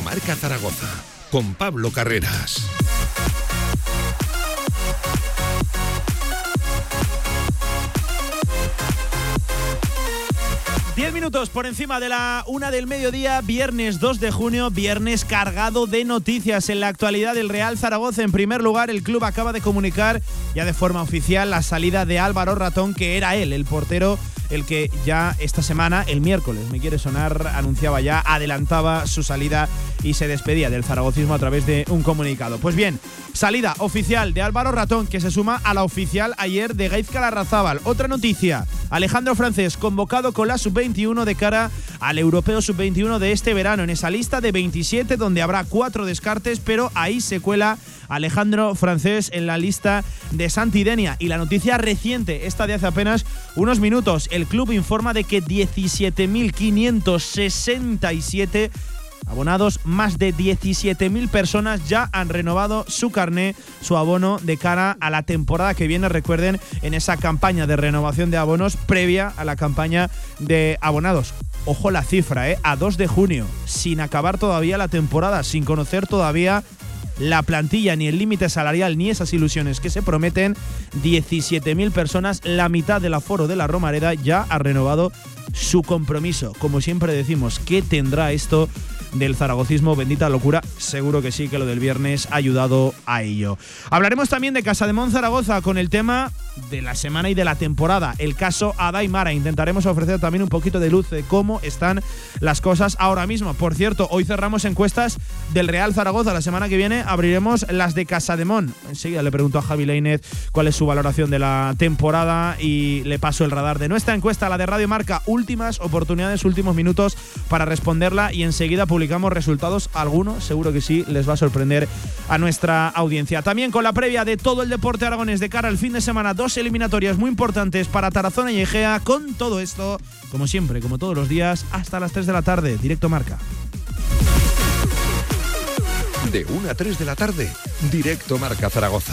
Marca Zaragoza con Pablo Carreras. Diez minutos por encima de la una del mediodía, viernes 2 de junio, viernes cargado de noticias. En la actualidad del Real Zaragoza, en primer lugar, el club acaba de comunicar ya de forma oficial la salida de Álvaro Ratón, que era él, el portero el que ya esta semana, el miércoles, me quiere sonar, anunciaba ya, adelantaba su salida y se despedía del zaragocismo a través de un comunicado. Pues bien, salida oficial de Álvaro Ratón, que se suma a la oficial ayer de Gaizka Larrazábal. Otra noticia, Alejandro Francés, convocado con la sub-21 de cara al Europeo sub-21 de este verano, en esa lista de 27 donde habrá cuatro descartes, pero ahí se cuela Alejandro Francés en la lista de Santidenia. Y la noticia reciente, esta de hace apenas unos minutos, el club informa de que 17.567 abonados, más de 17.000 personas ya han renovado su carné, su abono de cara a la temporada que viene. Recuerden, en esa campaña de renovación de abonos previa a la campaña de abonados. Ojo la cifra, ¿eh? A 2 de junio, sin acabar todavía la temporada, sin conocer todavía la plantilla, ni el límite salarial, ni esas ilusiones que se prometen. 17.000 personas, la mitad del aforo de la Romareda ya ha renovado su compromiso. Como siempre decimos, ¿qué tendrá esto del zaragocismo? Bendita locura. Seguro que sí, que lo del viernes ha ayudado a ello. Hablaremos también de Casa de Zaragoza con el tema de la semana y de la temporada, el caso Adaimara. Intentaremos ofrecer también un poquito de luz de cómo están las cosas ahora mismo. Por cierto, hoy cerramos encuestas del Real Zaragoza. La semana que viene abriremos las de Casa de Mon. Enseguida le pregunto a Javi Leinez cuál es su valoración de la temporada y le paso el radar de nuestra encuesta, la de Radio Marca. Últimas oportunidades, últimos minutos para responderla y enseguida publicamos resultados. Algunos, seguro que sí, les va a sorprender a nuestra audiencia. También con la previa de todo el deporte aragones de cara al fin de semana dos eliminatorias muy importantes para Tarazona y Egea. Con todo esto, como siempre, como todos los días, hasta las 3 de la tarde, directo marca. De 1 a 3 de la tarde, directo marca Zaragoza.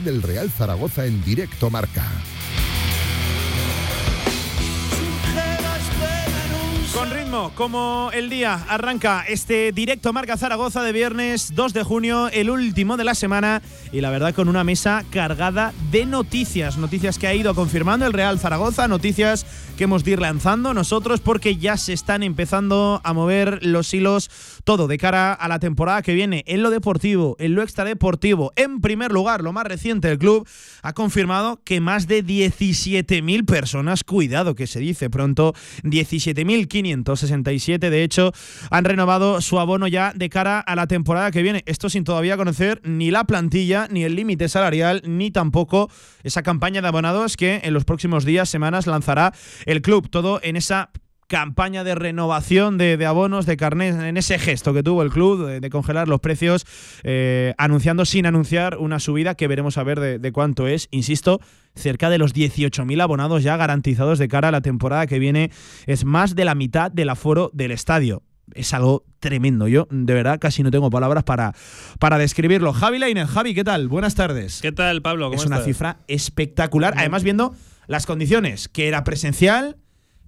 Del Real Zaragoza en directo marca. Con ritmo como el día arranca este directo Marca Zaragoza de viernes 2 de junio, el último de la semana, y la verdad con una mesa cargada de noticias, noticias que ha ido confirmando el Real Zaragoza, noticias que hemos de ir lanzando nosotros porque ya se están empezando a mover los hilos todo de cara a la temporada que viene en lo deportivo, en lo extradeportivo. En primer lugar, lo más reciente, el club ha confirmado que más de 17.000 personas, cuidado que se dice pronto, 17.567 de hecho, han renovado su abono ya de cara a la temporada que viene. Esto sin todavía conocer ni la plantilla, ni el límite salarial, ni tampoco esa campaña de abonados que en los próximos días, semanas lanzará el club. Todo en esa campaña de renovación de, abonos, de carnés, en ese gesto que tuvo el club de, congelar los precios, eh, anunciando sin anunciar una subida que veremos a ver de, cuánto es. Insisto, cerca de los 18.000 abonados ya garantizados de cara a la temporada que viene. Es más de la mitad del aforo del estadio. Es algo tremendo. Yo, de verdad, casi no tengo palabras para, para describirlo. Javi Leiner, Javi, ¿qué tal? Buenas tardes. ¿Qué tal, Pablo? ¿Cómo es una cifra espectacular. Además, viendo las condiciones, que era presencial,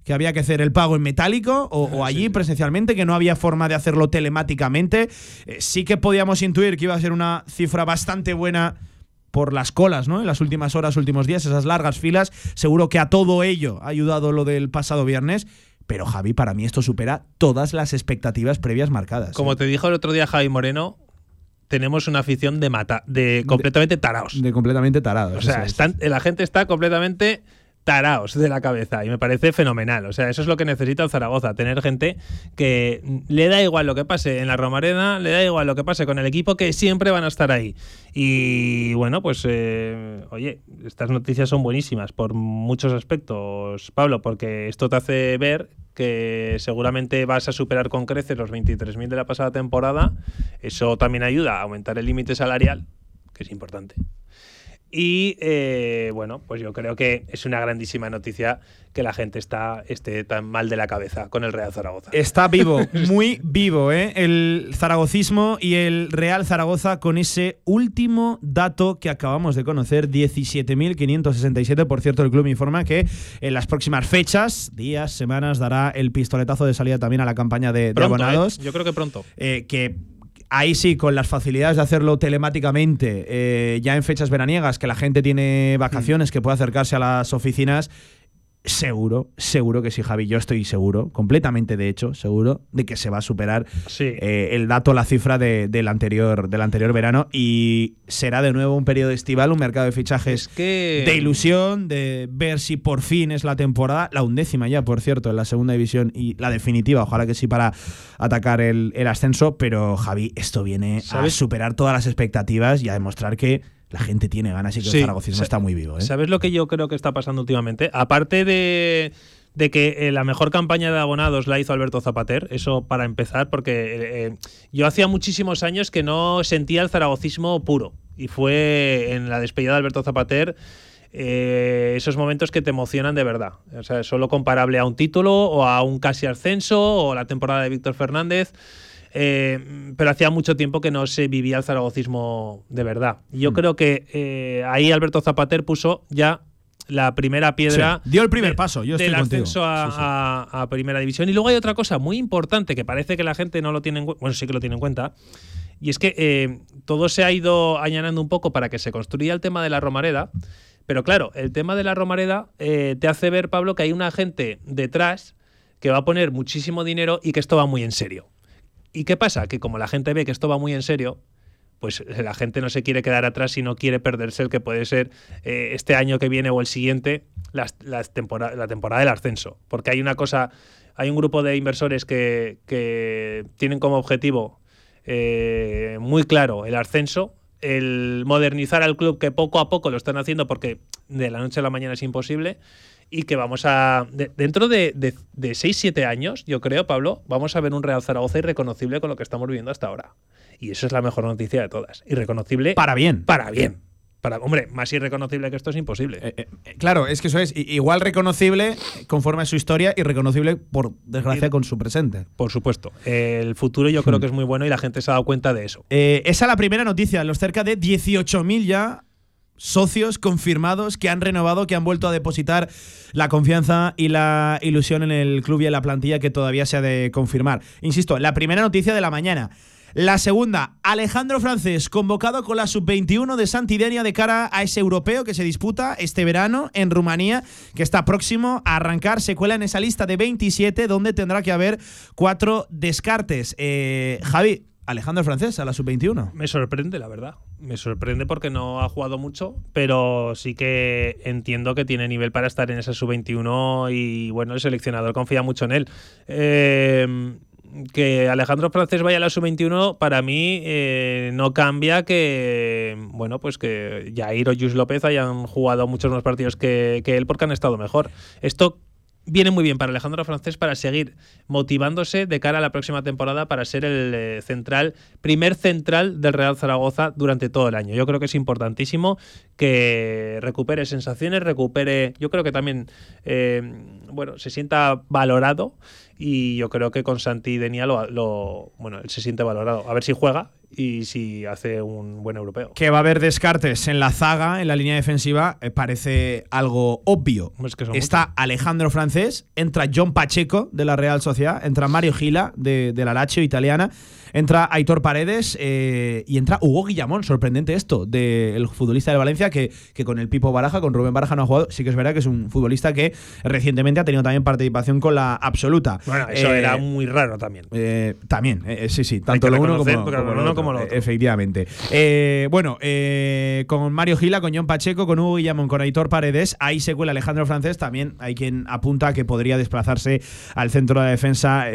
que había que hacer el pago en metálico o, allí presencialmente, que no había forma de hacerlo telemáticamente. Eh, sí que podíamos intuir que iba a ser una cifra bastante buena por las colas, ¿no? En las últimas horas, últimos días, esas largas filas. Seguro que a todo ello ha ayudado lo del pasado viernes. Pero Javi, para mí esto supera todas las expectativas previas marcadas. Como ¿eh? te dijo el otro día Javi Moreno, tenemos una afición de mata, de completamente tarados. De completamente tarados. O sea, la gente está completamente taraos de la cabeza y me parece fenomenal. O sea, eso es lo que necesita el Zaragoza, tener gente que le da igual lo que pase en la Romareda, le da igual lo que pase con el equipo, que siempre van a estar ahí. Y bueno, pues eh, oye, estas noticias son buenísimas por muchos aspectos, Pablo, porque esto te hace ver que seguramente vas a superar con creces los 23.000 de la pasada temporada. Eso también ayuda a aumentar el límite salarial, que es importante. Y eh, bueno, pues yo creo que es una grandísima noticia que la gente está, esté tan mal de la cabeza con el Real Zaragoza. Está vivo, muy vivo, ¿eh? El zaragocismo y el Real Zaragoza con ese último dato que acabamos de conocer, 17.567. Por cierto, el club informa que en las próximas fechas, días, semanas, dará el pistoletazo de salida también a la campaña de, abonados. ¿eh? Yo creo que pronto. Eh, que Ahí sí, con las facilidades de hacerlo telemáticamente, eh, ya en fechas veraniegas, que la gente tiene vacaciones, que puede acercarse a las oficinas, seguro, seguro que sí, Javi. Yo estoy seguro, completamente de hecho, seguro de que se va a superar eh, el dato, la cifra del, anterior, del anterior verano y será de nuevo un periodo estival, un mercado de fichajes de ilusión, de ver si por fin es la temporada, la undécima ya, por cierto, en la segunda división y la definitiva, ojalá que sí para atacar el, ascenso, pero Javi, esto viene a superar todas las expectativas y a demostrar que la gente tiene ganas y que el zaragocismo está muy vivo. ¿eh? ¿Sabes lo que yo creo que está pasando últimamente? Aparte de, que eh, la mejor campaña de abonados la hizo Alberto Zapater, eso para empezar, porque eh, yo hacía muchísimos años que no sentía el zaragocismo puro. Y fue en la despedida de Alberto Zapater. esos momentos que te emocionan de verdad. O sea, solo comparable a un título o a un casi ascenso o la temporada de Víctor Fernández. Eh, pero hacía mucho tiempo que no se vivía el zaragocismo de verdad. yo mm. creo que eh, ahí Alberto Zapater puso ya la primera piedra. dio el primer paso, yo del ascenso a, Primera División. Y luego hay otra cosa muy importante que parece que la gente no lo tiene en cuenta, bueno, sí que lo tiene en cuenta, y es que eh, todo se ha ido añadiendo un poco para que se construya el tema de la Romareda. Pero claro, el tema de la Romareda te hace ver, Pablo, que hay una gente detrás que va a poner muchísimo dinero y que esto va muy en serio. ¿Y qué pasa? Que como la gente ve que esto va muy en serio, pues la gente no se quiere quedar atrás y no quiere perderse el que puede ser eh, este año que viene o el siguiente la, temporada, la temporada del ascenso. Porque hay una cosa, hay un grupo de inversores que, tienen como objetivo eh, muy claro el ascenso, el modernizar al club que poco a poco lo están haciendo porque de la noche a la mañana es imposible y que vamos a. dentro de, de, de 6-7 años, yo creo, Pablo, vamos a ver un Real Zaragoza irreconocible con lo que estamos viviendo hasta ahora. Y eso es la mejor noticia de todas. Irreconocible. Para bien. Para bien. Para, hombre, más irreconocible que esto es imposible. Eh, eh, eh, claro, es que eso es igual reconocible conforme a su historia y reconocible, por desgracia, con su presente. Por supuesto. El futuro yo creo que es muy bueno y la gente se ha dado cuenta de eso. esa es la primera noticia. Los cerca de 18.000 ya socios confirmados que han renovado, que han vuelto a depositar la confianza y la ilusión en el club y en la plantilla que todavía se ha de confirmar. Insisto, la primera noticia de la mañana. La segunda, Alejandro Francés, convocado con la sub-21 de Santidenia de cara a ese europeo que se disputa este verano en Rumanía, que está próximo a arrancar. Se cuela en esa lista de 27, donde tendrá que haber cuatro descartes. Eh, Javi, Alejandro Francés a la sub-21. Me sorprende, la verdad. Me sorprende porque no ha jugado mucho, pero sí que entiendo que tiene nivel para estar en esa sub-21 y bueno, el seleccionador confía mucho en él. Eh, que Alejandro Francés vaya a la sub-21 para mí eh, no cambia que bueno pues que Jair o Jus López hayan jugado muchos más partidos que, que él porque han estado mejor. Esto viene muy bien para Alejandro Francés para seguir motivándose de cara a la próxima temporada para ser el eh, central, primer central del Real Zaragoza durante todo el año. Yo creo que es importantísimo que recupere sensaciones, recupere, yo creo que también, eh, bueno, se sienta valorado y yo creo que con Santi Denia lo, lo, bueno, él se siente valorado. A ver si juega y si hace un buen europeo. Que va a haber descartes en la zaga, en la línea defensiva, eh, parece algo obvio. Es que son Está muchos. Alejandro Francés, entra John Pacheco de la Real Sociedad, entra Mario Gila de, de la Lazio italiana, entra Aitor Paredes eh, y entra Hugo Guillamón, sorprendente esto, del futbolista de Valencia que, que con el Pipo Baraja, con Rubén Baraja no ha jugado. Sí que es verdad que es un futbolista que recientemente ha tenido también participación con la absoluta. Bueno, eso Eh, era muy raro también. eh, también, sí, sí, tanto lo uno como, como lo uno otro, como lo otro. Efectivamente. Bueno, con Mario Gila, con John Pacheco, con Hugo Guillamón, con Aitor Paredes, ahí se cuela Alejandro Francés. También hay quien apunta que podría desplazarse al centro de la defensa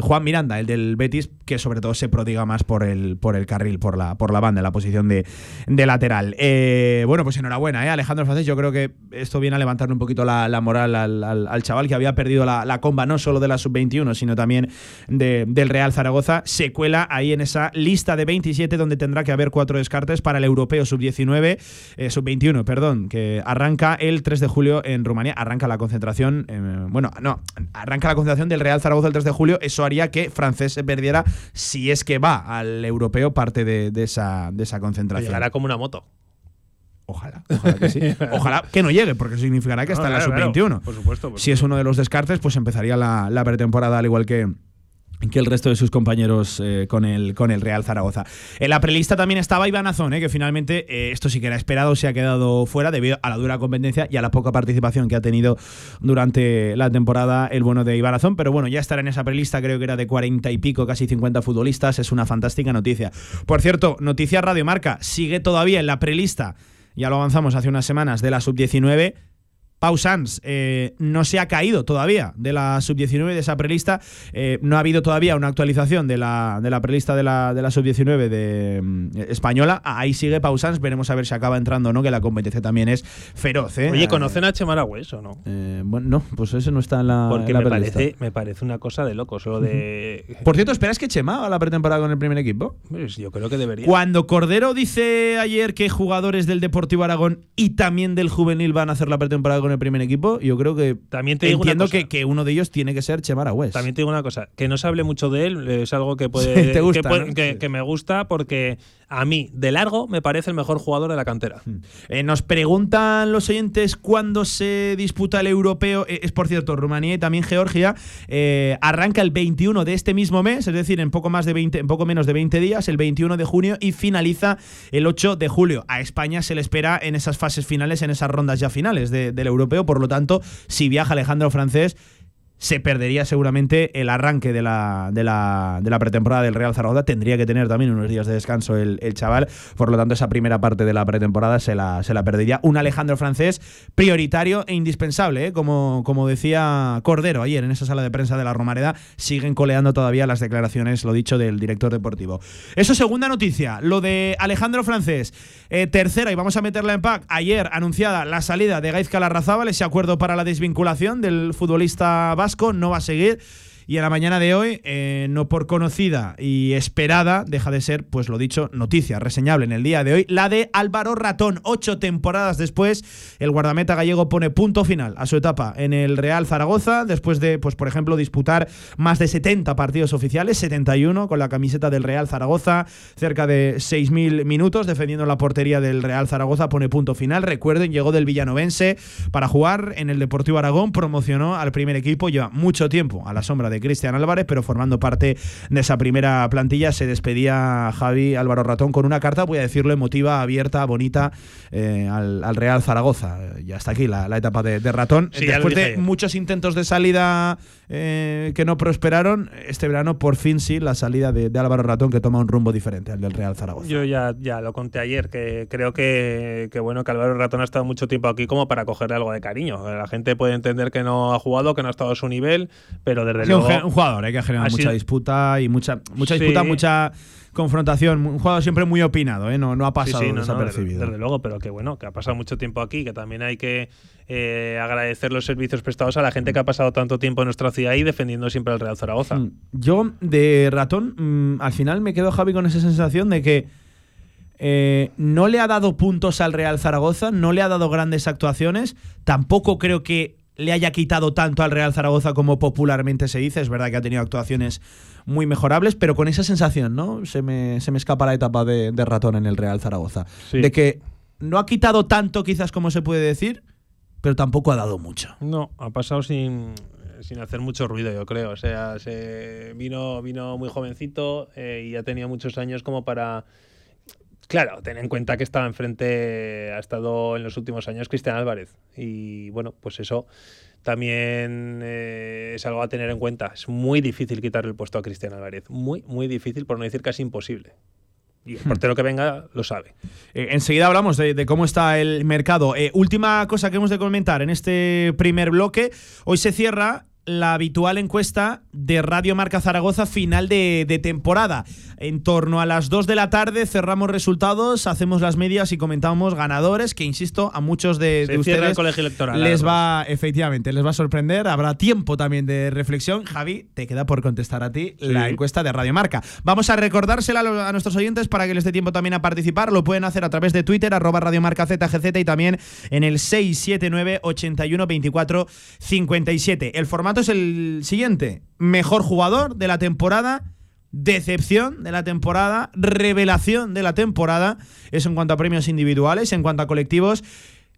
Juan Miranda, el del Betis, que sobre todo se prodiga más por el, por el carril, por la, por la banda, la posición de, de lateral. Eh, bueno, pues enhorabuena, ¿eh? Alejandro Francés. Yo creo que esto viene a levantarle un poquito la, moral al, al- al chaval que había perdido la, la comba no solo de la sub-21, sino también de- del Real Zaragoza. Se cuela ahí en esa lista de 27 donde tendrá que haber cuatro descartes para el europeo sub-19, eh, sub-21, perdón, que arranca el 3 de julio en Rumanía. Arranca la concentración, eh, bueno, no, arranca la concentración del Real Zaragoza el 3 de julio. Eso haría que Francés perdiera, si es que va al europeo, parte de, de esa, de esa concentración. Llegará como una moto. Ojalá, ojalá que sí. Ojalá que no llegue, porque significará que No, está en la claro, sub-21. claro, por supuesto. por Si es uno de los descartes, pues empezaría la, la pretemporada al igual que, que el resto de sus compañeros eh, con, el, con el Real Zaragoza. En la prelista también estaba Iván Azón, eh, que finalmente eh, esto sí que era esperado, se ha quedado fuera debido a la dura competencia y a la poca participación que ha tenido durante la temporada el bueno de Iván Azón. Pero bueno, ya estar en esa prelista, creo que era de 40 y pico, casi 50 futbolistas, es una fantástica noticia. Por cierto, noticia Radio Marca, sigue todavía en la prelista, ya lo avanzamos hace unas semanas, de la sub-19. Pau Sanz eh, no se ha caído todavía de la sub-19 de esa prelista. Eh, no ha habido todavía una actualización de la, de la prelista de la, de la sub-19 de mm, española. Ahí sigue Pau Sanz. Veremos a ver si acaba entrando o no, que la competencia también es feroz. ¿eh? Oye, ¿conocen a Chemaragües o no? bueno, no, pues eso no está en la. Porque en la me prelista. parece, me parece una cosa de locos. Lo de. Por cierto, ¿esperas que Chema haga la pretemporada con el primer equipo? Pues yo creo que debería. Cuando Cordero dice ayer que jugadores del Deportivo Aragón y también del Juvenil van a hacer la pretemporada con el primer equipo, yo creo que También te entiendo que, que uno de ellos tiene que ser Chema Aragüez. También te digo una cosa, que no se hable mucho de él, es algo que puede, Te gusta, que, puede- ¿no? que- Sí. que me gusta porque a mí, de largo, me parece el mejor jugador de la cantera. Eh, nos preguntan los oyentes cuándo se disputa el europeo. Eh, es por cierto, Rumanía y también Georgia. eh, arranca el 21 de este mismo mes, es decir, en poco, más de 20, en poco menos de 20 días, el 21 de junio, y finaliza el 8 de julio. A España se le espera en esas fases finales, en esas rondas ya finales de- del europeo. Por lo tanto, si viaja Alejandro Francés. Se perdería seguramente el arranque de la, de la, de la pretemporada del Real Zaragoza. Tendría que tener también unos días de descanso el, chaval. Por lo tanto, esa primera parte de la pretemporada se la, se la perdería. Un Alejandro francés prioritario e indispensable, ¿eh? como, como decía Cordero ayer en esa sala de prensa de la Romareda. Siguen coleando todavía las declaraciones, lo dicho, del director deportivo. Eso, segunda noticia. Lo de Alejandro francés. Eh, tercera, y vamos a meterla en pack. Ayer anunciada la salida de Gaizka Larrazábal, ese acuerdo para la desvinculación del futbolista vasco no va a seguir. Y en la mañana de hoy, eh, no por conocida y esperada, deja de ser, pues lo dicho, noticia reseñable en el día de hoy, la de Álvaro Ratón. Ocho temporadas después, el guardameta gallego pone punto final a su etapa en el Real Zaragoza, después de, pues por ejemplo, disputar más de 70 partidos oficiales, 71 con la camiseta del Real Zaragoza, cerca de 6.000 minutos defendiendo la portería del Real Zaragoza, pone punto final. Recuerden, llegó del Villanovense para jugar en el Deportivo Aragón, promocionó al primer equipo, lleva mucho tiempo a la sombra de Cristian Álvarez, pero formando parte de esa primera plantilla se despedía Javi Álvaro Ratón con una carta, voy a decirlo, emotiva, abierta, bonita eh, al, al, Real Zaragoza. Ya está aquí la, la etapa de, de Ratón. Sí, Después de muchos intentos de salida eh, que no prosperaron, este verano por fin sí la salida de, de, Álvaro Ratón que toma un rumbo diferente al del Real Zaragoza. Yo ya, ya lo conté ayer, que creo que, que, bueno que Álvaro Ratón ha estado mucho tiempo aquí como para cogerle algo de cariño. La gente puede entender que no ha jugado, que no ha estado a su nivel, pero desde sí, luego. Un jugador eh, que ha generado mucha disputa y mucha, mucha disputa, sí. mucha confrontación. Un jugador siempre muy opinado, ¿eh? no, no ha pasado sí, sí, no, desapercibido. No, desde, desde, luego, pero que bueno, que ha pasado mucho tiempo aquí, que también hay que eh, agradecer los servicios prestados a la gente que ha pasado tanto tiempo en nuestra ciudad y defendiendo siempre al Real Zaragoza. Mm. Yo, de ratón, mmm, al final me quedo, Javi, con esa sensación de que eh, no le ha dado puntos al Real Zaragoza, no le ha dado grandes actuaciones, tampoco creo que le haya quitado tanto al Real Zaragoza como popularmente se dice. Es verdad que ha tenido actuaciones muy mejorables, pero con esa sensación, ¿no? Se me, se me escapa la etapa de, de ratón en el Real Zaragoza. Sí. De que no ha quitado tanto, quizás como se puede decir, pero tampoco ha dado mucho. No, ha pasado sin, sin hacer mucho ruido, yo creo. O sea, se vino, vino muy jovencito eh, y ha tenido muchos años como para. Claro, ten en cuenta que estaba enfrente, ha estado en los últimos años Cristian Álvarez. Y bueno, pues eso también eh, es algo a tener en cuenta. Es muy difícil quitarle el puesto a Cristian Álvarez. Muy, muy difícil, por no decir casi imposible. Y el portero que venga lo sabe. Eh, enseguida hablamos de, de, cómo está el mercado. Eh, última cosa que hemos de comentar en este primer bloque. Hoy se cierra la habitual encuesta de Radio Marca Zaragoza final de, de, temporada. En torno a las 2 de la tarde cerramos resultados, hacemos las medias y comentamos ganadores, que insisto, a muchos de, ustedes el colegio electoral, les va, efectivamente, les va a sorprender. Habrá tiempo también de reflexión. Javi, te queda por contestar a ti sí. la encuesta de Radio Marca. Vamos a recordársela a, a, nuestros oyentes para que les dé tiempo también a participar. Lo pueden hacer a través de Twitter, arroba Radio Marca ZGZ y también en el 679 81 24 57. El formato es el siguiente. Mejor jugador de la temporada, decepción de la temporada, revelación de la temporada. Eso en cuanto a premios individuales, en cuanto a colectivos.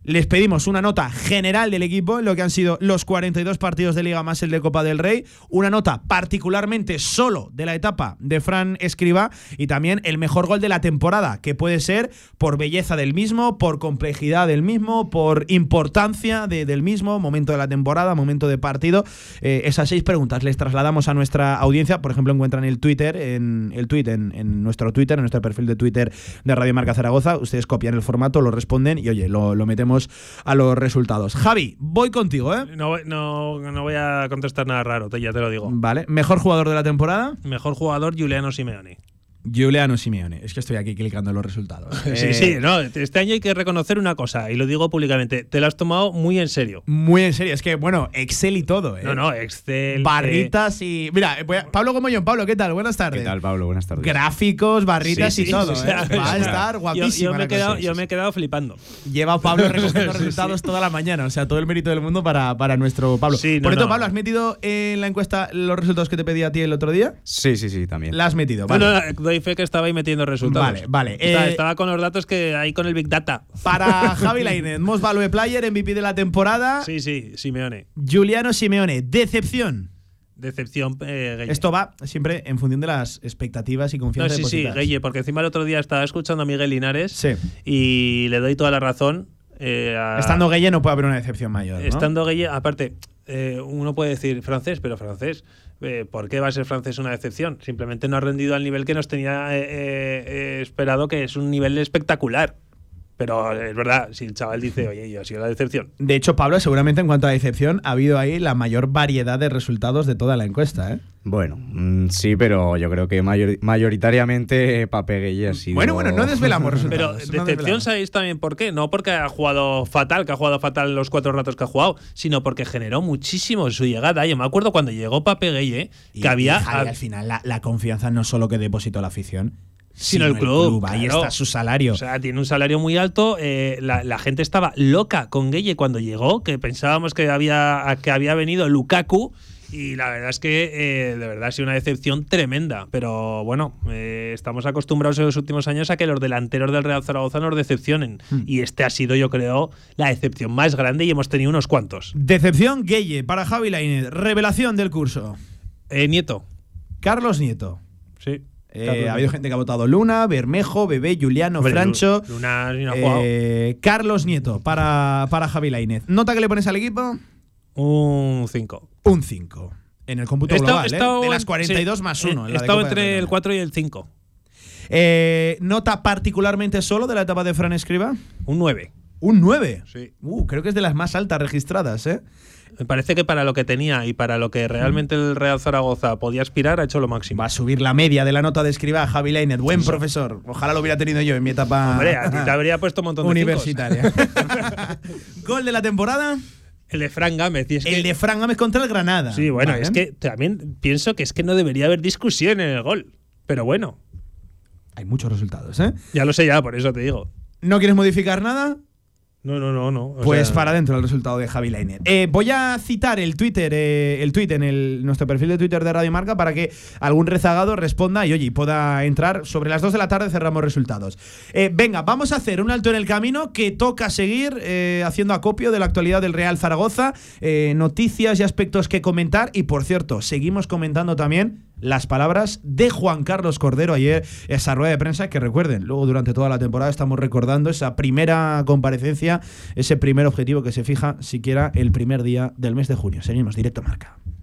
Les pedimos una nota general del equipo en lo que han sido los 42 partidos de Liga más el de Copa del Rey, una nota particularmente solo de la etapa de Fran Escriba y también el mejor gol de la temporada, que puede ser por belleza del mismo, por complejidad del mismo, por importancia de, del mismo, momento de la temporada, momento de partido. Eh, esas seis preguntas les trasladamos a nuestra audiencia. Por ejemplo, encuentran el Twitter, en el tweet, en, nuestro Twitter, en nuestro perfil de Twitter de Radio Marca Zaragoza. Ustedes copian el formato, lo responden y oye, lo metemos a los resultados. Javi, voy contigo, ¿eh? No, no, no voy a contestar nada raro, te, ya te lo digo. Vale. ¿Mejor jugador de la temporada? Mejor jugador, Juliano Simeone. Giuliano Simeone. Es que estoy aquí clicando los resultados. Sí, eh, sí, no. Este año hay que reconocer una cosa, y lo digo públicamente. Te lo has tomado muy en serio. Muy en serio. Es que, bueno, Excel y todo, ¿eh? No, no, Excel. Barritas y. Mira, a... Pablo Gomollón. Pablo, ¿qué tal? Buenas tardes. ¿Qué tal, Pablo? Buenas tardes. Gráficos, barritas sí, sí, y todo. ¿eh? Va a estar guapísimo. Yo, yo, me he quedado, yo me he quedado flipando. Lleva Pablo recogiendo resultados toda la mañana. O sea, todo el mérito del mundo para, para nuestro Pablo. Sí, no, Por cierto, no. Pablo, ¿has metido en la encuesta los resultados que te pedí a ti el otro día? Sí, sí, sí, también. La has metido, vale. Doy fe que estaba ahí metiendo resultados. Vale, vale. Estaba, Eh, estaba con los datos que ahí con el Big Data. Para Javi Lainez, Most Value Player, MVP de la temporada. Sí, sí, Simeone. Juliano Simeone, decepción. Decepción, eh. Esto va siempre en función de las expectativas y No, confianza sí, sí, depositadas. Gueye, porque encima el otro día estaba escuchando a Miguel Linares Sí. y le doy toda la razón. eh, a- Estando Gueye no puede haber una decepción mayor. ¿no? Estando Gueye, aparte, eh, uno puede decir francés, pero francés. eh, ¿Por qué va a ser francés una decepción? Simplemente no ha rendido al nivel que nos tenía eh, eh, eh, esperado, que es un nivel espectacular. Pero es verdad, si el chaval dice, oye, yo ha sido la decepción. De hecho, Pablo, seguramente en cuanto a decepción, ha habido ahí la mayor variedad de resultados de toda la encuesta. ¿eh? Bueno, mm, sí, pero yo creo que mayor- mayoritariamente Pape Gueye ha sido... Bueno, bueno, no desvelamos Pero resultados. no decepción, desvelamos. ¿sabéis también por qué? No porque ha jugado fatal, que ha jugado fatal los cuatro ratos que ha jugado, sino porque generó muchísimo su llegada. Yo me acuerdo cuando llegó Pape Gueye, que Y- había. y, Javi, al final, la, la confianza no solo que depositó la afición, sino el club. Ahí claro. está su salario. O sea, tiene un salario muy alto. eh, la, la gente estaba loca con Gueye cuando llegó, que pensábamos que había, que había venido Lukaku. Y la verdad es que eh, de verdad ha sido una decepción tremenda. Pero bueno, eh, estamos acostumbrados en los últimos años a que los delanteros del Real Zaragoza nos decepcionen. Hmm. Y este ha sido, yo creo, la decepción más grande y hemos tenido unos cuantos. Decepción Gueye para Javi Lainez. Revelación del curso. Eh, Nieto, Carlos Nieto. sí. Eh, ha habido gente que ha votado Luna, Bermejo, Bebé, Juliano, Hombre, Francho. Lu- Luna jugado. eh, Carlos Nieto para, para Javi Lainez. ¿Nota que le pones al equipo? Un 5. Un 5. En el cómputo global, ¿eh? estado De en- las 42 sí, más he- 1. He estado entre el 4 y el 5. Eh, ¿Nota particularmente solo de la etapa de Fran Escriba? Un 9. Un 9. Sí. Uh, creo que es de las más altas registradas, ¿eh? Me parece que para lo que tenía y para lo que realmente el Real Zaragoza podía aspirar, ha hecho lo máximo. Va a subir la media de la nota de Escriba Javi Lainez. Buen profesor. Ojalá lo hubiera tenido yo en mi etapa Hombre, a ti te habría puesto un montón de universitaria. Gol de la temporada. El de Fran Gámez. Y es El que, de Fran Gámez contra el Granada. Sí, bueno, Vale. es que también pienso que es que no debería haber discusión en el gol. Pero bueno, Hay muchos resultados, ¿eh? ya lo sé ya, por eso te digo. ¿No quieres modificar nada? No, no, no, no. O Pues sea, para adentro el resultado de Javi Lainez. Eh, voy a citar el Twitter, eh, el tweet en el, nuestro perfil de Twitter de Radio Marca para que algún rezagado responda y oye, pueda entrar. Sobre las 2 de la tarde cerramos resultados. Eh, venga, vamos a hacer un alto en el camino que toca seguir eh, haciendo acopio de la actualidad del Real Zaragoza, eh, noticias y aspectos que comentar. Y por cierto, seguimos comentando también las palabras de Juan Carlos Cordero ayer, esa rueda de prensa que recuerden, luego durante toda la temporada estamos recordando esa primera comparecencia, ese primer objetivo que se fija siquiera el primer día del mes de junio. Seguimos, directo marca.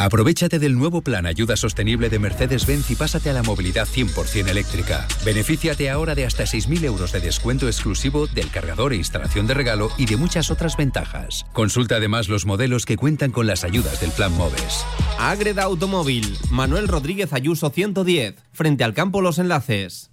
Aprovechate del nuevo plan Ayuda Sostenible de Mercedes-Benz y pásate a la movilidad 100% eléctrica. Benefíciate ahora de hasta 6.000 euros de descuento exclusivo del cargador e instalación de regalo y de muchas otras ventajas. Consulta además los modelos que cuentan con las ayudas del plan MOVES. Agreda Automóvil, Manuel Rodríguez Ayuso 110, frente al campo Los Enlaces.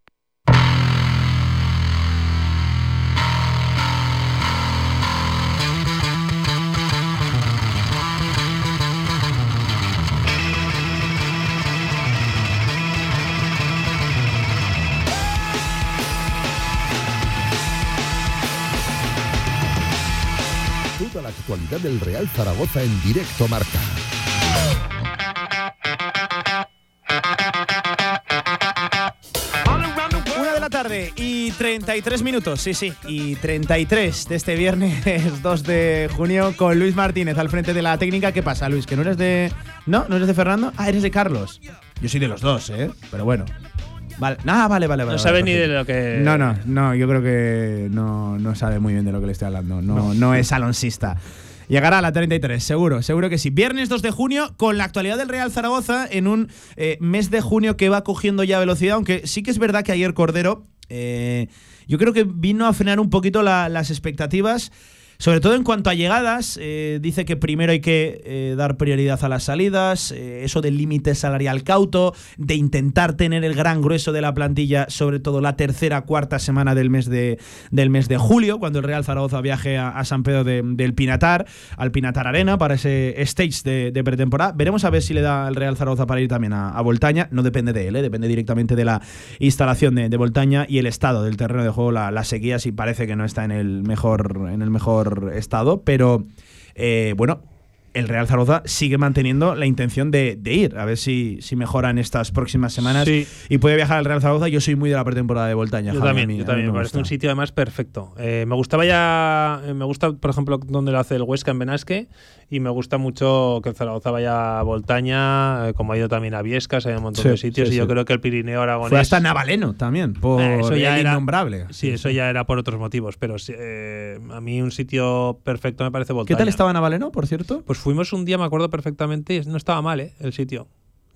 Del Real Zaragoza en directo marca. Una de la tarde y 33 minutos, sí, sí, y 33 de este viernes 2 de junio con Luis Martínez al frente de la técnica. ¿Qué pasa, Luis? ¿Que no eres de. ¿No? ¿No eres de Fernando? Ah, eres de Carlos. Yo soy de los dos, ¿eh? Pero bueno. Vale. Ah, vale, vale, vale. No sabe vale, ni de lo que. No, no, no, yo creo que no, no sabe muy bien de lo que le estoy hablando. No, no. es alonsista. Llegará a la 33, seguro, seguro que sí. Viernes 2 de junio, con la actualidad del Real Zaragoza, en un eh, mes de junio que va cogiendo ya velocidad, aunque sí que es verdad que ayer Cordero, eh, yo creo que vino a frenar un poquito la- las expectativas. Sobre todo en cuanto a llegadas, eh, dice que primero hay que eh, dar prioridad a las salidas, eh, eso del límite salarial cauto, de intentar tener el gran grueso de la plantilla, sobre todo la tercera, cuarta semana del mes de, del mes de julio, cuando el Real Zaragoza viaje a, San Pedro de- del Pinatar, al Pinatar Arena, para ese stage de, pretemporada. Veremos a ver si le da el Real Zaragoza para ir también a, a Voltaña. No depende de él, eh, depende directamente de la instalación de, de Voltaña y el estado del terreno de juego, la, la sequía, si parece que no está en el mejor, en el mejor estado, pero eh, bueno. El Real Zaragoza sigue manteniendo la intención de, de ir, a ver si, si mejora en estas próximas semanas Sí. y puede viajar al Real Zaragoza. Yo soy muy de la pretemporada de Voltaña. Yo Javi, también, mí- yo también. me Me parece gusta. un sitio además perfecto. Eh, me gustaba ya, eh, me gusta, por ejemplo, donde lo hace el Huesca en Benasque y me gusta mucho que el Zaragoza vaya a Voltaña, eh, como ha ido también a Viescas, hay un montón Sí, de sitios sí, y yo creo que el Pirineo Aragonés... Fue hasta Navaleno también, por Eh, eso ya el era- innombrable. Sí, eso ya era por otros motivos, pero eh, a mí un sitio perfecto me parece ¿Qué Voltaña. tal estaba Navaleno, por cierto? Pues fuimos un día, me acuerdo perfectamente, no estaba mal, ¿eh? El sitio.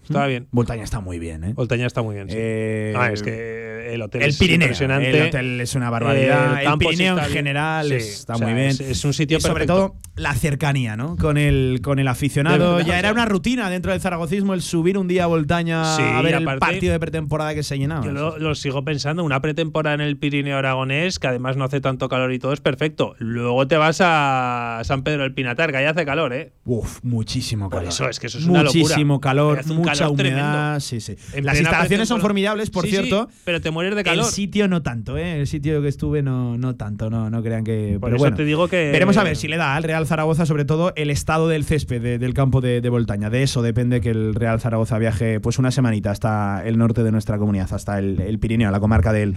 Estaba bien. Voltaña está muy bien, ¿eh? Voltaña está muy bien, sí. Eh, Ah, es que el hotel el es Pirineo, impresionante. el hotel es una barbaridad, el Pirineo en general Sí, está o sea, muy bien. Es, es un sitio y sobre todo la cercanía, ¿no? Con el, con el aficionado. Ya era una rutina dentro del zaragocismo el subir un día a Voltaña Sí, a ver el partido de pretemporada que se llenaba. Yo lo, lo sigo pensando, una pretemporada en el Pirineo Aragonés, que además no hace tanto calor y todo, es perfecto. Luego te vas a San Pedro del Pinatar, que ahí hace calor, ¿eh? Uf, muchísimo Por calor. eso, es que eso es una locura. Muchísimo calor, mucha humedad. Sí, sí. Las instalaciones son formidables, por Sí, sí, cierto. pero te mueres de calor. El sitio no tanto, ¿eh? El sitio que estuve no, no tanto, no, no crean que. Por pero eso bueno, te digo que- Veremos a ver si le da al Real Zaragoza, sobre todo, el estado del césped de- del campo de, de Voltaña. De eso depende que el Real Zaragoza viaje pues una semanita hasta el norte de nuestra comunidad, hasta el, el Pirineo, la comarca del,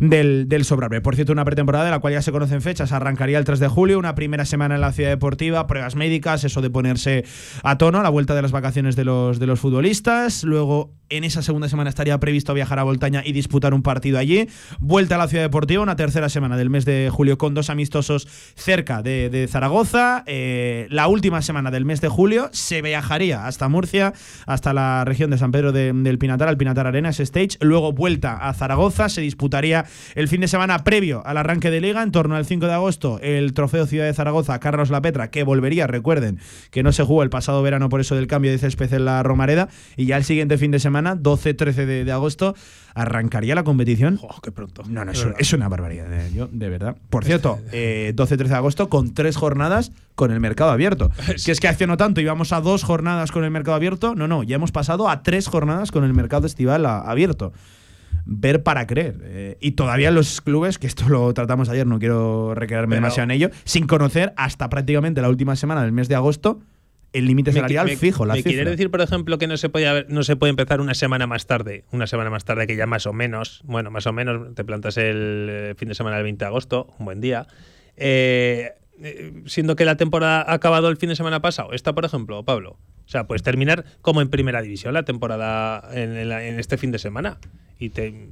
del, del Sobrarbe. Por cierto, una pretemporada de la cual ya se conocen fechas. Arrancaría el 3 de julio, una primera semana en la ciudad deportiva, pruebas médicas, eso de ponerse a tono, la vuelta de las vacaciones de los, de los futbolistas. Luego, en esa segunda semana estaría previsto viajar a Voltaña y disputar un partido allí. Vuelta a la ciudad deportiva, una tercera semana del mes de julio con dos amistosos cerca de, Zaragoza. Eh, la última semana del mes de julio se viajaría hasta Murcia, hasta la región de San Pedro de- del Pinatar, al Pinatar Arenas Stage. Luego vuelta a Zaragoza, se disputaría el fin de semana previo al arranque de liga, en torno al 5 de agosto, el trofeo Ciudad de Zaragoza, Carlos La Petra, que volvería, recuerden, que no se jugó el pasado verano por eso del cambio de césped en la Romareda. Y ya el siguiente fin de semana, 12-13 de, de agosto, arrancaría la competición. Oh, qué pronto. No, no, De es, una barbaridad. eh, Yo, de verdad. Por cierto, eh, 12-13 de agosto con tres jornadas con el mercado abierto. Que es que hace no tanto íbamos a dos jornadas con el mercado abierto. No, no, ya hemos pasado a tres jornadas con el mercado estival a- abierto. Ver para creer. Eh, y todavía los clubes, que esto lo tratamos ayer, no quiero recrearme Pero- demasiado en ello, sin conocer hasta prácticamente la última semana del mes de agosto el límite salarial me- fijo, la ¿Me cifra. quieres decir, por ejemplo, que no se puede haber- no se puede empezar una semana más tarde? Una semana más tarde que ya más o menos, bueno, más o menos te plantas el eh, fin de semana del 20 de agosto, un buen día. Eh, eh, siendo que la temporada ha acabado el fin de semana pasado. Esta, por ejemplo, Pablo. O sea, puedes terminar como en primera división la temporada en, en la- en este fin de semana. Y te.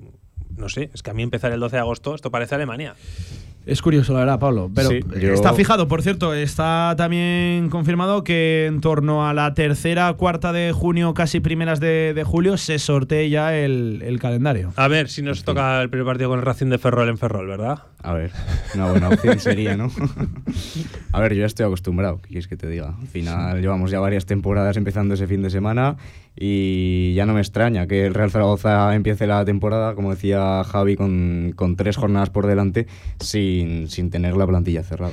No sé, es que a mí empezar el 12 de agosto, esto parece Alemania. Es curioso, la verdad, Pablo. Pero Sí, yo- está fijado, por cierto, está también confirmado que en torno a la tercera, cuarta de junio, casi primeras de, de julio, se sortee ya el, el calendario. A ver si nos toca el primer partido con el Racing de Ferrol en Ferrol, ¿verdad? A ver, una buena opción sería, ¿no? A ver, yo ya estoy acostumbrado, ¿qué quieres que te diga? Al final llevamos ya varias temporadas empezando ese fin de semana y ya no me extraña que el Real Zaragoza empiece la temporada, como decía Javi, con, con tres jornadas por delante sin, sin tener la plantilla cerrada.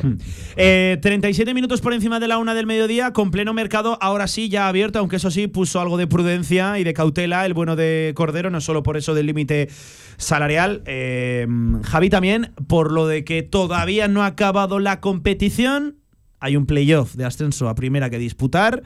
Eh, 37 minutos por encima de la una del mediodía, con pleno mercado, ahora sí ya abierto, aunque eso sí puso algo de prudencia y de cautela el bueno de Cordero, no solo por eso del límite salarial. Eh, Javi también, por lo de que todavía no ha acabado la competición, hay un playoff de ascenso a primera que disputar,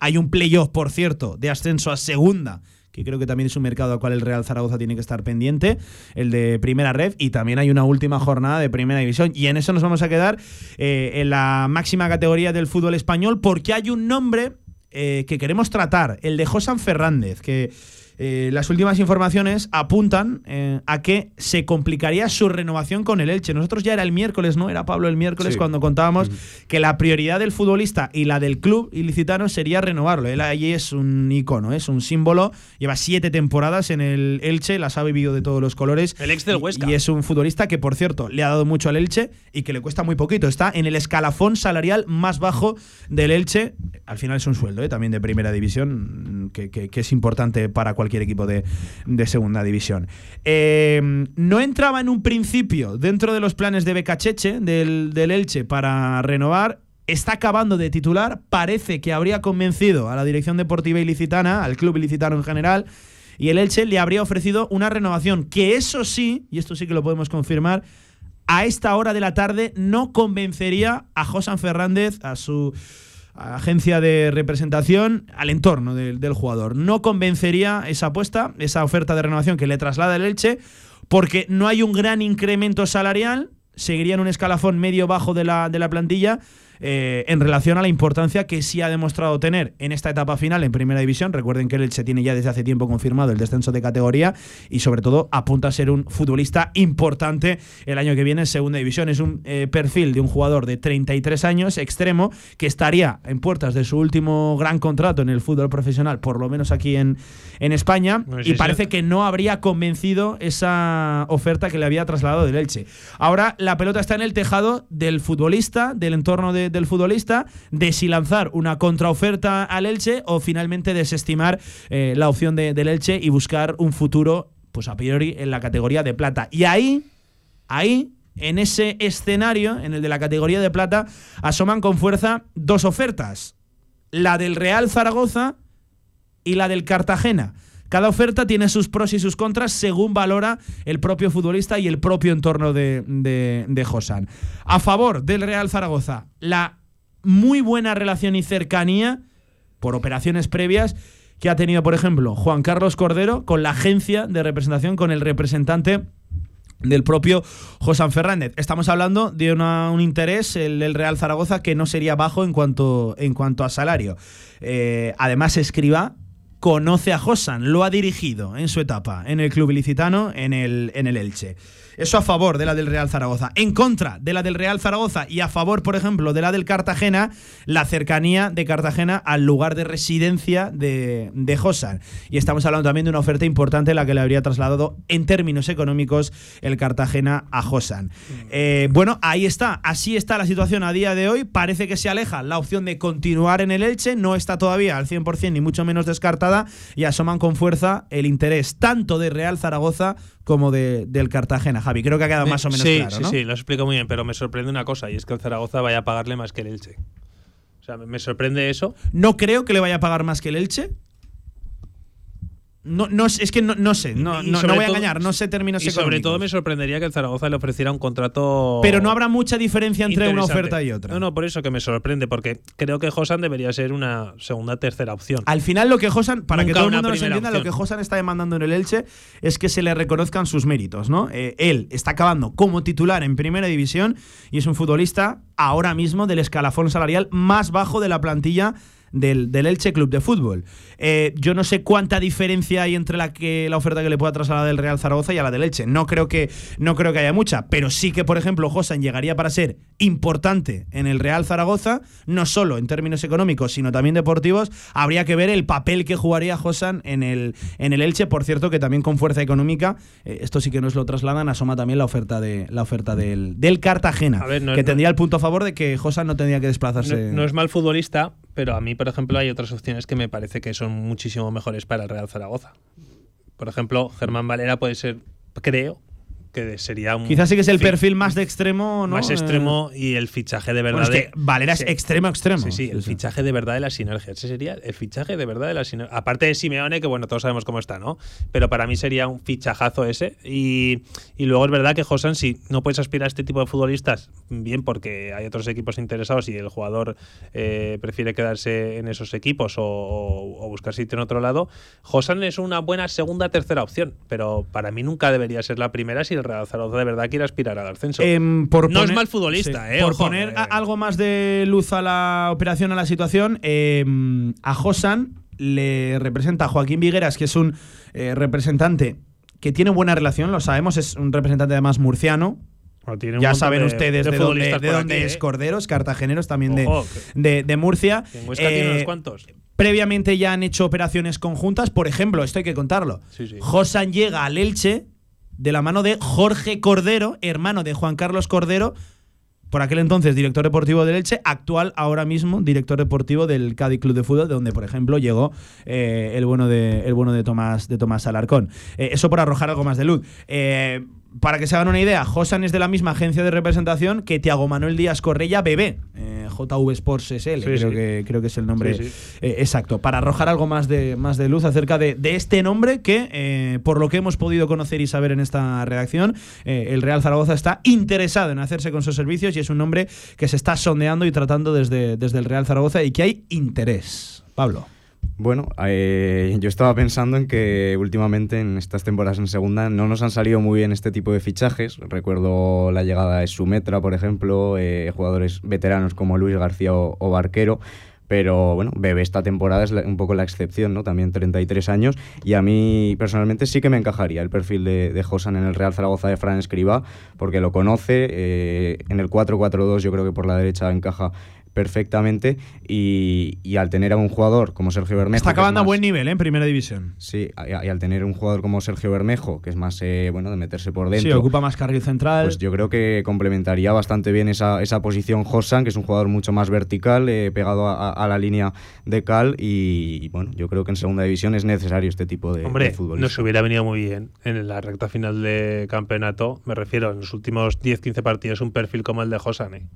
hay un playoff, por cierto, de ascenso a segunda que creo que también es un mercado al cual el Real Zaragoza tiene que estar pendiente, el de Primera Red, y también hay una última jornada de Primera División. Y en eso nos vamos a quedar eh, en la máxima categoría del fútbol español, porque hay un nombre eh, que queremos tratar, el de Josan Fernández, que eh, las últimas informaciones apuntan eh, a que se complicaría su renovación con el Elche. Nosotros ya era el miércoles, ¿no? Era Pablo el miércoles Sí. cuando contábamos que la prioridad del futbolista y la del club ilicitano sería renovarlo. Él allí es un icono, es un símbolo. Lleva siete temporadas en el Elche, las ha vivido de todos los colores. El ex del Huesca. Y es un futbolista que, por cierto, le ha dado mucho al Elche y que le cuesta muy poquito. Está en el escalafón salarial más bajo del Elche. Al final es un sueldo ¿eh? también de primera división, que, que- que es importante para cualquier equipo de, de segunda división. Eh, no entraba en un principio dentro de los planes de Becacheche, del, del Elche, para renovar. Está acabando de titular. Parece que habría convencido a la dirección deportiva ilicitana, al club ilicitano en general, y el Elche le habría ofrecido una renovación que eso sí, y esto sí que lo podemos confirmar, a esta hora de la tarde no convencería a Josan Fernández, a su agencia de representación al entorno del, del jugador. No convencería esa apuesta, esa oferta de renovación que le traslada el Elche, porque no hay un gran incremento salarial, seguiría en un escalafón medio bajo de la, de la plantilla eh, en relación a la importancia que sí ha demostrado tener en esta etapa final en Primera División. Recuerden que el Elche tiene ya desde hace tiempo confirmado el descenso de categoría y sobre todo apunta a ser un futbolista importante el año que viene en Segunda División. Es un eh, perfil de un jugador de 33 años, extremo, que estaría en puertas de su último gran contrato en el fútbol profesional, por lo menos aquí en, en España, Pues y parece que no habría convencido esa oferta que le había trasladado del Elche. Ahora la pelota está en el tejado del futbolista, del entorno de- del futbolista, de si lanzar una contraoferta al Elche o finalmente desestimar eh, la opción de- del Elche y buscar un futuro, pues a priori, en la categoría de plata. Y ahí, ahí, en ese escenario, en el de la categoría de plata, asoman con fuerza dos ofertas. La del Real Zaragoza y la del Cartagena. Cada oferta tiene sus pros y sus contras según valora el propio futbolista y el propio entorno de, de, Josan. A favor del Real Zaragoza, la muy buena relación y cercanía por operaciones previas que ha tenido, por ejemplo, Juan Carlos Cordero con la agencia de representación, con el representante del propio Josan Fernández. Estamos hablando de un interés, el, el Real Zaragoza, que no sería bajo en cuanto, en cuanto a salario. Eh, además, Escriba conoce a Josan, lo ha dirigido en su etapa en el club ilicitano, en el, en el Elche. Eso a favor de la del Real Zaragoza. En contra de la del Real Zaragoza y a favor, por ejemplo, de la del Cartagena, la cercanía de Cartagena al lugar de residencia de, de Josan. Y estamos hablando también de una oferta importante la que le habría trasladado en términos económicos el Cartagena a Josan. Eh, bueno, ahí está. Así está la situación a día de hoy. Parece que se aleja la opción de continuar en el Elche. No está todavía al 100% ni mucho menos descartada. Y asoman con fuerza el interés tanto de Real Zaragoza como de, del Cartagena. Javi, creo que ha quedado más o menos sí, claro, sí, ¿no? sí, lo explico muy bien, pero me sorprende una cosa y es que el Zaragoza vaya a pagarle más que el Elche. O sea, me- me sorprende eso. No creo que le vaya a pagar más que el Elche. No, no, es que no, no sé, no, no, no voy a todo- engañar, no sé términos Y sobre todo me sorprendería que el Zaragoza le ofreciera un contrato. Pero no habrá mucha diferencia entre una oferta y otra. No, no, por eso que me sorprende, porque creo que Josan debería ser una segunda, tercera opción. Al final lo que Josan, para que todo el mundo nos entienda, lo que Josan está demandando en el Elche es que se le reconozcan sus méritos, ¿no? Eh, él está acabando como titular en Primera División y es un futbolista ahora mismo del escalafón salarial más bajo de la plantilla del, del Elche Club de Fútbol. Eh, yo no sé cuánta diferencia hay entre la que la oferta que le pueda trasladar del Real Zaragoza y a la del Elche. No creo que no creo que haya mucha, pero sí que por ejemplo Josan llegaría para ser importante en el Real Zaragoza, no solo en términos económicos, sino también deportivos. Habría que ver el papel que jugaría Josan en el en el Elche, por cierto, que también con fuerza económica, eh, esto sí que nos lo trasladan, asoma también la oferta de la oferta del, del Cartagena, ver, no- que no- tendría el punto a favor de que Josan no tendría que No, desplazarse. no es mal futbolista, pero a mí, por ejemplo, hay otras opciones que me parece que son muchísimo mejores para el Real Zaragoza. Por ejemplo, Germán Valera puede ser, creo, que sería un. Quizás sí que es el fi- perfil más de extremo, ¿no? Más Eh, extremo y el fichaje de verdad. Bueno, es que Valera es Sí. extremo extremo. Sí, sí, el Sí, sí. fichaje de verdad de la sinergia. Ese sería el fichaje de verdad de la sinergia. Aparte de Simeone, que bueno, todos sabemos cómo está, ¿no? Pero para mí sería un fichajazo ese. Y, y luego es verdad que Josan, si no puedes aspirar a este tipo de futbolistas, bien porque hay otros equipos interesados y el jugador eh, prefiere quedarse en esos equipos o, o- o buscar sitio en otro lado, Josan es una buena segunda, tercera opción. Pero para mí nunca debería ser la primera si Zaragoza de verdad quiere aspirar al ascenso. Em, por no es mal futbolista, sí, ¿eh? Por Ojo, poner eh. algo más de luz a la operación, a la situación, em, a Josan le representa a Joaquín Vigueras, que es un eh, representante que tiene buena relación, lo sabemos, es un representante además murciano. Bueno, tiene un Ya saben de- ustedes de de, dónde, futbolistas de por dónde aquí, es ¿eh? Corderos, cartageneros también de, Ojo, de, de Murcia. En Huesca tiene Eh, unos cuantos. Previamente ya han hecho operaciones conjuntas. Por ejemplo, esto hay que contarlo. Sí, sí. Josan llega al Elche de la mano de Jorge Cordero, hermano de Juan Carlos Cordero, por aquel entonces director deportivo del Elche, actual ahora mismo director deportivo del Cádiz Club de Fútbol, de donde, por ejemplo, llegó eh, el bueno de, el bueno de Tomás, de Tomás Alarcón. Eh, eso por arrojar algo más de luz. Eh, para que se hagan una idea, Josan es de la misma agencia de representación que Tiago Manuel Díaz Correia Bebé. Eh, JV Sports SL, Sí, creo, sí. Que, creo que es el nombre Sí, eh, exacto, para arrojar algo más de, más de luz acerca de, de este nombre que, eh, por lo que hemos podido conocer y saber en esta redacción, eh, el Real Zaragoza está interesado en hacerse con sus servicios y es un nombre que se está sondeando y tratando desde, desde el Real Zaragoza y que hay interés. Pablo. Bueno, eh, yo estaba pensando en que últimamente en estas temporadas en segunda no nos han salido muy bien este tipo de fichajes. Recuerdo la llegada de Sumetra, por ejemplo, eh, jugadores veteranos como Luis García o, Barquero. Pero bueno, Bebe esta temporada es un poco la excepción, ¿no? También 33 años. Y a mí personalmente sí que me encajaría el perfil de, de Josan en el Real Zaragoza de Fran Escribá, porque lo conoce. eh, en el 4-4-2 yo creo que por la derecha encaja perfectamente. Y, y al tener a un jugador como Sergio Bermejo. Está que es acabando a más- buen nivel ¿eh? en primera división. Sí, y, y al tener un jugador como Sergio Bermejo, que es más eh, bueno de meterse por dentro. Sí, ocupa más carril central. Pues yo creo que complementaría bastante bien esa, esa posición Josan, que es un jugador mucho más vertical, eh, pegado a, a- a la línea de cal. Y, y, bueno, yo creo que en segunda división es necesario este tipo de, Hombre, de fútbol. nos hubiera venido muy bien en la recta final de campeonato, me refiero, en los últimos 10-15 partidos, un perfil como el de Josan, ¿eh?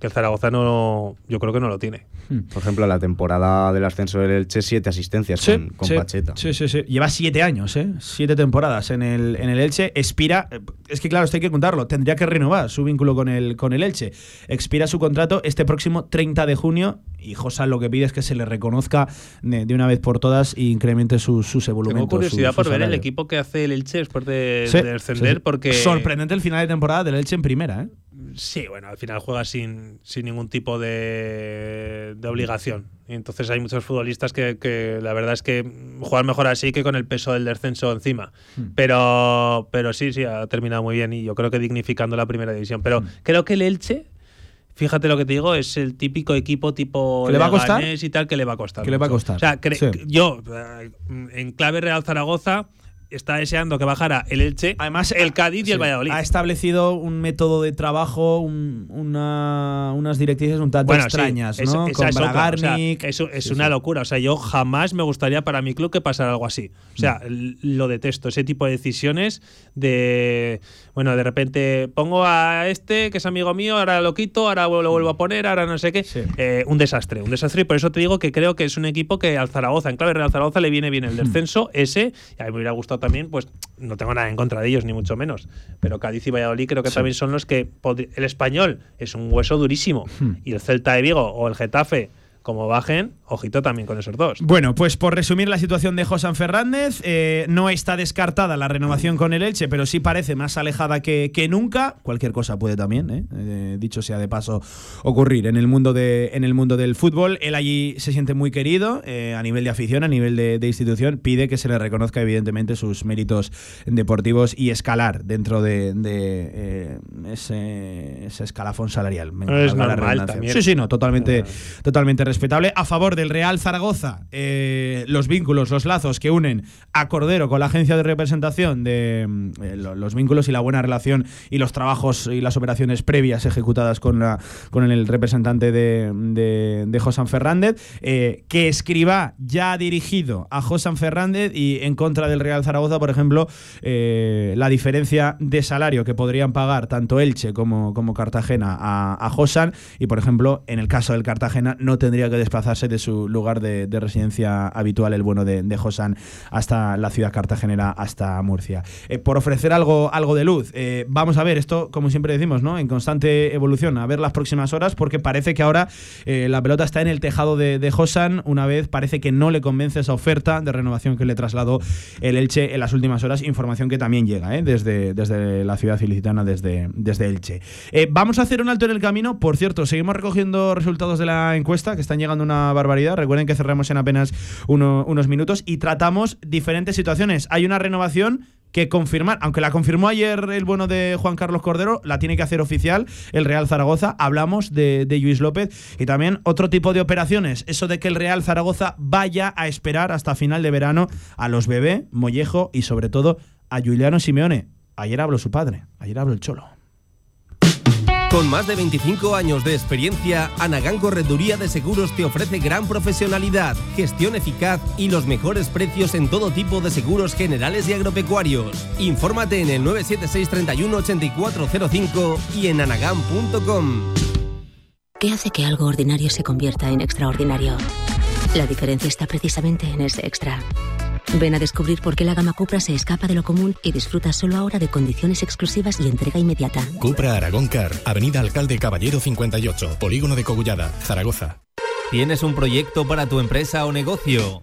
Que el Zaragoza no, yo creo que no lo tiene. Por ejemplo, la temporada del ascenso del Elche, siete asistencias Sí, con, con sí, Pacheta. Sí, sí, sí. Lleva siete años, ¿eh? Siete temporadas en el, en el Elche. Expira. eh, Es que, claro, esto hay que contarlo. Tendría que renovar su vínculo con el, con el Elche. Expira su contrato este próximo 30 de junio. Y Josan lo que pide es que se le reconozca de, de una vez por todas e incremente sus, sus evolumentos. Tengo curiosidad su- por su ver el equipo que hace el Elche después de, Sí, de descender, sí, sí. porque Sorprendente el final de temporada del Elche en primera, ¿eh? Sí, bueno, al final juega sin, sin ningún tipo de, de obligación. Y entonces hay muchos futbolistas que, que la verdad es que juegan mejor así que con el peso del descenso encima. Hmm. Pero, pero sí, sí, ha terminado muy bien y yo creo que dignificando la primera división. Hmm. Pero creo que el Elche, fíjate lo que te digo, es el típico equipo tipo ¿Que le va a costar? Y tal que le va a costar. Que le va a costar. O sea, Sí. yo, eh, en clave Real Zaragoza, está deseando que bajara el Elche, Además, el Cádiz y el. Valladolid. Ha establecido un método de trabajo, un- una- unas directrices un tanto Bueno, extrañas, es- ¿no? esa Con es otra, o sea, Bragarnik. eso es Sí, una locura. O sea, yo jamás me gustaría para mi club que pasara algo así. O sea, Mm. lo detesto. Ese tipo de decisiones de. Bueno, de repente pongo a este que es amigo mío, ahora lo quito, ahora lo vuelvo a poner, ahora no sé qué. Eh, un desastre, un desastre. Y por eso te digo que creo que es un equipo que al Zaragoza, en clave Real Zaragoza, le viene bien el descenso, ese. Y a mí me hubiera gustado también, pues no tengo nada en contra de ellos, ni mucho menos. Pero Cádiz y Valladolid creo que Sí. también son los que. El español es un hueso durísimo. Hmm. Y el Celta de Vigo o el Getafe, como bajen, ojito también con esos dos. Bueno, pues por resumir la situación de Josan Fernández, eh, no está descartada la renovación con el Elche, pero sí parece más alejada que, que nunca. Cualquier cosa puede también, ¿eh? Eh, dicho sea de paso, ocurrir en el mundo, de, en el mundo del fútbol. Él allí se siente muy querido a nivel de afición, a nivel de, de institución. Pide que se le reconozca evidentemente sus méritos deportivos y escalar dentro de, de, ese, ese escalafón salarial. Es normal también. Sí, sí, no, totalmente, totalmente respetable. A favor del Real Zaragoza, eh, los vínculos, los lazos que unen a Cordero con la agencia de representación de mm, eh, lo- los vínculos y la buena relación y los trabajos y las operaciones previas ejecutadas con, la, con el representante de, de, de Fernández, eh, que escriba ya dirigido a Josan Fernández y en contra del Real Zaragoza, por ejemplo, la diferencia de salario que podrían pagar tanto Elche como, como Cartagena a, a y, por ejemplo, en el caso del Cartagena no tendría que desplazarse de su lugar de, de residencia habitual, el bueno de, de Josan, hasta la ciudad cartagenera, hasta Murcia. Eh, por ofrecer algo, algo de luz, eh, vamos a ver esto, como siempre decimos, ¿no? en constante evolución, a ver las próximas horas, porque parece que ahora eh, la pelota está en el tejado de, de Josan, una vez parece que no le convence esa oferta de renovación que le trasladó el Elche en las últimas horas, información que también llega desde, desde la ciudad ilicitana, desde, desde Elche. Vamos a hacer un alto en el camino, por cierto, seguimos recogiendo resultados de la encuesta, que están llegando una barbaridad, recuerden que cerramos en apenas uno- unos minutos y tratamos diferentes situaciones. Hay una renovación que confirmar, aunque la confirmó ayer el bueno de Juan Carlos Cordero, la tiene que hacer oficial el Real Zaragoza. Hablamos de, de Luis López y también otro tipo de operaciones, eso de que el Real Zaragoza vaya a esperar hasta final de verano a los bebé, Mollejo y sobre todo a Juliano Simeone. Ayer habló su padre, ayer habló el Cholo. Con más de 25 años de experiencia, Anagán Correduría de Seguros te ofrece gran profesionalidad, gestión eficaz y los mejores precios en todo tipo de seguros generales y agropecuarios. Infórmate en el 976 31 8405 y en anagán.com. ¿Qué hace que algo ordinario se convierta en extraordinario? La diferencia está precisamente en ese extra. Ven a descubrir por qué la gama Cupra se escapa de lo común y disfruta solo ahora de condiciones exclusivas y entrega inmediata. Cupra Aragón Car, Avenida Alcalde Caballero 58, Polígono de Cogullada, Zaragoza. ¿Tienes un proyecto para tu empresa o negocio?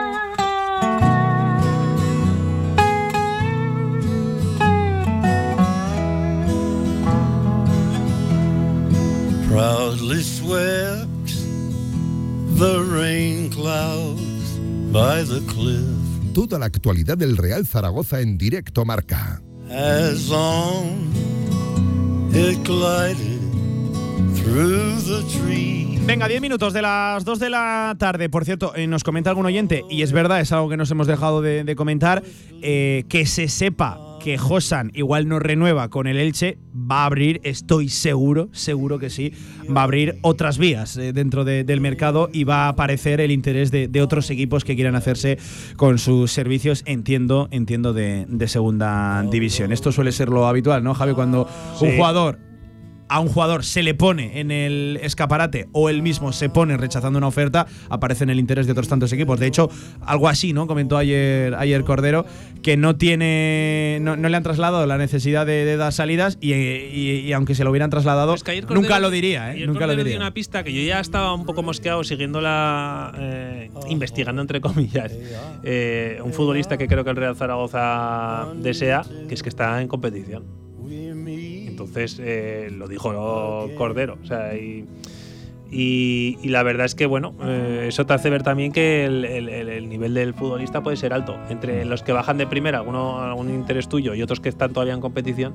proudly swept the rain clouds by the cliff Toda la actualidad del Real Zaragoza en directo marca. as on it glided through the trees. Venga, 10 minutos de las 2 de la tarde. Por cierto, eh, nos comenta algún oyente, y es verdad, es algo que nos hemos dejado de, de comentar, eh, que se sepa que Josan igual no renueva con el Elche, va a abrir, estoy seguro, seguro que sí, va a abrir otras vías eh, dentro de- del mercado y va a aparecer el interés de, de otros equipos que quieran hacerse con sus servicios, entiendo, entiendo, de, de segunda división. Esto suele ser lo habitual, ¿no, Javi? Cuando un jugador a un jugador se le pone en el escaparate o él mismo se pone rechazando una oferta, aparece en el interés de otros tantos equipos. De hecho, algo así, ¿no? Comentó ayer, ayer Cordero, que no tiene. No, no le han trasladado la necesidad de, de dar salidas y, y- y aunque se lo hubieran trasladado, Es que ayer Cordero- nunca lo diría, ¿eh? ayer Nunca lo diría. una pista que yo ya estaba un poco mosqueado siguiéndola, eh, investigando entre comillas. Eh, un futbolista que creo que el Real Zaragoza desea, que es que está en competición. Entonces eh, lo dijo Cordero. O sea, y, y- y la verdad es que, bueno, eh, eso te hace ver también que el, el- el- el nivel del futbolista puede ser alto. Entre los que bajan de primera, alguno, algún interés tuyo y otros que están todavía en competición,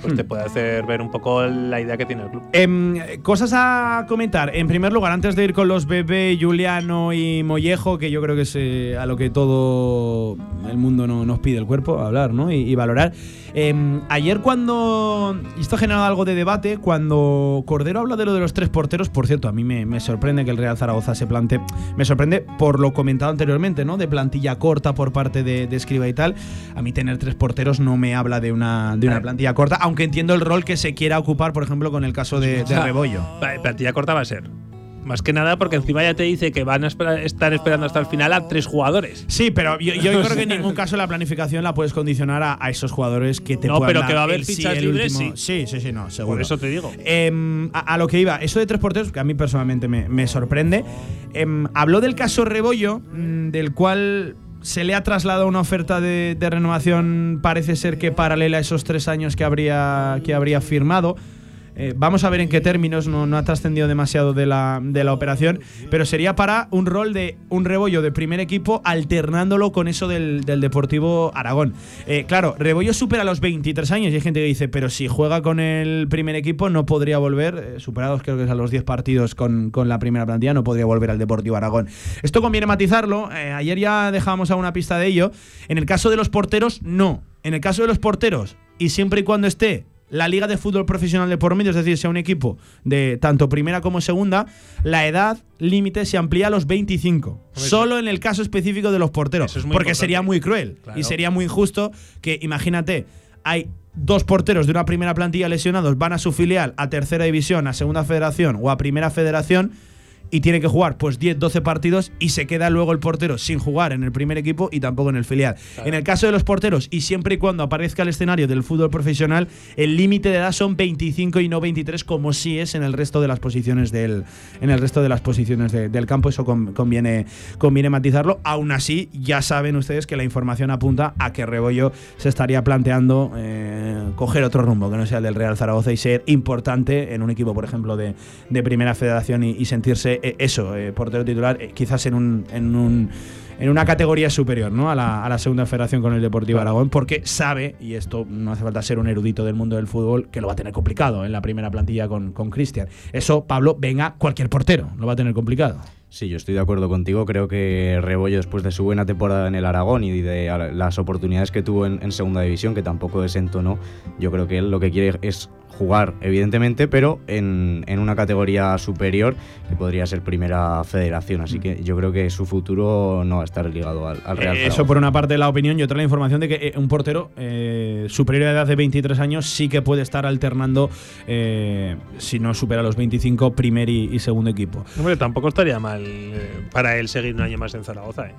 pues Hmm. te puede hacer ver un poco la idea que tiene el club. Em, cosas a comentar. En primer lugar, antes de ir con los bebé, Juliano y Mollejo, que yo creo que es eh, a lo que todo el mundo no- nos pide el cuerpo, hablar ¿no? y, y valorar. Em, ayer cuando. y Esto ha generado algo de debate. Cuando Cordero habla de lo de los tres porteros, por cierto, a mí me, me sorprende que el Real Zaragoza se plante. Me sorprende por lo comentado anteriormente, ¿no? De plantilla corta por parte de, de Escriba y tal. A mí tener tres porteros no me habla de una, de una plantilla corta, aunque entiendo el rol que se quiera ocupar, por ejemplo, con el caso de, de Rebollo. Va, Plantilla corta va a ser. Más que nada porque encima ya te dice que van a estar esperando hasta el final a tres jugadores. Sí, pero yo, yo creo que en ningún caso la planificación la puedes condicionar a, a esos jugadores que te No, puedan pero que va a haber sí, fichas el libres, último- sí. Sí, sí, sí, no, seguro. Por eso te digo. Em, a, a lo que iba, eso de tres porteros, que a mí personalmente me, me sorprende. Em, habló del caso Rebollo, mm, del cual se le ha trasladado una oferta de, de renovación, parece ser que paralela a esos tres años que habría, que habría firmado. Eh, vamos a ver en qué términos, no, ha trascendido demasiado de la, de la operación, pero sería para un rol de un rebollo de primer equipo alternándolo con eso del, del Deportivo Aragón. Eh, claro, Rebollo supera los 23 años y hay gente que dice, pero si juega con el primer equipo no podría volver, eh, superados creo que es a los 10 partidos con, con la primera plantilla, no podría volver al Deportivo Aragón. Esto conviene matizarlo, ayer ya dejamos a una pista de ello. En el caso de los porteros, no. En el caso de los porteros, y siempre y cuando esté la Liga de Fútbol Profesional de por medio, es decir, sea un equipo de tanto primera como segunda, la edad límite se amplía a los 25. Solo en el caso específico de los porteros. es porque importante. sería muy cruel Claro. y sería muy injusto que, imagínate, hay dos porteros de una primera plantilla lesionados, van a su filial, a tercera división, a segunda federación o a primera federación y tiene que jugar pues 10, 12 partidos y se queda luego el portero sin jugar en el primer equipo y tampoco en el filial. En el caso de los porteros y siempre y cuando aparezca el escenario del fútbol profesional, el límite de edad son 25 y no 23 como sí es en el resto de las posiciones del en el resto de las posiciones de- del campo, eso con- conviene conviene matizarlo. Aún así, ya saben ustedes que la información apunta a que Rebollo se estaría planteando eh, coger otro rumbo que no sea el del Real Zaragoza y ser importante en un equipo, por ejemplo, de, de primera federación y, y sentirse eh, eso, eh, portero titular, eh, quizás en un, en un en una categoría superior ¿no? a, la, a la segunda federación con el Deportivo Aragón, porque sabe, y esto no hace falta ser un erudito del mundo del fútbol, que lo va a tener complicado en la primera plantilla con con Cristian. Eso, Pablo, venga cualquier portero, lo va a tener complicado. Sí, yo estoy de acuerdo contigo. Creo que Rebollo, después de su buena temporada en el Aragón y de las oportunidades que tuvo en, en Segunda División, que tampoco desentonó, yo creo que él lo que quiere es jugar, evidentemente, pero en, en una categoría superior, que podría ser Primera Federación. Así que yo creo que su futuro no va a estar ligado al, al Real Eh, Eso por una parte la opinión y otra la información de que eh, un portero eh, superior a edad de 23 años sí que puede estar alternando, eh, si no supera los 25, primer y, y segundo equipo. Hombre, tampoco estaría mal eh, para él seguir un año más en Zaragoza, ¿eh?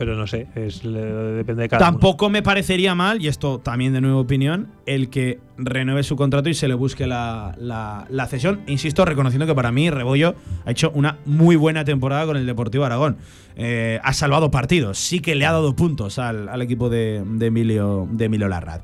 Pero no sé, es, depende de cada uno. Tampoco me parecería mal, y esto también de nueva opinión, el que renueve su contrato y se le busque la, la- la cesión. Insisto, reconociendo que para mí Rebollo ha hecho una muy buena temporada con el Deportivo Aragón. Eh, ha salvado partidos, sí que le ha dado puntos al, al equipo de, de Emilio, de Emilio Larraz.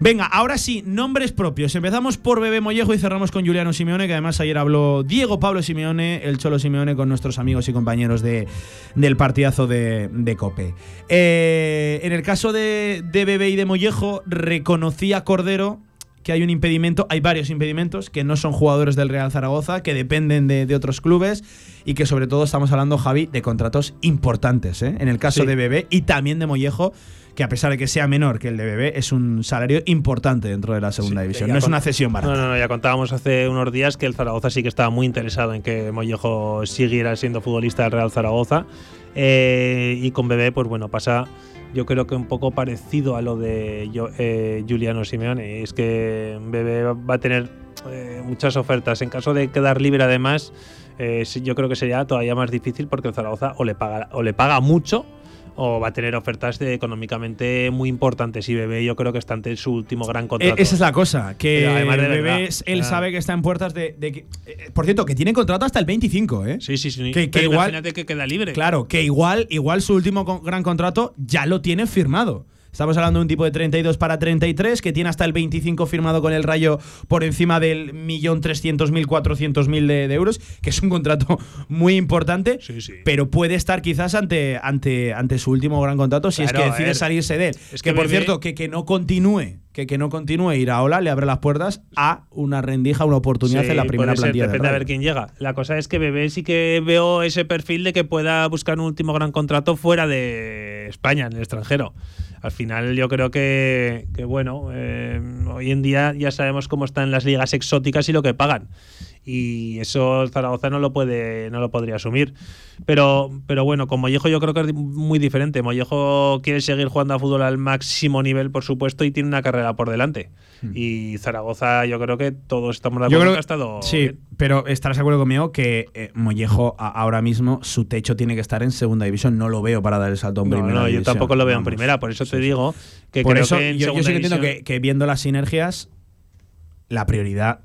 Venga, ahora sí, nombres propios. Empezamos por Bebé Mollejo y cerramos con Juliano Simeone, que además ayer habló Diego Pablo Simeone, el Cholo Simeone, con nuestros amigos y compañeros de, del partidazo de, de Cope. Eh, en el caso de, de Bebé y de Mollejo, reconocía Cordero que hay un impedimento, hay varios impedimentos que no son jugadores del Real Zaragoza, que dependen de, de otros clubes y que sobre todo estamos hablando, Javi, de contratos importantes. ¿eh? En el caso Sí. de Bebé y también de Mollejo, que a pesar de que sea menor que el de Bebé, es un salario importante dentro de la segunda división. No es una cesión barata. No, no, no, ya contábamos hace unos días que el Zaragoza sí que estaba muy interesado en que Mollejo siguiera siendo futbolista del Real Zaragoza. Eh, y con Bebé, pues bueno, pasa yo creo que un poco parecido a lo de yo- eh, Giuliano Simeone. Es que Bebé va a tener eh, muchas ofertas. En caso de quedar libre, además, eh, yo creo que sería todavía más difícil porque el Zaragoza o le paga, o le paga mucho o va a tener ofertas de- económicamente muy importantes. Y Bebé yo creo que está ante su último gran Eh, contrato. esa es la cosa, que además de Bebé, verdad, él sabe que está en puertas de. de que- eh, por cierto, que tiene contrato hasta el 25, ¿eh? Sí, sí, sí. Que, que igual, imagínate que queda libre. Claro, que igual, igual su último gran contrato ya lo tiene firmado. Estamos hablando de un tipo de 32 para 33 que tiene hasta el 25 firmado con el Rayo por encima del millón trescientos mil, cuatrocientos mil de, de euros, que es un contrato muy importante, pero puede estar quizás ante, ante, ante su último gran contrato si es que decide salirse de él. es que, que por Bebé- cierto, que, que no continúe, que, que no continúe Iraola le abre las puertas a una rendija, una oportunidad Sí, en la primera puede ser, plantilla. Depende a Rayo. ver quién llega. La cosa es que Bebé sí que veo ese perfil de que pueda buscar un último gran contrato fuera de España, en el extranjero. Al final yo creo que, que, bueno, eh, hoy en día ya sabemos cómo están las ligas exóticas y lo que pagan. Y eso Zaragoza no lo puede, no lo podría asumir. Pero, pero bueno, con Mollejo yo creo que es muy diferente. Mollejo quiere seguir jugando a fútbol al máximo nivel, por supuesto, y tiene una carrera por delante. Y Zaragoza, yo creo que todos estamos de. Yo acuerdo creo que ha estado. Sí, bien. pero estarás de acuerdo conmigo que eh, Mollejo a- ahora mismo su techo tiene que estar en segunda división. No lo veo para dar el salto en No, primera no, yo división. tampoco lo veo en Vamos. primera, por eso te digo que Por creo eso que en yo, yo sí que entiendo que, que viendo las sinergias, la prioridad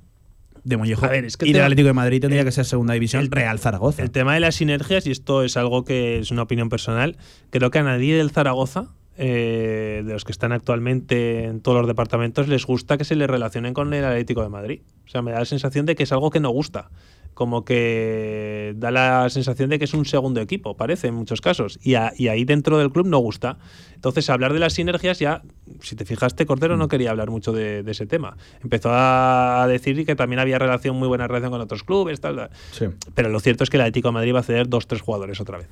de Mollejo A ver, es que y el Atlético de Madrid tendría el- que ser segunda división Real Zaragoza. El tema de las sinergias, y esto es algo que es una opinión personal, creo que a nadie del Zaragoza, eh, de los que están actualmente en todos los departamentos, les gusta que se les relacionen con el Atlético de Madrid. O sea, me da la sensación de que es algo que no gusta. Como que da la sensación de que es un segundo equipo, parece en muchos casos. Y, a- y ahí dentro del club no gusta. Entonces, hablar de las sinergias ya, si te fijaste, Cordero no quería hablar mucho de, de ese tema. Empezó a decir que también había relación, muy buena relación con otros clubes, tal, tal. Sí. Pero lo cierto es que el Atlético de Madrid va a ceder dos, tres jugadores otra vez.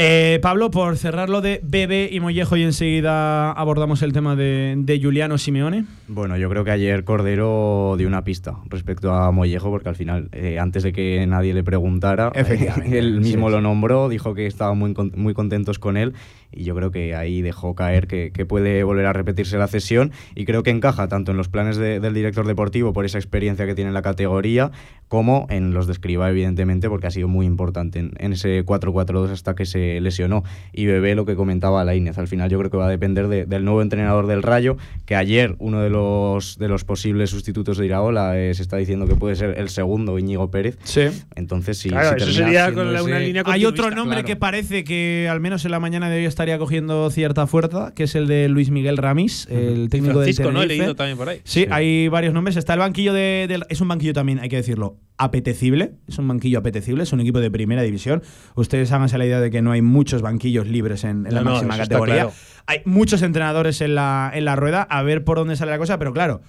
Eh, Pablo, por cerrar lo de Bebe y Mollejo y enseguida abordamos el tema de, de Juliano Simeone. Bueno, yo creo que ayer Cordero dio una pista respecto a Mollejo, porque al final, eh, antes de que nadie le preguntara, Efectivamente, él mismo sí, lo nombró, dijo que estaban muy, muy contentos con él y yo creo que ahí dejó caer que, que puede volver a repetirse la cesión y creo que encaja tanto en los planes de- del director deportivo por esa experiencia que tiene en la categoría como en los de Escriba, evidentemente, porque ha sido muy importante en, en ese 4-4-2 hasta que se lesionó. Y Bebé, lo que comentaba Lainez, al final yo creo que va a depender de- del nuevo entrenador del Rayo, que ayer uno de los, de los posibles sustitutos de Iraola eh, se está diciendo que puede ser el segundo, Íñigo Pérez. Sí. Entonces, sí. Claro, si eso sería con la- una línea Hay otro nombre claro. que parece que al menos en la mañana de hoy estaría cogiendo cierta fuerza, que es el de Luis Miguel Ramis, el técnico Francisco, del ¿no? He Tenerife. leído también por ahí. Sí, Sí. hay varios nombres. Está el banquillo de, Es un banquillo también, hay que decirlo, apetecible. Es un banquillo apetecible, es un equipo de primera división. Ustedes háganse la idea de que no hay muchos banquillos libres en, en la No, máxima categoría. claro. Hay muchos entrenadores en la, en la rueda, a ver por dónde sale la cosa, pero claro,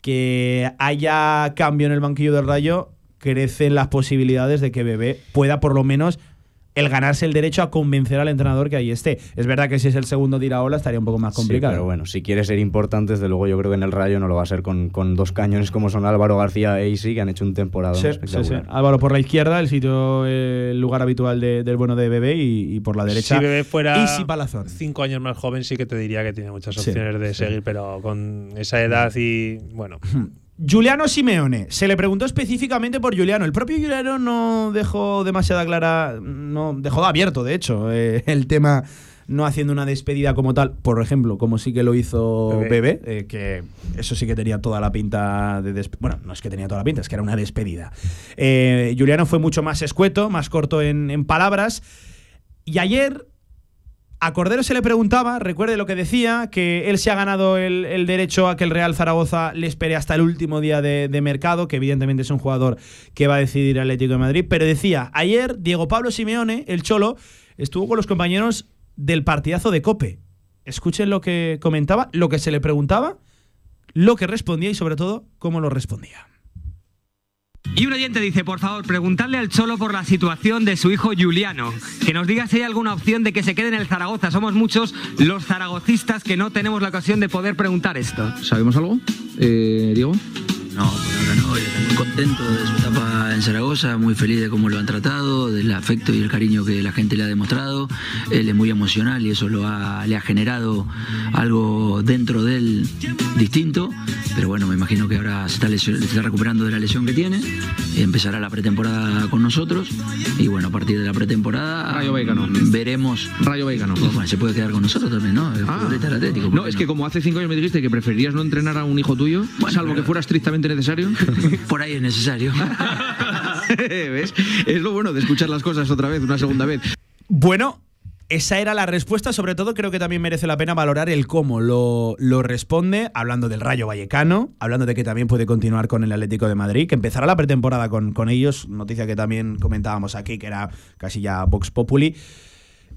que haya cambio en el banquillo del Rayo, crecen las posibilidades de que Bebé pueda por lo menos el ganarse el derecho a convencer al entrenador que ahí esté. Es verdad que si es el segundo de Iraola estaría un poco más complicado. Sí, pero bueno, si quiere ser importante, desde luego yo creo que en el Rayo no lo va a ser con, con dos cañones como son Álvaro García e Isi, que han hecho un temporada Sí, sí, espectacular. sí. Álvaro por la izquierda, el sitio, el lugar habitual de- del bueno de Bebé y, y por la derecha. Si Bebé fuera Isi Palazón. cinco años más joven, sí que te diría que tiene muchas Sí, opciones de sí. seguir, pero con esa edad y bueno. Juliano Simeone. Se le preguntó específicamente por Juliano. El propio Juliano no dejó demasiada clara, no dejó abierto, de hecho, eh, el tema no haciendo una despedida como tal, por ejemplo, como sí que lo hizo Bebé. Eh, que eso sí que tenía toda la pinta de despe- bueno, no es que tenía toda la pinta, es que era una despedida. Eh, Juliano fue mucho más escueto, más corto en, en palabras. Y ayer a Cordero se le preguntaba, recuerde lo que decía, que él se ha ganado el, derecho a que el Real Zaragoza le espere hasta el último día de, de mercado, que evidentemente es un jugador que va a decidir Atlético de Madrid. Pero decía, ayer Diego Pablo Simeone, el Cholo, estuvo con los compañeros del partidazo de Cope. Escuchen lo que comentaba, lo que se le preguntaba, lo que respondía y sobre todo cómo lo respondía. Y un oyente dice, por favor, preguntarle al Cholo por la situación de su hijo Juliano. Que nos diga si hay alguna opción de que se quede en el Zaragoza. Somos muchos los zaragocistas que no tenemos la ocasión de poder preguntar esto. ¿Sabemos algo, eh, Diego? No, por ahora no. Él está muy contento de su etapa en Zaragoza, muy feliz de cómo lo han tratado, del afecto y el cariño que la gente le ha demostrado. Él es muy emocional y eso lo ha, le ha generado algo dentro de él distinto. Pero bueno, me imagino que ahora se está, lesio- se está recuperando de la lesión que tiene. y empezará la pretemporada con nosotros. Y bueno, a partir de la pretemporada Rayo Vallecano. veremos. Rayo Vallecano. Bueno, se puede quedar con nosotros también, ¿no? El Ah. futbolista del Atlético. ¿por No, es que como hace cinco años me dijiste que preferirías no entrenar a un hijo tuyo, salvo que fuera estrictamente necesario. Por ahí es necesario. ¿Ves? Es lo bueno de escuchar las cosas otra vez, una segunda vez. Bueno, esa era la respuesta. Sobre todo, creo que también merece la pena valorar el cómo lo, lo responde, hablando del Rayo Vallecano, hablando de que también puede continuar con el Atlético de Madrid, que empezará la pretemporada con, con ellos. Noticia que también comentábamos aquí, que era casi ya Vox Populi.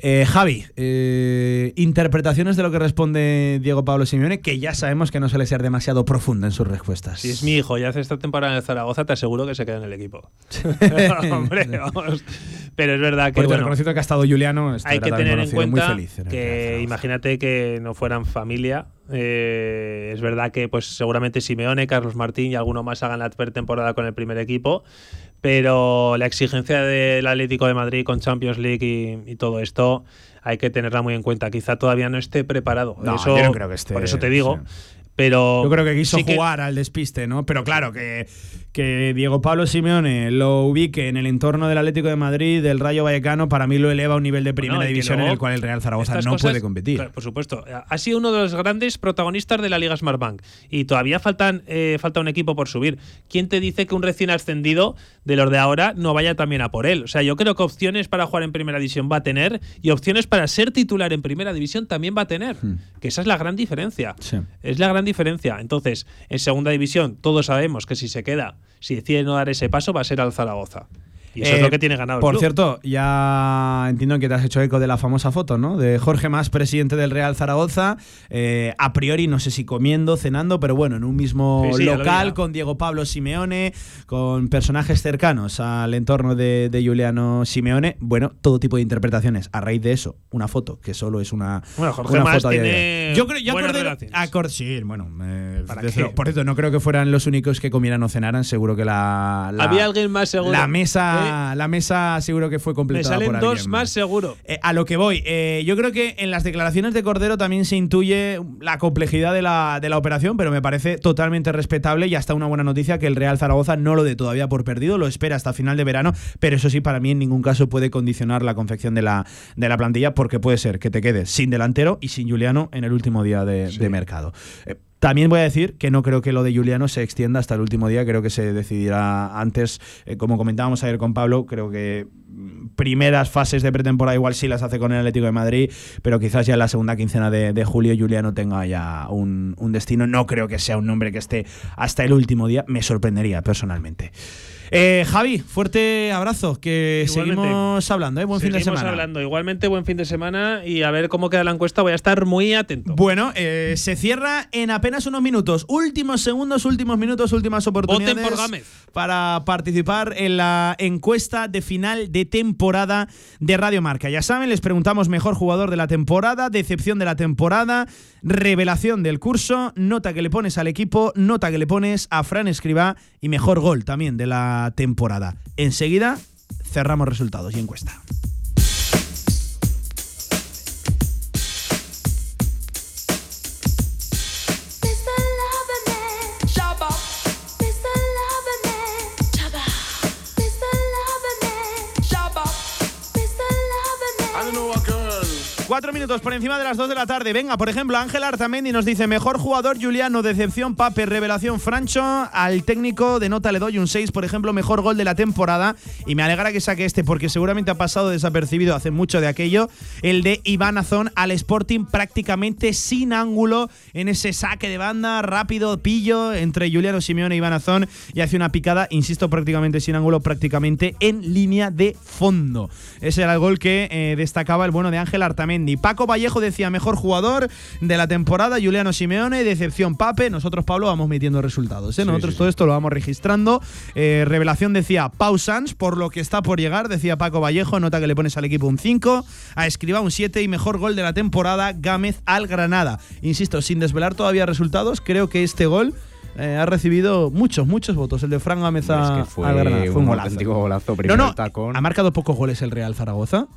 Eh, Javi, eh, interpretaciones de lo que responde Diego Pablo Simeone, que ya sabemos que no suele ser demasiado profunda en sus respuestas. Si es mi hijo y hace esta temporada en el Zaragoza, te aseguro que se queda en el equipo. Hombre, vamos. Pero es verdad que. Porque bueno, reconocido que ha estado Juliano, esto hay que tener en conocido, muy cuenta feliz en que imagínate que no fueran familia. eh, es verdad que pues seguramente Simeone, Carlos Martín y alguno más hagan la pretemporada con el primer equipo, pero la exigencia del Atlético de Madrid con Champions League y, y todo esto hay que tenerla muy en cuenta. Quizá todavía no esté preparado. No, Eso- yo no creo que esté, Por eso te digo. sí. Pero Yo creo que quiso sí que- jugar al despiste, ¿no? Pero claro, que, que Diego Pablo Simeone lo ubique en el entorno del Atlético de Madrid, del Rayo Vallecano, para mí lo eleva a un nivel de primera Bueno, división en el cual el Real Zaragoza no cosas- puede competir. Claro, por supuesto. Ha sido uno de los grandes protagonistas de la Liga Smartbank. Y todavía faltan, eh, falta un equipo por subir. ¿Quién te dice que un recién ascendido de los de ahora no vaya también a por él? O sea, yo creo que opciones para jugar en primera división va a tener y opciones para ser titular en primera división también va a tener. Que esa es la gran diferencia. Sí. Es la gran diferencia. Entonces, en segunda división, todos sabemos que si se queda, si decide no dar ese paso, va a ser al Zaragoza. Y eso es Eh, lo que tiene ganado. el Por club. cierto, ya entiendo que te has hecho eco de la famosa foto, ¿no? De Jorge Más, presidente del Real Zaragoza. eh, a priori, no sé si comiendo, cenando, pero bueno, en un mismo Sí, sí, local con Diego Pablo Simeone, con personajes cercanos al entorno de, de Juliano Simeone. Bueno, todo tipo de interpretaciones. A raíz de eso, una foto, que solo es una. Bueno, Jorge una Mas foto tiene. Yo creo, yo acordé- relaciones. acor- sí, bueno, eh, ¿Para desde qué? luego. por cierto, no creo que fueran los únicos que comieran o cenaran. Seguro que la. la- Había alguien más seguro. La mesa, la mesa seguro que fue Me completada salen por dos más seguro. eh, a lo que voy, eh, yo creo que en las declaraciones de Cordero también se intuye la complejidad de la, de la operación, pero me parece totalmente respetable y hasta una buena noticia que el Real Zaragoza no lo dé todavía por perdido, lo espera hasta final de verano, pero eso sí, para mí en ningún caso puede condicionar la confección de la, de la plantilla, porque puede ser que te quedes sin delantero y sin Juliano en el último día de, de mercado. Eh, también voy a decir que no creo que lo de Juliano se extienda hasta el último día, creo que se decidirá antes, eh, como comentábamos ayer con Pablo, creo que mm, primeras fases de pretemporada igual sí las hace con el Atlético de Madrid, pero quizás ya en la segunda quincena de, julio Juliano tenga ya un destino. No creo que sea un nombre que esté hasta el último día, me sorprendería personalmente. Eh, Javi, fuerte abrazo, que Igualmente. seguimos hablando, ¿eh? Buen fin de Seguimos semana. hablando. Igualmente, buen fin de semana y a ver cómo queda la encuesta. Voy a estar muy atento. Bueno, eh, se cierra en apenas unos minutos. Últimos segundos, últimos minutos, últimas oportunidades por Gámez. para participar en la encuesta de final de temporada de Radio Marca. Ya saben, les preguntamos mejor jugador de la temporada, decepción de la temporada, revelación del curso, nota que le pones al equipo, nota que le pones a Fran Escribá y mejor gol también de la temporada. Enseguida cerramos resultados y encuesta. Cuatro minutos por encima de las dos de la tarde. Venga, por ejemplo, Ángel Artamendi nos dice: Mejor jugador Juliano, decepción Pape, revelación Francho. Al técnico de nota le doy un 6, por ejemplo, mejor gol de la temporada. Y me alegra que saque este porque seguramente ha pasado desapercibido hace mucho de aquello. El de Iván Azón al Sporting prácticamente sin ángulo en ese saque de banda, rápido, pillo entre Juliano Simeone e Iván Azón y hace una picada, insisto, prácticamente sin ángulo, prácticamente en línea de fondo. Ese era el gol que eh, destacaba el bueno de Ángel Artamendi. Paco Vallejo decía mejor jugador de la temporada, Juliano Simeone, decepción Pape. Nosotros, Pablo, vamos metiendo resultados. ¿eh? Nosotros todo esto lo vamos registrando. Eh, revelación decía Pau Sanz, por lo que está por llegar, decía Paco Vallejo, nota que le pones al equipo un 5, a Escriba un 7 y mejor gol de la temporada, Gámez al Granada. Insisto, sin desvelar todavía resultados, creo que este gol eh, ha recibido muchos, muchos votos. El de Fran Gámez a- Es que fue al Granada. Fue un un golazo. auténtico golazo, No, no, el tacón. ha marcado pocos goles el Real Zaragoza.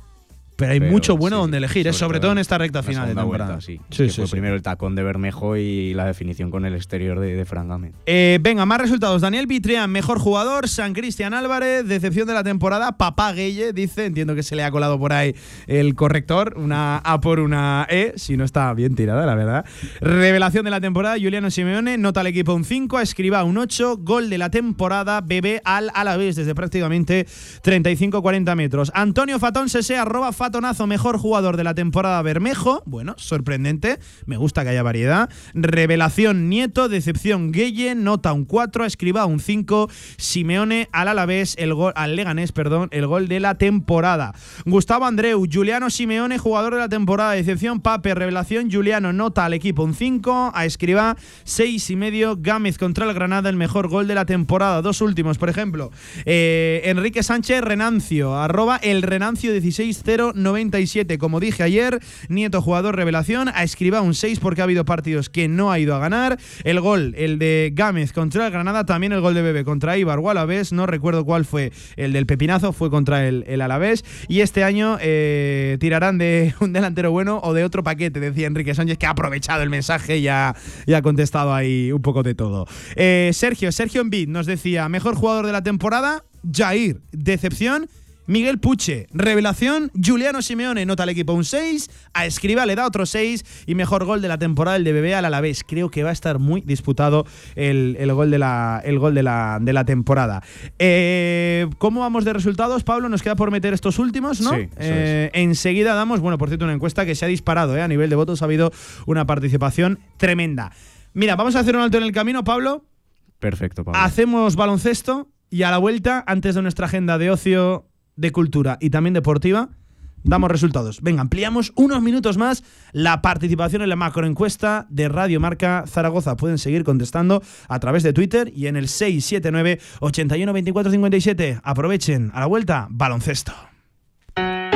Pero hay Pero mucho bueno sí, donde elegir, ¿eh? sobre todo en esta recta final de temporada. vuelta, sí. Sí, fue primero el tacón de Bermejo y la definición con el exterior de, de Fran Gámez. Eh, venga, más resultados. Daniel Vitrean, mejor jugador. San Cristian Álvarez, decepción de la temporada. Papá Gueye, dice. Entiendo que se le ha colado por ahí el corrector. Una A por una E, si no está bien tirada, la verdad. Revelación de la temporada. Juliano Simeone, nota al equipo un 5. Escriba un 8. Gol de la temporada. Bebé al Alavés desde prácticamente 35-40 metros. Antonio Fatón Sese, arroba Fatonazo, mejor jugador de la temporada Bermejo. Bueno, sorprendente. Me gusta que haya variedad. Revelación Nieto, decepción Gueye, nota un 4, escriba un 5, Simeone al Alavés, el gol al Leganés, perdón, el gol de la temporada. Gustavo Andreu, Juliano Simeone, jugador de la temporada, decepción Pape, revelación Juliano, nota al equipo un 5, a escriba 6 y medio, Gámez contra el Granada, el mejor gol de la temporada. Dos últimos, por ejemplo, eh, Enrique Sánchez Renancio, arroba el Renancio 16097, como dije ayer, Nieto jugador revelación, a escriba un 6 porque ha habido partidos que no ha ido a ganar. El gol, el de Gámez contra el Granada, también el gol de Bebe contra Ibar o Alavés, no recuerdo cuál fue el del Pepinazo, fue contra el, el Alavés. Y este año eh, tirarán de un delantero bueno o de otro paquete, decía Enrique Sánchez, que ha aprovechado el mensaje y ha, ha contestado ahí un poco de todo. Eh, Sergio, Sergio Envid nos decía, mejor jugador de la temporada, Jair, decepción. Miguel Puche, revelación, Juliano Simeone, nota al equipo un 6, a Escriba le da otro 6 y mejor gol de la temporada el de Bebé al Alavés. Creo que va a estar muy disputado el, el gol, de la, el gol de, la, de la temporada. Eh, ¿Cómo vamos de resultados, Pablo? Nos queda por meter estos últimos, ¿no? Sí, Eh, Enseguida damos, bueno, por cierto, una encuesta que se ha disparado, ¿eh? a nivel de votos ha habido una participación tremenda. Mira, vamos a hacer un alto en el camino, Pablo. Perfecto, Pablo. Hacemos baloncesto y a la vuelta, antes de nuestra agenda de ocio, de cultura y también deportiva, damos resultados. Venga, ampliamos unos minutos más la participación en la macroencuesta de Radio Marca Zaragoza. Pueden seguir contestando a través de Twitter y en el 679 81 24 57. Aprovechen a la vuelta, baloncesto.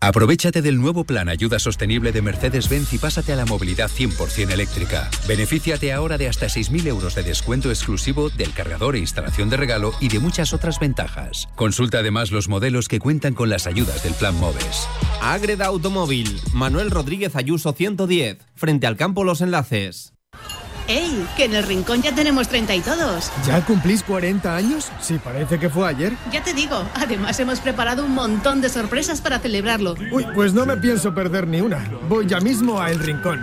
Aprovechate del nuevo plan Ayuda Sostenible de Mercedes-Benz y pásate a la movilidad 100% eléctrica. Benefíciate ahora de hasta 6.000 euros de descuento exclusivo del cargador e instalación de regalo y de muchas otras ventajas. Consulta además los modelos que cuentan con las ayudas del plan MOVES. Ágreda Automóvil, Manuel Rodríguez Ayuso 110, frente al campo Los Enlaces. ¡Ey! Que en el rincón ya tenemos 30 y todos. ¿Ya cumplís 40 años? Sí, parece que fue ayer. Ya te digo, además hemos preparado un montón de sorpresas para celebrarlo. Uy, pues no me pienso perder ni una. Voy ya mismo a El Rincón.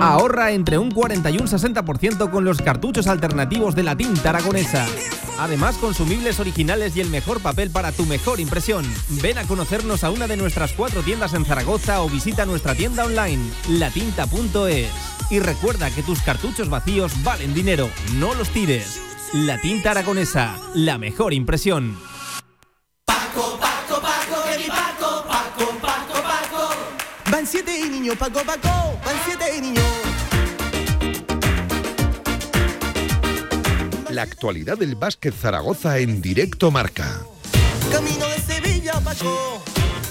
Ahorra entre un 40 y un 60% con los cartuchos alternativos de la tinta aragonesa. Además, consumibles originales y el mejor papel para tu mejor impresión. Ven a conocernos a una de nuestras cuatro tiendas en Zaragoza o visita nuestra tienda online, latinta.es. Y recuerda que tus cartuchos vacíos valen dinero, no los tires. La tinta aragonesa, la mejor impresión. Paco, Paco, Paco, que mi Paco, Paco, Paco, Paco. Van siete niños, Paco, Paco, van siete niños. La actualidad del básquet Zaragoza en directo marca. Camino de Sevilla, Paco.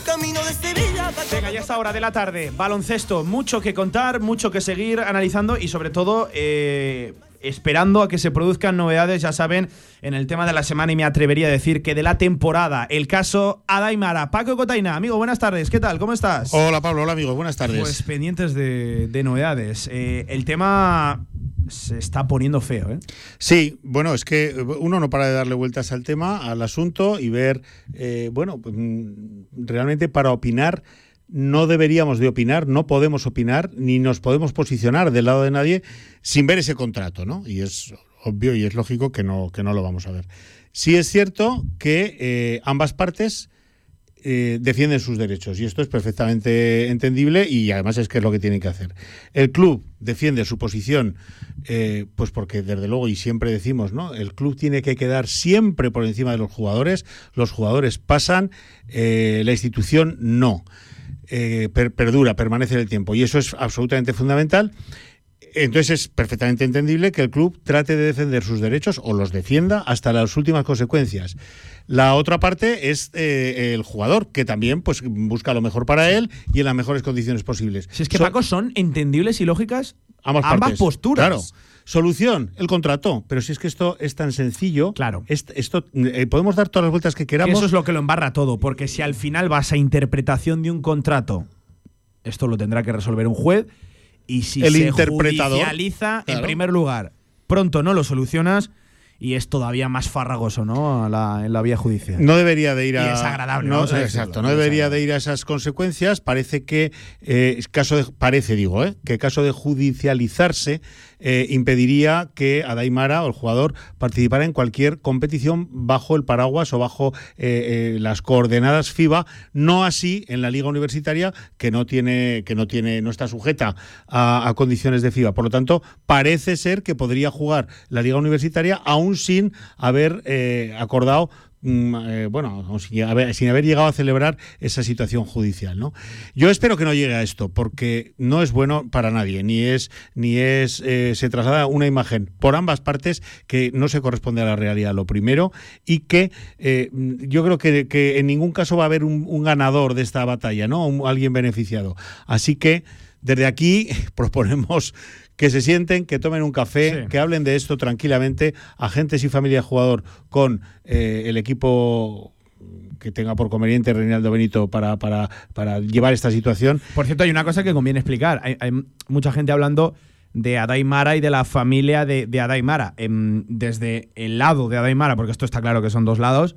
Camino de Sevilla, Paco. Venga, ya es hora de la tarde. Baloncesto, mucho que contar, mucho que seguir analizando y sobre todo eh, esperando a que se produzcan novedades, ya saben, en el tema de la semana y me atrevería a decir que de la temporada. El caso Adaimara. Paco Cotaina, amigo, buenas tardes. ¿Qué tal? ¿Cómo estás? Hola Pablo, hola amigo, buenas tardes. Pues pendientes de, de novedades. Eh, el tema se está poniendo feo, ¿eh? Sí, bueno, es que uno no para de darle vueltas al tema, al asunto y ver, eh, bueno, mm, realmente para opinar no deberíamos de opinar, no podemos opinar, ni nos podemos posicionar del lado de nadie sin ver ese contrato, ¿no? Y es obvio y es lógico que no, que no lo vamos a ver. Sí es cierto que eh, ambas partes eh, defienden sus derechos y esto es perfectamente entendible y además es que es lo que tienen que hacer. El club defiende su posición, eh, pues porque desde luego y siempre decimos, ¿no? El club tiene que quedar siempre por encima de los jugadores, los jugadores pasan, la institución no. Eh, per- perdura, permanece en el tiempo y eso es absolutamente fundamental. Entonces es perfectamente entendible que el club trate de defender sus derechos o los defienda hasta las últimas consecuencias. La otra parte es eh, el jugador, que también pues, busca lo mejor para él y en las mejores condiciones posibles. Si es que, Son- Paco, son entendibles y lógicas ambas, ambas partes. posturas. Claro. Solución, el contrato. Pero si es que esto es tan sencillo. Claro. Esto, eh, podemos dar todas las vueltas que Que queramos. eso es lo que lo embarra todo, porque si al final vas a interpretación de un contrato, esto lo tendrá que resolver un juez, y si El se interpretador, judicializa, en primer lugar, pronto no lo solucionas y es todavía más farragoso, ¿no? A la- en la vía judicial. No debería de ir a. Y desagradable, No, vamos a exacto, decirlo, no debería de ir a esas consecuencias. Parece que eh, es caso de, parece, digo, eh, que caso de judicializarse eh, impediría que Adaimara o el jugador participara en cualquier competición bajo el paraguas o bajo eh, eh, las coordenadas FIBA. No así en la liga universitaria que no tiene, que no tiene, no está sujeta a, a condiciones de FIBA. Por lo tanto, parece ser que podría jugar la liga universitaria aún sin haber eh, acordado mm, eh, bueno, sin haber, llegado a celebrar esa situación judicial, ¿no? Yo espero que no llegue a esto, porque no es bueno para nadie, ni es, ni es, eh, se traslada una imagen por ambas partes que no se corresponde a la realidad, lo primero, y que yo creo que, que en ningún caso va a haber un, ganador de esta batalla, ¿no? Alguien beneficiado. Así que desde aquí proponemos que se sienten, que tomen un café, que hablen de esto tranquilamente, agentes y familia de jugador con eh, el equipo que tenga por conveniente Reinaldo Benito para, para, para llevar esta situación. Por cierto, hay una cosa que conviene explicar. Hay, hay mucha gente hablando de Adaimara y de la familia de, de Adaimara. Em, desde el lado de Adaimara, porque esto está claro que son dos lados,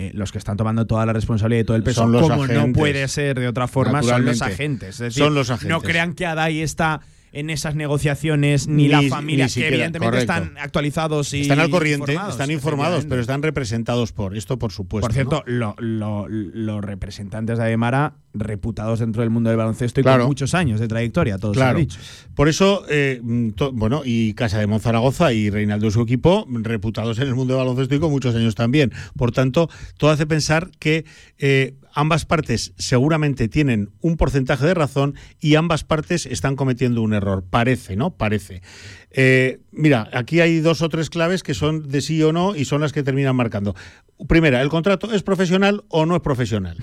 eh, los que están tomando toda la responsabilidad y todo el peso, como no puede ser de otra forma, son los agentes. Es decir, Son los agentes. No crean que Adai está en esas negociaciones, ni, la Ni- familia, ni que evidentemente correcto. están actualizados y están al corriente, informados, están informados, pero están representados por esto, por supuesto. Por cierto, ¿no? lo- lo- los representantes de Ademara, reputados dentro del mundo del baloncesto y Claro. con muchos años de trayectoria, todos Claro. dicho. Por eso, eh, to- bueno, y Casa de Monzaragoza y Reinaldo y su equipo, reputados en el mundo del baloncesto y con muchos años también. Por tanto, todo hace pensar que eh, ambas partes seguramente tienen un porcentaje de razón y ambas partes están cometiendo un error. Parece, ¿no? Parece. Eh, mira, aquí hay dos o tres claves que son de sí o no y son las que terminan marcando. Primera, ¿el contrato es profesional o no es profesional?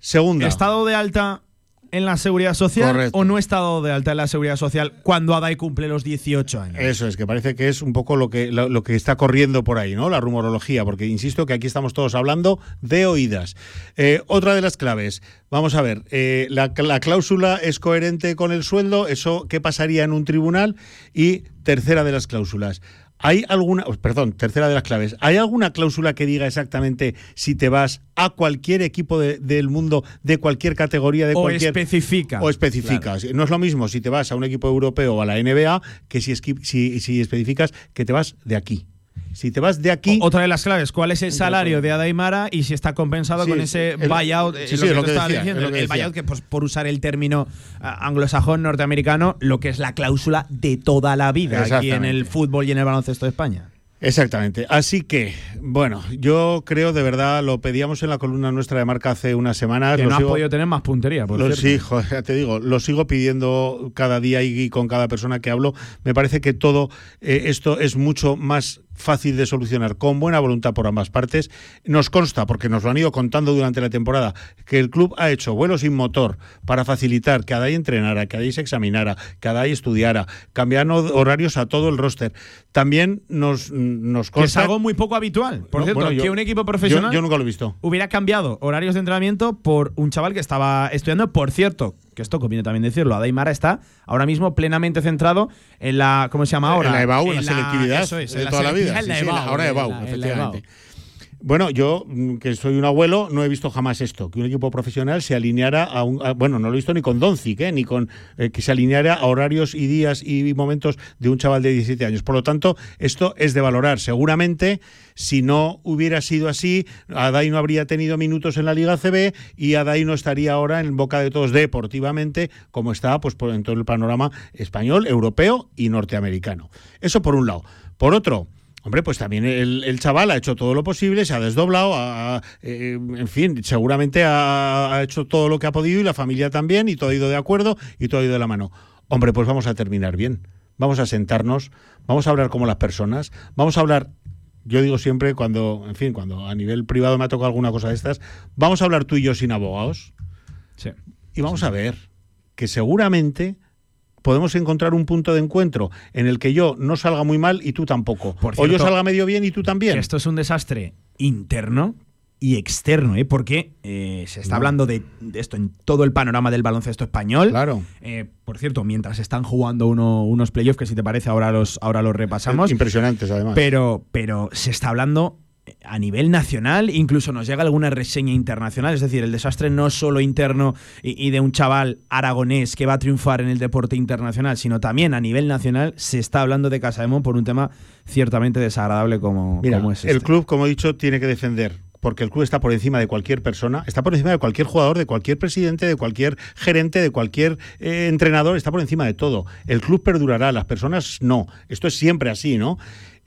Segunda. Estado de alta en la seguridad social Correcto. o no está dado de alta en la seguridad social cuando Adai cumple los 18 años. Eso es, que parece que es un poco lo que, lo, lo que está corriendo por ahí, ¿no? La rumorología, porque insisto que aquí estamos todos hablando de oídas. Eh, otra de las claves, vamos a ver, eh, la, la cláusula es coherente con el sueldo, eso qué pasaría en un tribunal y tercera de las cláusulas. ¿Hay alguna, oh, perdón, tercera de las claves, ¿hay alguna cláusula que diga exactamente si te vas a cualquier equipo de- del mundo, de cualquier categoría, de O cualquier... especifica. O especificas. No es lo mismo si te vas a un equipo europeo o a la NBA que si, si, si especificas que te vas de aquí. Si te vas de aquí... Otra de las claves, ¿cuál es el salario de Adaimara y si está compensado Sí, con ese el- buyout? eh, sí, sí, lo que decía, diciendo, es lo que el buyout que pues, por usar el término ah, anglosajón norteamericano, lo que es la cláusula de toda la vida aquí en el fútbol y en el baloncesto de España. Exactamente. Así que, bueno, yo creo de verdad, lo pedíamos en la columna nuestra de marca hace unas semanas. Que lo no has podido tener más puntería, por Lo, sí, te digo, lo sigo pidiendo cada día y, y con cada persona que hablo. Me parece que todo eh, esto es mucho más fácil de solucionar con buena voluntad por ambas partes. Nos consta, porque nos lo han ido contando durante la temporada, que el club ha hecho vuelos sin motor para facilitar que Adai entrenara, que Adai se examinara, que Adai estudiara, cambiando horarios a todo el roster. También nos, nos Que es consta... algo muy poco habitual. Por No, cierto, bueno, yo- que un equipo yo- profesional yo nunca lo he visto. hubiera cambiado horarios de entrenamiento por un chaval que estaba estudiando. Por cierto, que esto conviene también decirlo, Adaimara está ahora mismo plenamente centrado en la, ¿cómo se llama ahora? En la EBAU, en la selectividad eso es, de en la toda la vida. en la Sí, sí, EBAU, ahora EBAU, en la efectivamente. EBAU. Bueno, yo, mm, que soy un abuelo, no he visto jamás esto, que un equipo profesional se alineara a un... bueno, no lo he visto ni con Doncic, ¿eh? ni con... eh, que se alineara a horarios y días y momentos de un chaval de 17 años. Por lo tanto, esto es de valorar. Seguramente, si no hubiera sido así, Adai no habría tenido minutos en la Liga CB y Adai no estaría ahora en boca de todos deportivamente, como está pues, por, en todo el panorama español, europeo y norteamericano. Eso por un lado. Por otro... Hombre, pues también el, el chaval ha hecho todo lo posible, se ha desdoblado, ha- eh, en fin, seguramente ha, ha hecho todo lo que ha podido y la familia también, y todo ha ido de acuerdo y todo ha ido de la mano. Hombre, pues vamos a terminar bien. Vamos a sentarnos, vamos a hablar como las personas, vamos a hablar. Yo digo siempre cuando, en fin, cuando a nivel privado me ha tocado alguna cosa de estas, vamos a hablar tú y yo sin abogados. Sí. Y vamos a ver que seguramente podemos encontrar un punto de encuentro en el que yo no salga muy mal y tú tampoco. Por o yo salga medio bien y tú también. Esto es un desastre interno y externo, ¿eh? porque eh, se está No. hablando de, de esto en todo el panorama del baloncesto español. Claro. Eh, por cierto, mientras están jugando uno- unos playoffs, que si te parece ahora los, ahora los repasamos. Impresionantes, además. Pero, pero se está hablando a nivel nacional, incluso nos llega alguna reseña internacional, es decir, el desastre no es solo interno y, y de un chaval aragonés que va a triunfar en el deporte internacional, sino también a nivel nacional se está hablando de Casaemón por un tema ciertamente desagradable como, Mira, como es el este. club, como he dicho, tiene que defender. Porque el club está por encima de cualquier persona, está por encima de cualquier jugador, de cualquier presidente, de cualquier gerente, de cualquier eh, entrenador, está por encima de todo. El club perdurará, las personas no. Esto es siempre así, ¿no?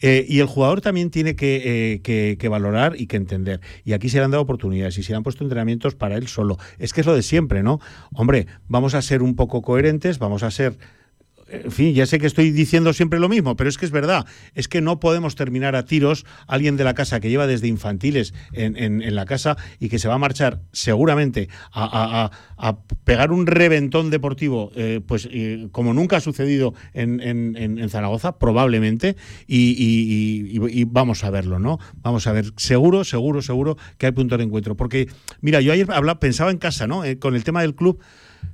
Eh, y el jugador también tiene que, eh, que- que valorar y que entender. Y aquí se le han dado oportunidades y se le han puesto entrenamientos para él solo. Es que es lo de siempre, ¿no? Hombre, vamos a ser un poco coherentes, vamos a ser en fin, ya sé que estoy diciendo siempre lo mismo, pero es que es verdad. Es que no podemos terminar a tiros a alguien de la casa que lleva desde infantiles en, en- la casa y que se va a marchar seguramente a, a- a- pegar un reventón deportivo, eh, pues eh, como nunca ha sucedido en, en- Zaragoza, probablemente, y vamos a verlo, ¿no? Vamos a ver, seguro, seguro, seguro que hay punto de encuentro. Porque, mira, yo ayer hablaba, pensaba en casa, ¿no? Eh, con el tema del club.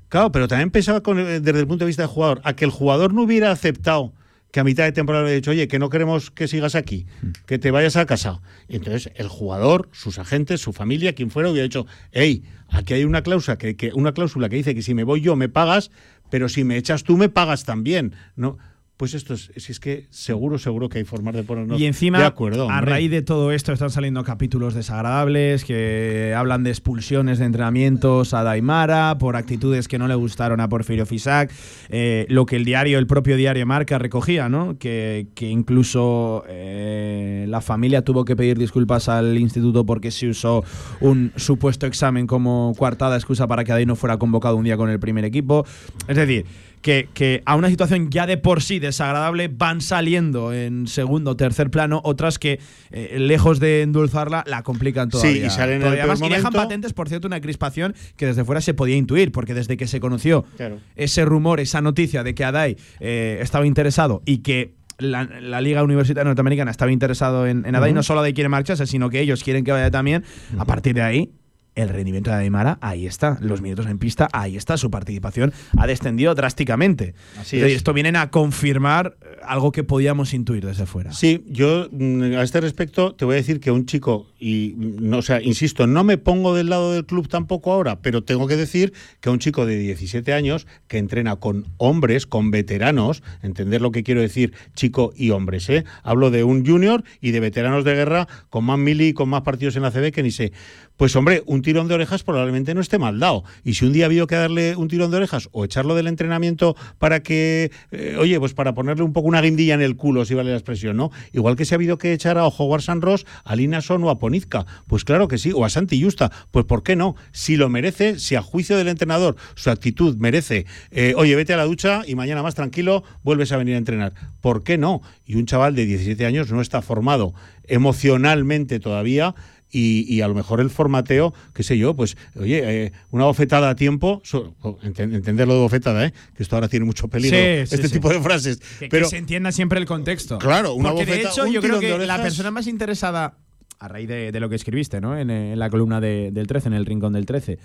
Claro, pero también pensaba con, eh, desde el punto de vista del jugador, a que el jugador no hubiera aceptado que a mitad de temporada le hubiera dicho, oye, que no queremos que sigas aquí, que te vayas a casa. Y entonces el jugador, sus agentes, su familia, quien fuera, hubiera dicho, hey, aquí hay una cláusula que, que- una cláusula que dice que si me voy yo me pagas, pero si me echas tú me pagas también. No, pues esto es, si es que seguro, seguro que hay formas de ponernos Y encima, de acuerdo. a raíz de todo esto, están saliendo capítulos desagradables que hablan de expulsiones de entrenamientos a Daimara por actitudes que no le gustaron a Porfirio Fisac. Eh, lo que el diario, el propio diario Marca recogía, ¿no? Que, que incluso eh, la familia tuvo que pedir disculpas al instituto porque se usó un supuesto examen como coartada excusa para que Adai no fuera convocado un día con el primer equipo. Es decir, que, que a una situación ya de por sí desagradable van saliendo en segundo o tercer plano, otras que eh, lejos de endulzarla la complican todavía. y salen en el. Y dejan patentes, por cierto, una crispación que desde fuera se podía intuir, porque desde que se conoció Claro. ese rumor, esa noticia de que Adai eh, estaba interesado y que la, la Liga Universitaria Norteamericana estaba interesado en, en Adai, no solo Adai quiere marcharse, sino que ellos quieren que vaya también. A partir de ahí, el rendimiento de Aymara, ahí está. Los minutos en pista, ahí está. Su participación ha descendido drásticamente. Así Es. Esto vienen a confirmar eh, algo que podíamos intuir desde fuera. Sí, yo mm, a este respecto te voy a decir que un chico, y mm, no, o sea, insisto, no me pongo del lado del club tampoco ahora, pero tengo que decir que un chico de 17 años que entrena con hombres, con veteranos, entender lo que quiero decir, chico y hombres, ¿eh? Hablo de un junior y de veteranos de guerra con más mili y con más partidos en la CB que ni sé. Pues hombre, un tirón de orejas probablemente no esté mal dado. Y si un día ha habido que darle un tirón de orejas o echarlo del entrenamiento para que, eh, oye, pues para ponerle un poco una guindilla en el culo, si vale la expresión, ¿no? Igual que se ha habido que echar a Howard San Ross, a Lina Son o a Ponizka. Pues claro que sí, o a Santi Justa. Pues ¿por qué no? Si lo merece, si a juicio del entrenador su actitud merece, eh, oye, vete a la ducha y mañana más tranquilo vuelves a venir a entrenar. ¿Por qué no? Y un chaval de 17 años no está formado emocionalmente todavía y, y a lo mejor el formateo, qué sé yo, pues, oye, eh, una bofetada a tiempo, so- o enten- entenderlo de bofetada, ¿eh? que esto ahora tiene mucho peligro, Sí, este sí. tipo de frases. Que, que pero se entienda siempre el contexto. Claro, una Porque de bofeta- hecho un yo creo de que la persona más interesada, a raíz de, de lo que escribiste, ¿no? En, eh, en la columna de- del 13, en el rincón del 13, eh,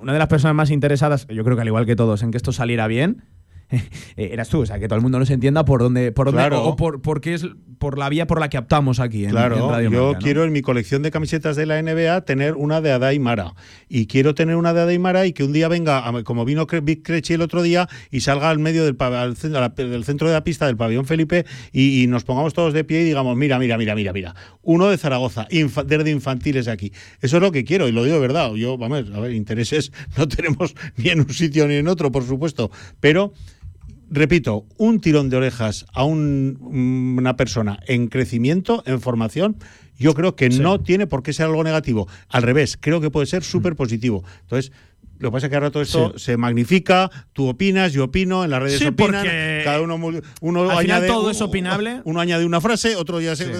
una de las personas más interesadas, yo creo que al igual que todos, en que esto saliera bien, eras tú, o sea, que todo el mundo nos entienda por dónde, por dónde Claro. o, o por, por qué es por la vía por la que optamos aquí en, Claro, en Radio yo Marca, ¿no? quiero en mi colección de camisetas de la NBA tener una de Adai Mara. Y quiero tener una de Adai Mara y que un día venga, como vino Vic Crechi el otro día, y salga al medio del, al del centro de la pista del pabellón Felipe y, y nos pongamos todos de pie y digamos, mira, mira, mira, mira, mira. Uno de Zaragoza, infa- desde infantiles aquí. Eso es lo que quiero y lo digo de verdad. Yo, vamos, a ver, intereses no tenemos ni en un sitio ni en otro, por supuesto. Pero repito, un tirón de orejas a un- una persona en crecimiento, en formación, yo creo que no tiene por qué ser algo negativo. Al revés, creo que puede ser súper positivo. Entonces, lo que pasa es que ahora todo esto Sí. se magnifica, tú opinas, yo opino, en las redes Sí, opinan, cada uno, uno al final todo es opinable. Uno añade una frase, otro ya se,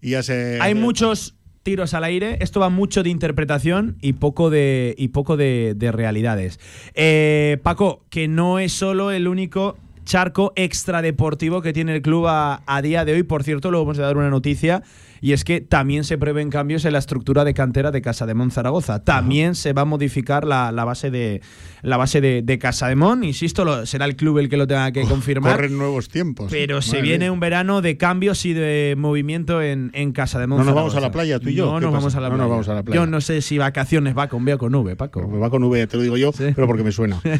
y ya se Hay muchos tiros al aire. Esto va mucho de interpretación y poco de, y poco de, de realidades. Eh, Paco, que no es solo el único charco extradeportivo que tiene el club a, a día de hoy. Por cierto, luego vamos a dar una noticia. Y es que también se prevén cambios en la estructura de cantera de Casa de Mon Zaragoza. También se va a modificar la, la base de la base de, de Casa de Mon. Insisto, lo- será el club el que lo tenga que confirmar. Corren nuevos tiempos. Pero se viene mía. un verano de cambios y de movimiento en, en Casa de ¿No nos vamos a la playa, tú y yo? No, ¿Qué nos vamos a la No nos playa. vamos a la playa. Yo no sé si vacaciones va con B o con V, Paco. Me va con V, te lo digo yo, pero porque me suena.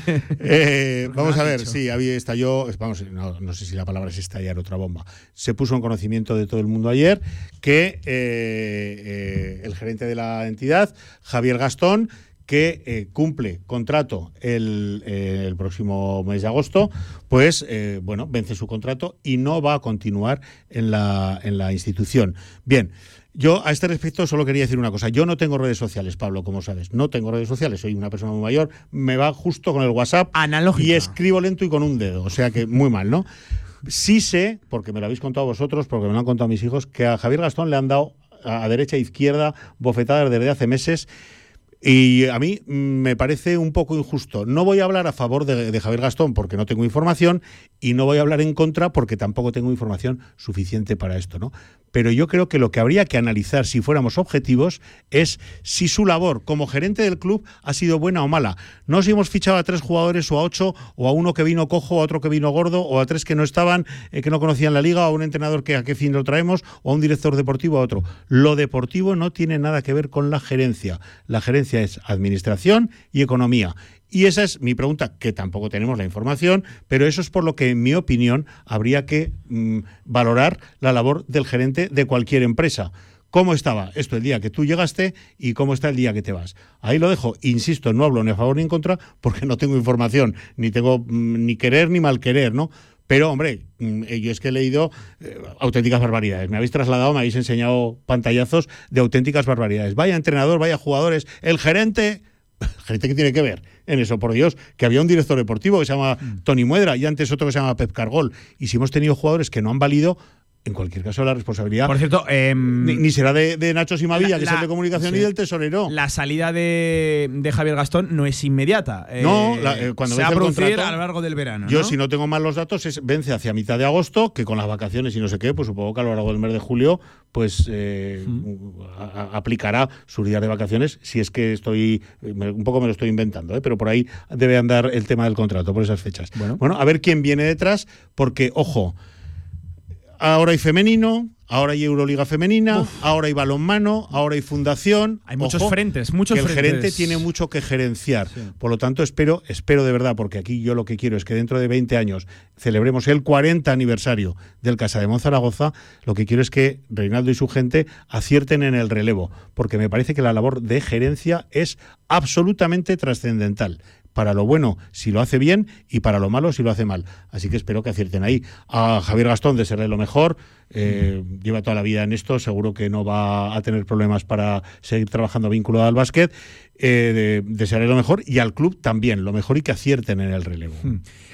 Eh, Porque vamos a ver, dicho. sí, había estalló, vamos, no, no sé si la palabra es estallar otra bomba. Se puso en conocimiento de todo el mundo ayer que eh, eh, el gerente de la entidad, Javier Gastón, que eh, cumple contrato el, eh, el próximo mes de agosto, pues eh, bueno, vence su contrato y no va a continuar en la, en la institución. Bien. Yo a este respecto solo quería decir una cosa. Yo no tengo redes sociales, Pablo, como sabes. No tengo redes sociales. Soy una persona muy mayor. Me va justo con el WhatsApp. Analógica. Y escribo lento y con un dedo. O sea que muy mal, ¿no? Sí sé, porque me lo habéis contado vosotros, porque me lo han contado mis hijos, que a Javier Gastón le han dado a derecha e izquierda bofetadas desde hace meses. Y a mí mm, me parece un poco injusto. No voy a hablar a favor de, Javier Gastón porque no tengo información y no voy a hablar en contra porque tampoco tengo información suficiente para esto, ¿no? Pero yo creo que lo que habría que analizar si fuéramos objetivos es si su labor como gerente del club ha sido buena o mala. No si hemos fichado a tres jugadores o a ocho o a uno que vino cojo, a otro que vino gordo o a tres que no estaban, eh, que no conocían la liga, o a un entrenador que a qué fin lo traemos o a un director deportivo a otro. Lo deportivo no tiene nada que ver con la gerencia. La gerencia es administración y economía. Y esa es mi pregunta, que tampoco tenemos la información, pero eso es por lo que, en mi opinión, habría que mm, valorar la labor del gerente de cualquier empresa. ¿Cómo estaba esto el día que tú llegaste y cómo está el día que te vas? Ahí lo dejo. Insisto, no hablo ni a favor ni en contra porque no tengo información, ni tengo mm, ni querer ni mal querer, ¿no? Pero, hombre, mm, yo es que he leído eh, auténticas barbaridades. Me habéis trasladado, me habéis enseñado pantallazos de auténticas barbaridades. Vaya entrenador, vaya jugadores. El gerente gente que tiene que ver en eso, por Dios, que había un director deportivo que se llama Mm. Tony Muedra y antes otro que se llama Pep Cargol. Y si hemos tenido jugadores que no han valido, en cualquier caso la responsabilidad Por cierto, em, ni, ni será de, de Nacho Simavilla, la- que es el de comunicación, sí. ni del tesorero. La salida de, de Javier Gastón no es inmediata. No, Eh, la- eh, cuando se va a vence el producir contrato- a lo largo del verano. Yo, ¿no? si no tengo mal los datos, es vence hacia mitad de agosto, que con las vacaciones y no sé qué, pues supongo que a lo largo del mes de julio, pues eh, a- a- aplicará sus días de vacaciones, si es que estoy, eh, me- un poco me lo estoy inventando, ¿eh? pero por ahí debe andar el tema del contrato, por esas fechas. Bueno, a ver quién viene detrás, porque, ojo, ahora hay femenino, ahora hay Euroliga femenina, ahora hay balonmano, ahora hay fundación. Hay muchos Ojo, frentes, muchos que el frentes. gerente tiene mucho que gerenciar. Por lo tanto, espero, espero de verdad, porque aquí yo lo que quiero es que dentro de 20 años celebremos el 40 aniversario del Casa de Monzaragoza. Lo que quiero es que Reinaldo y su gente acierten en el relevo, porque me parece que la labor de gerencia es absolutamente trascendental. Para lo bueno, si lo hace bien, y para lo malo, si lo hace mal. Así que espero que acierten ahí. A Javier Gastón, desearle lo mejor. Eh, lleva toda la vida en esto, seguro que no va a tener problemas para seguir trabajando vinculado al básquet. Eh, de- desearle lo mejor y al club también, lo mejor y que acierten en el relevo.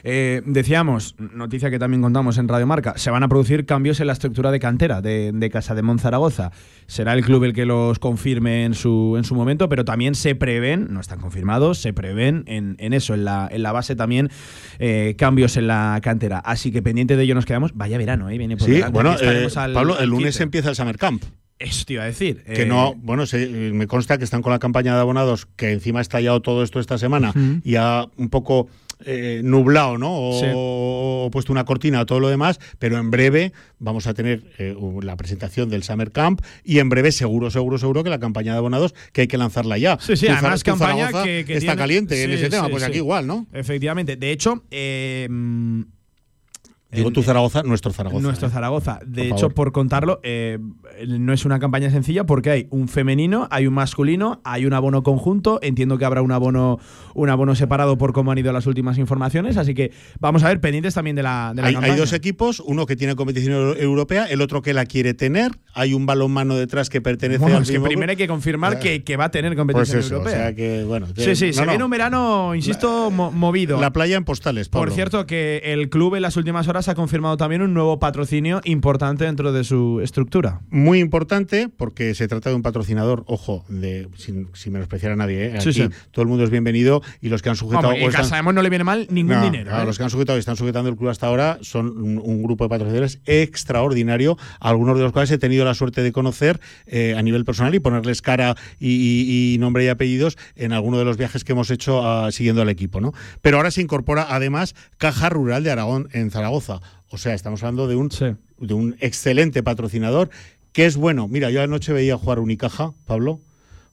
Eh, decíamos, noticia que también contamos en Radio Marca, se van a producir cambios en la estructura de cantera de, de Casa de Monzaragoza. Será el club el que los confirme en su, en su momento, pero también se prevén, no están confirmados, se prevén en, en eso, en la, en la base también eh, cambios en la cantera. Así que pendiente de ello nos quedamos. Vaya verano, ¿eh? Viene por Sí, bueno, estaremos eh, al- Pablo, el lunes 15. empieza el Summer Camp. Eso te iba a decir. Que eh, no, bueno, se- me consta que están con la campaña de abonados, que encima ha estallado todo esto esta semana y ha un poco eh, nublado, ¿no? O, Sí. o puesto una cortina a todo lo demás, pero en breve vamos a tener eh, la presentación del Summer Camp y en breve seguro, seguro, seguro que la campaña de abonados que hay que lanzarla ya. Sí, sí, Tu además tu campaña que, que está tiene- caliente en Sí, ese tema, pues aquí igual, ¿no? Efectivamente. De hecho, eh, Digo tu Zaragoza, nuestro Zaragoza. Nuestro ¿eh? Zaragoza. De Por hecho, favor. por contarlo, eh, no es una campaña sencilla porque hay un femenino, hay un masculino, hay un abono conjunto. Entiendo que habrá un abono, un abono separado por cómo han ido las últimas informaciones. Así que vamos a ver, pendientes también de la, de la Hay, hay campaña. dos equipos, uno que tiene competición euro- europea, el otro que la quiere tener. Hay un balonmano detrás que pertenece Bueno, al es que primero club. hay que confirmar Eh, que, que va a tener Pues competición eso, europea. o sea que, bueno. Sí, sí, no, se no. viene un verano, insisto, mo- movido. La playa en postales, Pablo. Por cierto, que el club en las últimas horas ha confirmado también un nuevo patrocinio importante dentro de su estructura. Muy importante porque se trata de un patrocinador, ojo, de sin, sin menospreciar a nadie. ¿eh? Sí, Aquí sí. todo el mundo es bienvenido y los que han sujetado. Hombre, y están- Casa de Mon no le viene mal ningún No, dinero. claro, ¿eh? Los que han sujetado y están sujetando el club hasta ahora son un, un grupo de patrocinadores extraordinario, algunos de los cuales he tenido la suerte de conocer eh, a nivel personal y ponerles cara y, y- y nombre y apellidos en alguno de los viajes que hemos hecho ah, siguiendo al equipo. ¿no? Pero ahora se incorpora además Caja Rural de Aragón en Zaragoza. O sea, estamos hablando de un, de un excelente patrocinador que es bueno. Mira, yo anoche veía jugar Unicaja, Pablo.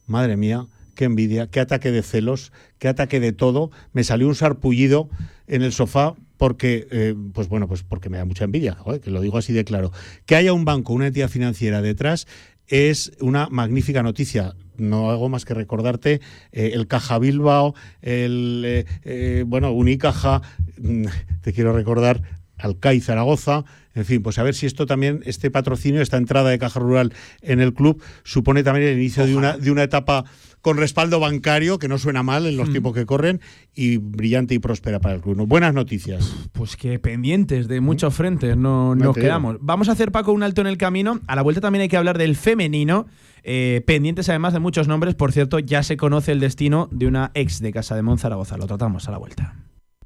Madre mía, qué envidia, qué ataque de celos, qué ataque de todo. Me salió un sarpullido en el sofá porque, eh, pues bueno, pues porque me da mucha envidia, joder, que lo digo así de claro. Que haya un banco, una entidad financiera detrás es una magnífica noticia. No hago más que recordarte eh, el Caja Bilbao, el eh, eh, bueno, Unicaja, mm, te quiero recordar Alcai Zaragoza, en fin, pues a ver si esto también, este patrocinio, esta entrada de Caja Rural en el club, supone también el inicio de una, de una etapa con respaldo bancario, que no suena mal en los Mm. tiempos que corren, y brillante y próspera para el club. ¿no? Buenas noticias. Pues que pendientes de muchos frentes no, nos te digo. quedamos. Vamos a hacer, Paco, un alto en el camino. A la vuelta también hay que hablar del femenino. eh, pendientes además de muchos nombres. Por cierto, ya se conoce el destino de una ex de Casa de Monzaragoza. Lo tratamos a la vuelta.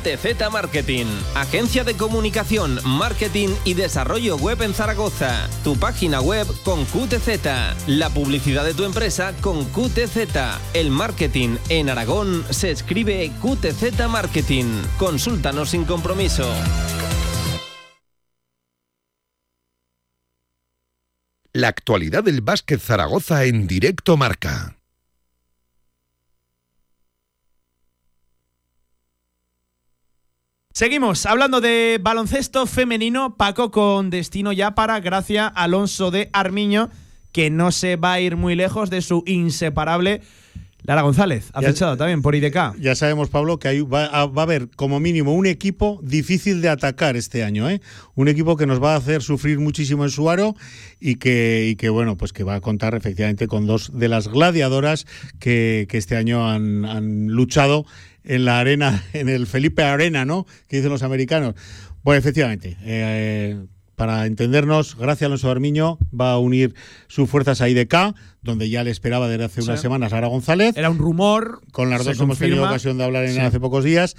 QTZ Marketing, agencia de comunicación, marketing y desarrollo web en Zaragoza. Tu página web con QTZ, la publicidad de tu empresa con QTZ. El marketing en Aragón se escribe QTZ Marketing. Consúltanos sin compromiso. La actualidad del básquet Zaragoza en directo marca. Seguimos hablando de baloncesto femenino, Paco con destino ya para Gracia Alonso de Armiño, que no se va a ir muy lejos de su inseparable Lara González. Ha Ya- fichado también por IDK. Ya sabemos, Pablo, que hay- va, a, va a haber como mínimo un equipo difícil de atacar este año, ¿eh? Un equipo que nos va a hacer sufrir muchísimo en su aro y que, y que bueno, pues que va a contar efectivamente con dos de las gladiadoras que, que este año han, han luchado en la arena, en el Felipe Arena, ¿no? Que dicen los americanos. Pues efectivamente, eh, para entendernos, gracias Alonso Armiño va a unir sus fuerzas a IDK, donde ya le esperaba desde hace Sí. unas semanas Lara González. Era un rumor. Con las dos hemos tenido confirma. ocasión de hablar en Sí. hace pocos días.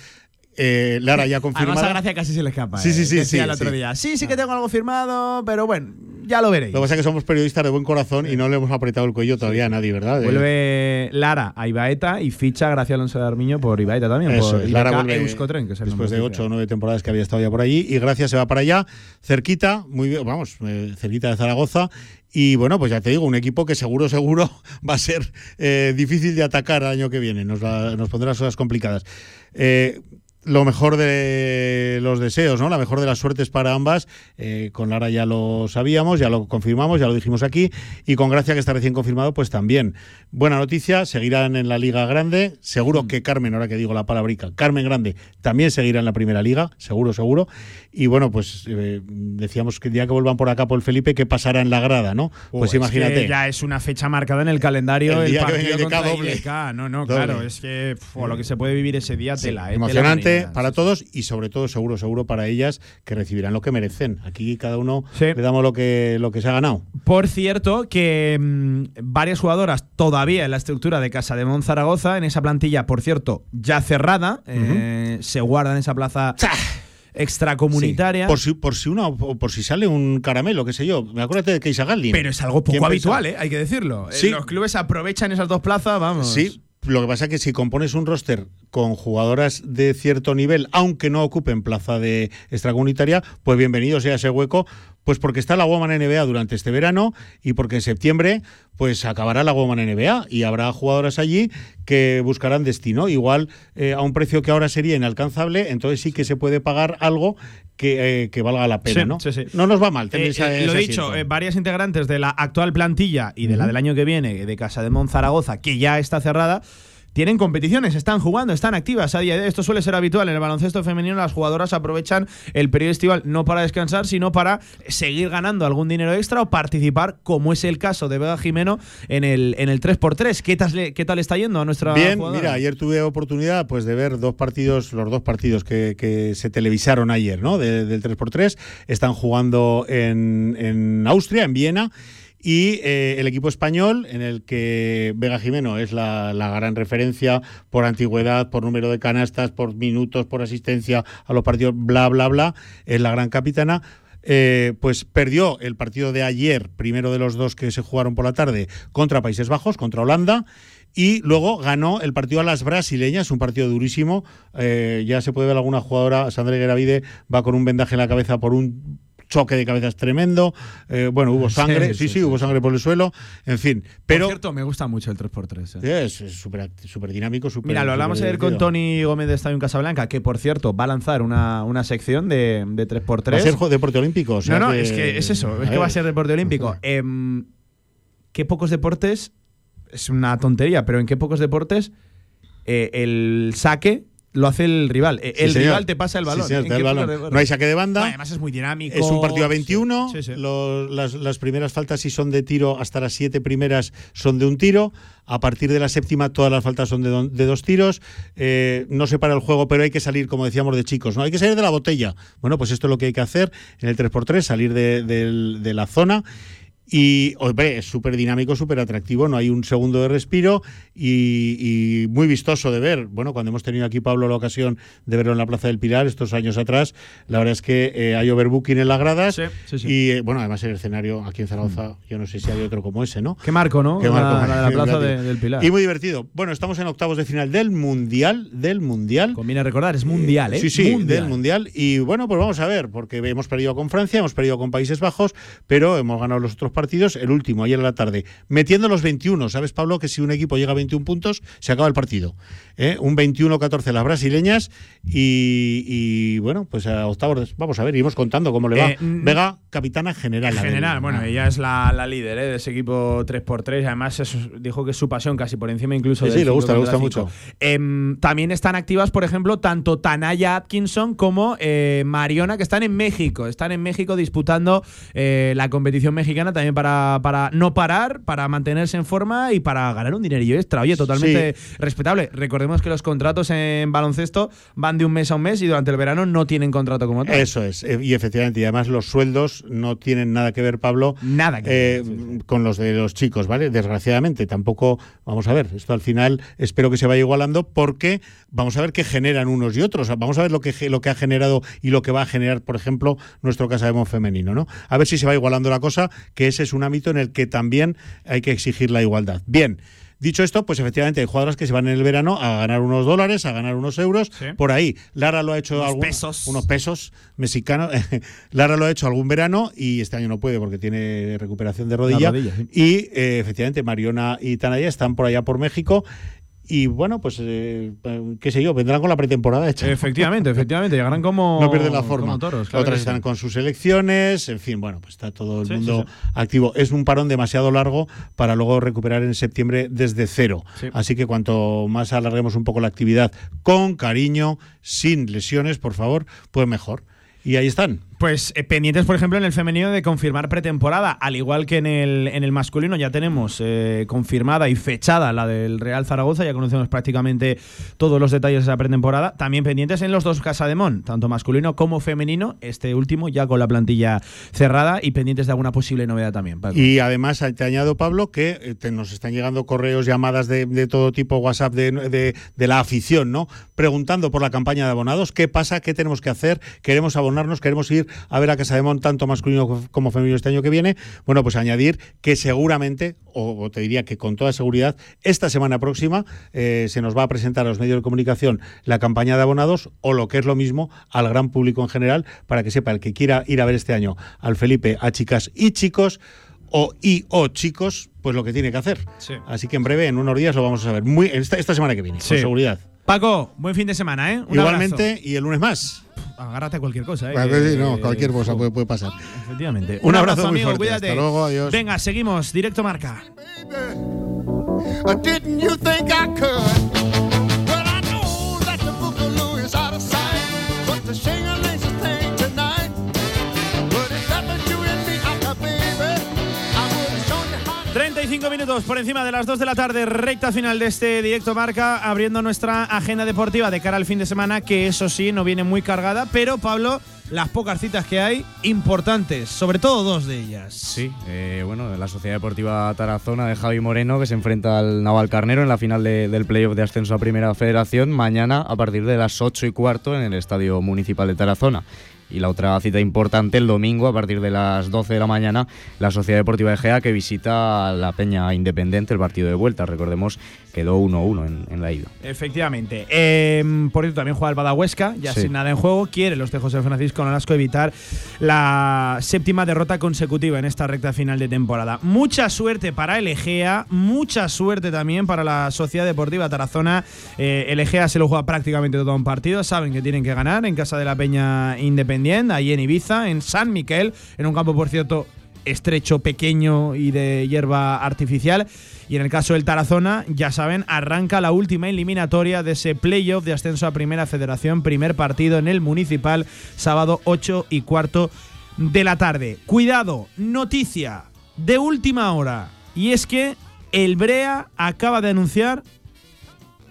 Eh, Lara ya Además, a confirmada. Gracia casi se le escapa. Sí, eh. sí, sí, Decía sí, el otro sí. día. Sí, sí que tengo algo firmado, pero bueno, ya lo veréis. Lo que pasa es que somos periodistas de buen corazón y no le hemos apretado el cuello todavía a nadie, ¿verdad? Eh, Vuelve Lara a Ibaeta y ficha Gracia Alonso de Armiño por Ibaeta también. Eso por es, Lara vuelve Euskotren, que es el después de ocho o nueve temporadas que había estado ya por allí y gracias se va para allá, cerquita, muy bien, vamos, eh, cerquita de Zaragoza y bueno, pues ya te digo, un equipo que seguro, seguro va a ser eh, difícil de atacar el año que viene, nos, va- nos pondrá las cosas complicadas. Eh, lo mejor de los deseos, ¿no? La mejor de las suertes para ambas. Eh, con Lara ya lo sabíamos, ya lo confirmamos, ya lo dijimos aquí. Y con Gracia, que está recién confirmado, pues también. Buena noticia, seguirán en la Liga Grande. Seguro que Carmen, ahora que digo la palabrica, Carmen Grande también seguirá en la Primera Liga, seguro, seguro. Y bueno, pues eh, decíamos que el día que vuelvan por acá por Felipe, ¿qué pasará en la grada, no? Pues es imagínate. que ya es una fecha marcada en el calendario El día que partido IDK contra doble. No, no, Doble. claro, es que pf, lo que se puede vivir ese día tela, eh, emocionante para todos y sobre todo seguro seguro para ellas que recibirán lo que merecen aquí cada uno le damos lo que lo que se ha ganado Por cierto, que mm, varias jugadoras todavía en la estructura de Casa de Mon Zaragoza, en esa plantilla, por cierto, ya cerrada, eh, se guardan esa plaza extracomunitaria. Sí, por si por si una o por si sale un caramelo qué sé yo me acuérdate de Keisa Galdin Pero es algo poco ¿Quién habitual? ¿eh? hay que decirlo. Sí. Los clubes aprovechan esas dos plazas, vamos. Sí, lo que pasa es que si compones un roster con jugadoras de cierto nivel, aunque no ocupen plaza de extracomunitaria, pues bienvenido sea ese hueco, pues porque está la Woman NBA durante este verano y porque en septiembre pues acabará la Woman NBA y habrá jugadoras allí que buscarán destino, igual eh, a un precio que ahora sería inalcanzable, entonces sí que se puede pagar algo que, eh, que valga la pena, Sí, ¿no? sí, sí. No nos va mal. tener Eh, esa- eh, lo dicho, varias integrantes de la actual plantilla y de la del año que viene, de Casa de Mon Zaragoza, que ya está cerrada, tienen competiciones, están jugando, están activas a día de hoy. Esto suele ser habitual en el baloncesto femenino. Las jugadoras aprovechan el periodo estival no para descansar, sino para seguir ganando algún dinero extra o participar, como es el caso de Vega Jimeno, en el, en el 3x3. ¿Qué tal, ¿Qué tal está yendo a nuestra Bien, jugadora? mira, ayer tuve oportunidad pues de ver dos partidos, los dos partidos que, que se televisaron ayer, ¿no? De- del 3x3. Están jugando en, en Austria, en Viena. Y eh, el equipo español, en el que Vega Jimeno es la, gran referencia por antigüedad, por número de canastas, por minutos, por asistencia a los partidos, bla, bla, bla, es la gran capitana. eh, pues perdió el partido de ayer, primero de los dos que se jugaron por la tarde, contra Países Bajos, contra Holanda. Y luego ganó el partido a las brasileñas, un partido durísimo. Eh, ya se puede ver alguna jugadora, Sandra Gueravide va con un vendaje en la cabeza por un choque de cabezas tremendo. Eh, bueno, hubo sangre, sí, sí, sí, sí, hubo sangre por el suelo. En fin, pero Por cierto, me gusta mucho el 3x3. eh. es súper dinámico, súper. Mira, lo hablamos ayer con. Tony Gómez de Estadio en Casablanca, que por cierto va a lanzar una, una sección de, de 3x3. Va a ser deporte olímpico. o sea no, no, que- es que es eso, es que va a ser deporte olímpico. Em, ¿Qué pocos deportes? Es una tontería, pero ¿en qué pocos deportes eh, el saque lo hace el rival? Sí, el rival te pasa el Sí, balón. No hay saque de banda. Además es muy dinámico. Es un partido a 21. Sí, sí, sí. los- las, las primeras faltas, si son de tiro, hasta las siete primeras son de un tiro. A partir de la séptima, todas las faltas son de, do- de dos tiros. Eh, no se para el juego, pero hay que salir, como decíamos, de chicos. ¿no? Hay que salir de la botella. Bueno, pues esto es lo que hay que hacer en el 3x3, salir de la zona. Y, hombre, es súper dinámico, súper atractivo, no hay un segundo de respiro y, y muy vistoso de ver. Bueno, cuando hemos tenido aquí, Pablo, la ocasión de verlo en la Plaza del Pilar estos años atrás, la verdad es que eh, hay overbooking en las gradas y, eh, bueno, además el escenario aquí en Zaragoza, yo no sé si hay otro como ese, ¿no? Qué marco, ¿no? Qué La- marco, la Plaza de- del Pilar. Y muy divertido. Bueno, estamos en octavos de final del Mundial, del Mundial. Conviene recordar, es mundial, ¿eh? Sí, sí, Mundial. del Mundial. Y bueno, pues vamos a ver, porque hemos perdido con Francia, hemos perdido con Países Bajos, pero hemos ganado los otros partidos. El último, ayer a la tarde, metiendo los 21. ¿Sabes, Pablo, que si un equipo llega a 21 puntos, se acaba el partido? ¿Eh? Un 21-14 las brasileñas y, y, bueno, pues a octavos. Vamos a ver, iremos contando cómo le va. Eh, Vega, capitana general. General, bueno, Ah. ella es la, la líder ¿eh? de ese equipo 3x3. Además, dijo que es su pasión, casi por encima incluso Sí, le gusta, le 5 gusta 5. Em, también están activas, por ejemplo, tanto Tanaya Atkinson como eh, Mariona, que están en México. Están en México disputando eh, la competición mexicana también para, para no parar, para mantenerse en forma y para ganar un dinerillo extra. Oye, totalmente respetable. Recordemos que los contratos en baloncesto van de un mes a un mes y durante el verano no tienen contrato como tal. Eso es, eh, y efectivamente, y además los sueldos no tienen nada que ver, Pablo, nada eh, con los de los chicos, ¿vale? Desgraciadamente, tampoco, vamos a ver, esto al final espero que se vaya igualando porque vamos a ver qué generan unos y otros, vamos a ver lo que, lo que ha generado y lo que va a generar, por ejemplo, nuestro Casademón femenino, ¿no? A ver si se va igualando la cosa, que ese es un ámbito en el que también hay que exigir la igualdad. Bien. Dicho esto, pues efectivamente hay jugadoras que se van en el verano a ganar unos dólares, a ganar unos euros, por ahí. Lara lo ha hecho Unos algún- pesos. unos pesos mexicanos. Lara lo ha hecho algún verano y este año no puede porque tiene recuperación de rodilla. rodilla, sí. Y eh, efectivamente Mariona y Tanaya están por allá por México. Y bueno, pues eh, qué sé yo, vendrán con la pretemporada hecha. Efectivamente, efectivamente, llegarán como. No pierden la forma. como toros, claro Otras sí. están con sus elecciones, en fin, bueno, pues está todo el Sí, mundo sí, activo. Es un parón demasiado largo para luego recuperar en septiembre desde cero. Sí. Así que cuanto más alarguemos un poco la actividad con cariño, sin lesiones, por favor, pues mejor. Y ahí están. Pues eh, pendientes, por ejemplo, en el femenino de confirmar pretemporada, al igual que en el, en el masculino ya tenemos eh, confirmada y fechada la del Real Zaragoza, ya conocemos prácticamente todos los detalles de esa pretemporada. También pendientes en los dos Casademón, tanto masculino como femenino, este último ya con la plantilla cerrada y pendientes de alguna posible novedad también. Y además te añado, Pablo, que eh, te- nos están llegando correos, llamadas de, de todo tipo, WhatsApp de, de- de la afición, ¿no? Preguntando por la campaña de abonados, qué pasa, qué tenemos que hacer, queremos abonarnos, queremos ir a ver a Casa de Mon, tanto masculino como femenino este año que viene. Bueno, pues añadir que seguramente, o, o te diría que con toda seguridad, esta semana próxima eh, se nos va a presentar a los medios de comunicación la campaña de abonados o lo que es lo mismo al gran público en general, para que sepa el que quiera ir a ver este año al Felipe, a chicas y chicos, o y o chicos, pues lo que tiene que hacer. Sí. Así que en breve, en unos días, lo vamos a saber. Muy, esta, esta semana que viene, Sí. con seguridad. Paco, buen fin de semana, ¿eh? Un Igualmente, abrazo. y el lunes más. Agárrate a cualquier cosa, ¿eh? Bueno, que- sí, no, que- cualquier cosa puede, puede pasar. Efectivamente. Un abrazo muy amigo, fuerte. cuídate. Hasta luego, adiós. Venga, seguimos. Directo marca. 35 minutos por encima de las 2 de la tarde, recta final de este directo marca, abriendo nuestra agenda deportiva de cara al fin de semana, que eso sí, no viene muy cargada, pero Pablo, las pocas citas que hay, importantes, sobre todo dos de ellas. Sí, eh, bueno, la Sociedad Deportiva Tarazona de Javi Moreno, que se enfrenta al Naval Carnero en la final de- del playoff de ascenso a Primera Federación, mañana a partir de las 8 y cuarto en el Estadio Municipal de Tarazona. Y la otra cita importante el domingo a partir de las 12 de la mañana, la Sociedad Deportiva de Gea que visita la Peña Independiente, el partido de vuelta. Recordemos, quedó 1-1 en, en la ida. Efectivamente. Eh, por cierto, también juega el Badahuesca, ya Sí. sin nada en juego. Quiere los de José Francisco Nolasco evitar la séptima derrota consecutiva en esta recta final de temporada. Mucha suerte para el Egea, mucha suerte también para la Sociedad Deportiva Tarazona. Eh, el Egea se lo juega prácticamente todo un partido, saben que tienen que ganar en casa de la Peña Independiente, ahí en Ibiza, en San Miquel, en un campo, por cierto, estrecho, pequeño y de hierba artificial. Y en el caso del Tarazona, ya saben, arranca la última eliminatoria de ese playoff de ascenso a Primera Federación, primer partido en el Municipal, sábado 8 y cuarto de la tarde. Cuidado, noticia de última hora. Y es que el Brea acaba de anunciar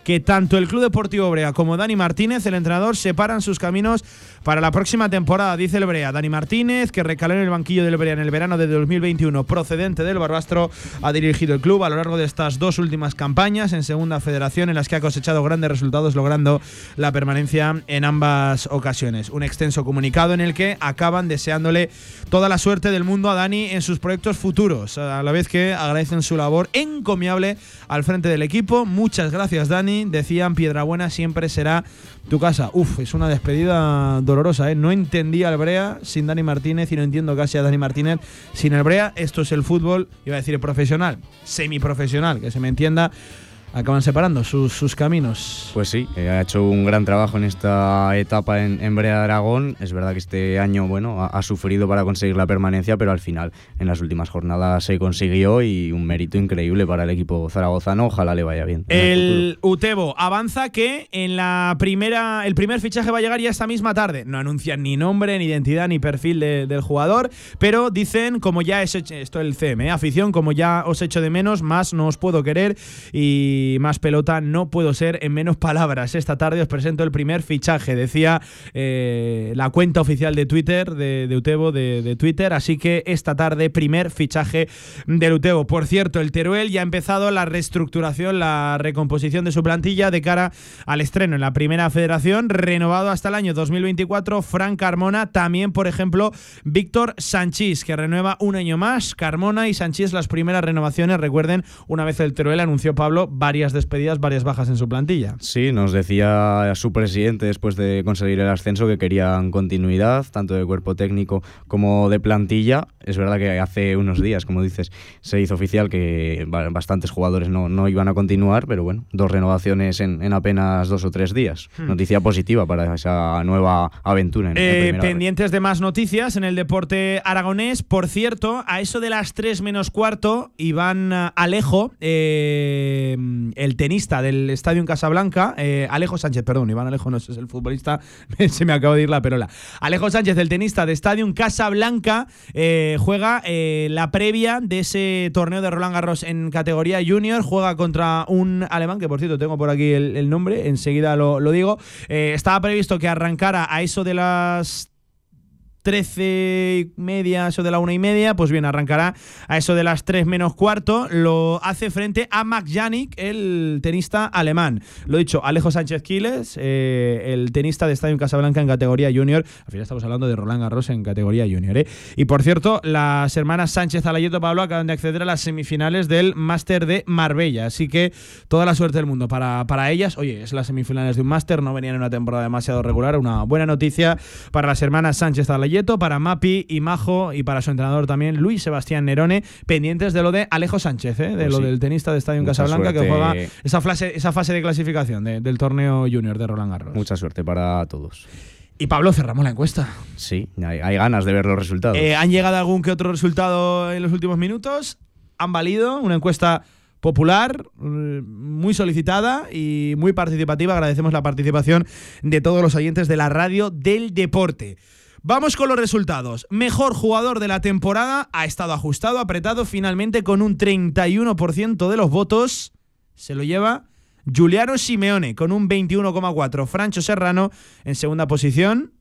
que tanto el Club Deportivo Brea como Dani Martínez, el entrenador, separan sus caminos para la próxima temporada, dice el Brea. Dani Martínez, que recaló en el banquillo del Brea en el verano de 2021, procedente del Barbastro, ha dirigido el club a lo largo de estas dos últimas campañas en Segunda Federación, en las que ha cosechado grandes resultados, logrando la permanencia en ambas ocasiones. Un extenso comunicado en el que acaban deseándole toda la suerte del mundo a Dani en sus proyectos futuros, a la vez que agradecen su labor encomiable al frente del equipo. Muchas gracias, Dani. Decían, Piedrabuena siempre será tu casa. Uf, es una despedida dolorosa, ¿eh? No entendía al Brea sin Dani Martínez y no entiendo casi a Dani Martínez sin el Brea. Esto es el fútbol, iba a decir profesional, semiprofesional, que se me entienda. Acaban separando sus, sus caminos. Pues sí, eh, ha hecho un gran trabajo en esta etapa en, en Brea de Aragón. Es verdad que este año bueno, ha, ha sufrido para conseguir la permanencia, pero al final en las últimas jornadas se consiguió y un mérito increíble para el equipo zaragozano. Ojalá le vaya bien. en el El Utebo avanza que en la primera, el primer fichaje va a llegar ya esta misma tarde. No anuncian ni nombre, ni identidad, ni perfil de- del jugador, pero dicen, como ya es hecho- esto es el CM, ¿eh? afición, como ya os echo de menos, más no os puedo querer y más pelota no puedo ser en menos palabras. Esta tarde os presento el primer fichaje, decía eh, la cuenta oficial de Twitter, de, de de, Twitter, así que esta tarde primer fichaje del Utebo. Por cierto, el Teruel ya ha empezado la reestructuración, la recomposición de su plantilla de cara al estreno en la primera federación, renovado hasta el año 2024, Frank Carmona, también por ejemplo Víctor Sanchís, que renueva un año más, Carmona y Sanchís las primeras renovaciones, recuerden, una vez el Teruel anunció Pablo varias despedidas, varias bajas en su plantilla. Sí, nos decía su presidente después de conseguir el ascenso que querían continuidad, tanto de cuerpo técnico como de plantilla. Es verdad que hace unos días, como dices, se hizo oficial que ba- bastantes jugadores no, no iban a continuar, pero bueno, dos renovaciones en, en apenas dos o tres días. Hmm. Noticia positiva para esa nueva aventura en, Eh, pendientes de más noticias en el deporte aragonés. Por cierto, a eso de las 3 menos cuarto, Iván Alejo, eh, el tenista del Estadio Casablanca, eh, Alejo Sánchez, perdón, Iván Alejo no es el futbolista, se me acaba de ir la perola. Alejo Sánchez, el tenista de Estadio Casablanca, eh, juega eh, la previa de ese torneo de Roland Garros en categoría junior, juega contra un alemán, que por cierto tengo por aquí el, el nombre, enseguida lo, lo digo. Estaba previsto que arrancara a eso de las 13 y media, eso de la una y media, pues bien, arrancará a eso de las 3 menos cuarto. Lo hace frente a Mac Janik, el tenista alemán. Lo dicho, Alejo Sánchez Quiles, eh, el tenista de Estadio Casablanca en categoría junior. Al final estamos hablando de Roland Garros en categoría junior. ¿eh? Y por cierto, las hermanas Sánchez Alayeto Pablo acaban de acceder a las semifinales del Máster de Marbella. Así que toda la suerte del mundo para, para ellas. Oye, es las semifinales de un Máster, no venían en una temporada demasiado regular. Una buena noticia para las hermanas Sánchez Alayeto, para Mapi y Majo y para su entrenador también, Luis Sebastián Nerone, pendientes de lo de Alejo Sánchez, ¿eh? de Pues lo sí. del tenista de Estadio en Mucha Casablanca, que juega esa fase, esa fase de clasificación de- del torneo junior de Roland Garros. Mucha suerte para todos. Y Pablo, cerramos la encuesta. Sí, hay, hay ganas de ver los resultados. Eh, ¿Han llegado algún que otro resultado en los últimos minutos? ¿Han valido? Una encuesta popular, eh, muy solicitada y muy participativa. Agradecemos la participación de todos los oyentes de la radio del deporte. Vamos con los resultados. Mejor jugador de la temporada ha estado ajustado, apretado finalmente con un 31% de los votos. Se lo lleva Giuliano Simeone con un 21,4. Francho Serrano en segunda posición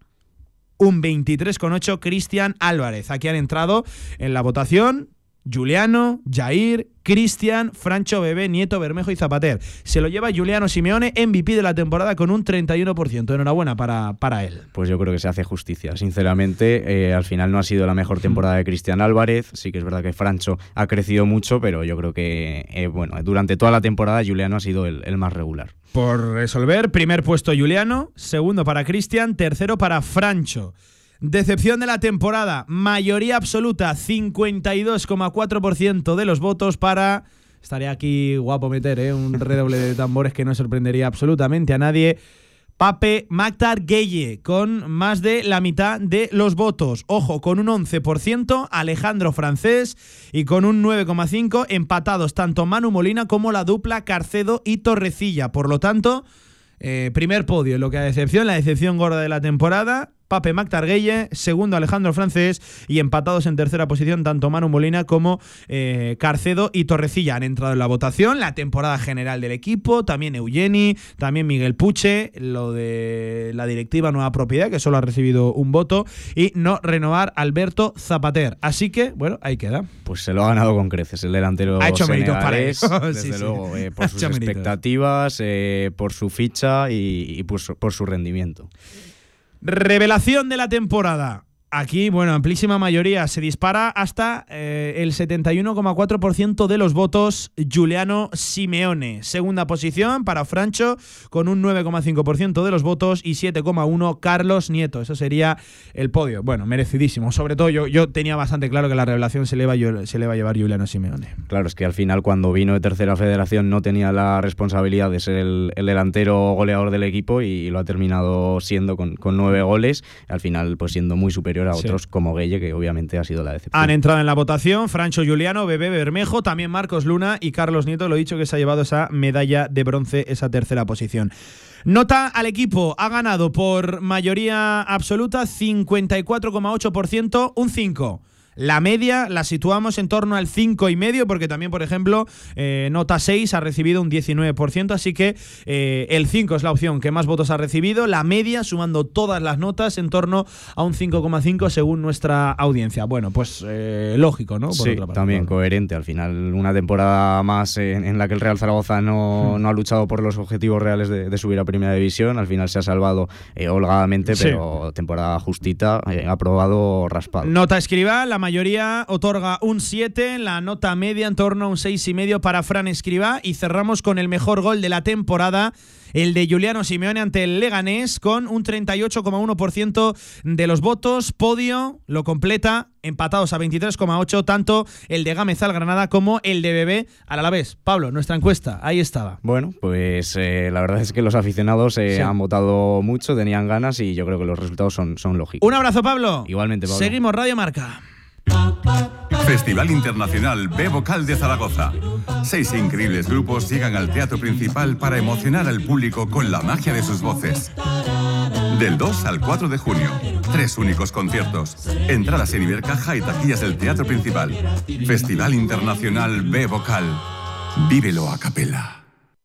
un 23,8 Cristian Álvarez. Aquí han entrado en la votación Juliano, Jair, Cristian, Francho Bebé, Nieto, Bermejo y Zapater. Se lo lleva Juliano Simeone, MVP de la temporada con un 31%. Enhorabuena para, para él. Pues yo creo que se hace justicia, sinceramente. Eh, al final no ha sido la mejor temporada de Cristian Álvarez. Sí que es verdad que Francho ha crecido mucho, pero yo creo que eh, bueno, durante toda la temporada Juliano ha sido el, el más regular. Por resolver, primer puesto Juliano, segundo para Cristian, tercero para Francho. Decepción de la temporada, mayoría absoluta, 52,4% de los votos para... Estaría aquí guapo meter ¿eh? un redoble de tambores que no sorprendería absolutamente a nadie. Pape Mactar Gueye, con más de la mitad de los votos. Ojo, con un 11%, Alejandro Francés y con un 9,5% empatados tanto Manu Molina como la dupla Carcedo y Torrecilla. Por lo tanto, eh, primer podio lo que a decepción, la decepción gorda de la temporada. Pape Mactarguelle, segundo Alejandro Francés y empatados en tercera posición tanto Manu Molina como eh, Carcedo y Torrecilla han entrado en la votación, la temporada general del equipo, también Eugeni, también Miguel Puche, lo de la directiva nueva propiedad que solo ha recibido un voto y no renovar Alberto Zapater. Así que, bueno, ahí queda. Pues se lo ha ganado con creces el delantero Ha hecho méritos para eso, desde sí, sí. luego, eh, Ha por sus expectativas, eh, por su ficha y, y por, su, por su rendimiento. Revelación de la temporada. Aquí, bueno, amplísima mayoría. Se dispara hasta eh, el 71,4% de los votos Giuliano Simeone. Segunda posición para Francho con un 9,5% de los votos y 7,1% Carlos Nieto. Eso sería el podio. Bueno, merecidísimo. Sobre todo yo, yo tenía bastante claro que la revelación se le, va, se le va a llevar Giuliano Simeone. Claro, es que al final cuando vino de tercera federación no tenía la responsabilidad de ser el, el delantero goleador del equipo y, lo ha terminado siendo con, con nueve goles, al final pues siendo muy superior a Sí. otros como Gueye, que obviamente ha sido la decepción. Han entrado en la votación Francho Juliano, Bebé Bermejo, también Marcos Luna y Carlos Nieto. Lo he dicho que se ha llevado esa medalla de bronce, esa tercera posición. Nota al equipo, ha ganado por mayoría absoluta 54,8%, un 5. La media la situamos en torno al 5,5 porque también, por ejemplo, eh, nota 6 ha recibido un 19%, así que eh, el 5 es la opción que más votos ha recibido. La media, sumando todas las notas, en torno a un 5,5 según nuestra audiencia. Bueno, pues eh, lógico, ¿no? Por sí, otra parte, también claro. coherente. Al final, una temporada más en, en la que el Real Zaragoza no, Hmm. no ha luchado por los objetivos reales de, de subir a Primera División. Al final se ha salvado eh, holgadamente, Sí. pero temporada justita, eh, aprobado raspado. Nota Escribá, la mayoría otorga un 7, la nota media en torno a un 6,5 para Fran Escribá y cerramos con el mejor gol de la temporada, el de Juliano Simeone ante el Leganés con un 38,1% de los votos, podio lo completa empatados a 23,8 tanto el de Gámez al Granada como el de Bebé al Alavés. Pablo, nuestra encuesta, ahí estaba. Bueno, pues eh, la verdad es que los aficionados eh, Sí. han votado mucho, tenían ganas y yo creo que los resultados son, son lógicos. Un abrazo, Pablo. Igualmente, Pablo. Seguimos Radio Marca. Festival Internacional B Vocal de Zaragoza. Seis increíbles grupos llegan al teatro principal para emocionar al público con la magia de sus voces. Del 2 al 4 de junio, tres únicos conciertos. Entradas en Ibercaja y taquillas del teatro principal. Festival Internacional B Vocal. Vívelo a capela.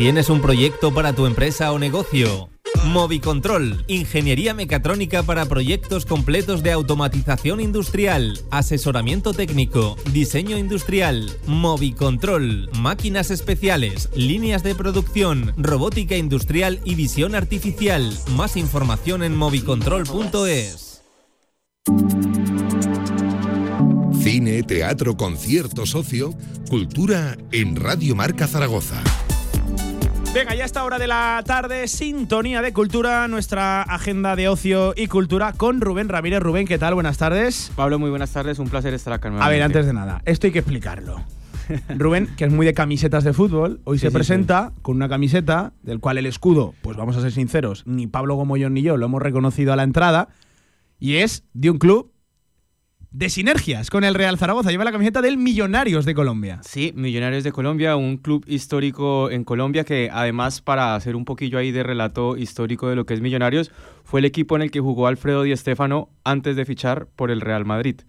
¿Tienes un proyecto para tu empresa o negocio? Movicontrol, ingeniería mecatrónica para proyectos completos de automatización industrial, asesoramiento técnico, diseño industrial, Movicontrol, máquinas especiales, líneas de producción, robótica industrial y visión artificial. Más información en movicontrol.es. Cine, teatro, concierto, socio, cultura en Radio Marca Zaragoza. Venga, ya esta hora de la tarde, sintonía de cultura, nuestra agenda de ocio y cultura con Rubén Ramírez. Rubén, ¿qué tal? Buenas tardes. Pablo, muy buenas tardes, un placer estar acá A ver, nuevamente. antes de nada, esto hay que explicarlo. Rubén, que es muy de camisetas de fútbol, hoy Sí, se sí, presenta con una camiseta del cual el escudo, pues vamos a ser sinceros, ni Pablo Gomollón ni yo lo hemos reconocido a la entrada, y es de un club de sinergias con el Real Zaragoza. Lleva la camiseta del Millonarios de Colombia. Sí, Millonarios de Colombia, un club histórico en Colombia que además para hacer un poquillo ahí de relato histórico de lo que es Millonarios, fue el equipo en el que jugó Alfredo Di Stéfano antes de fichar por el Real Madrid.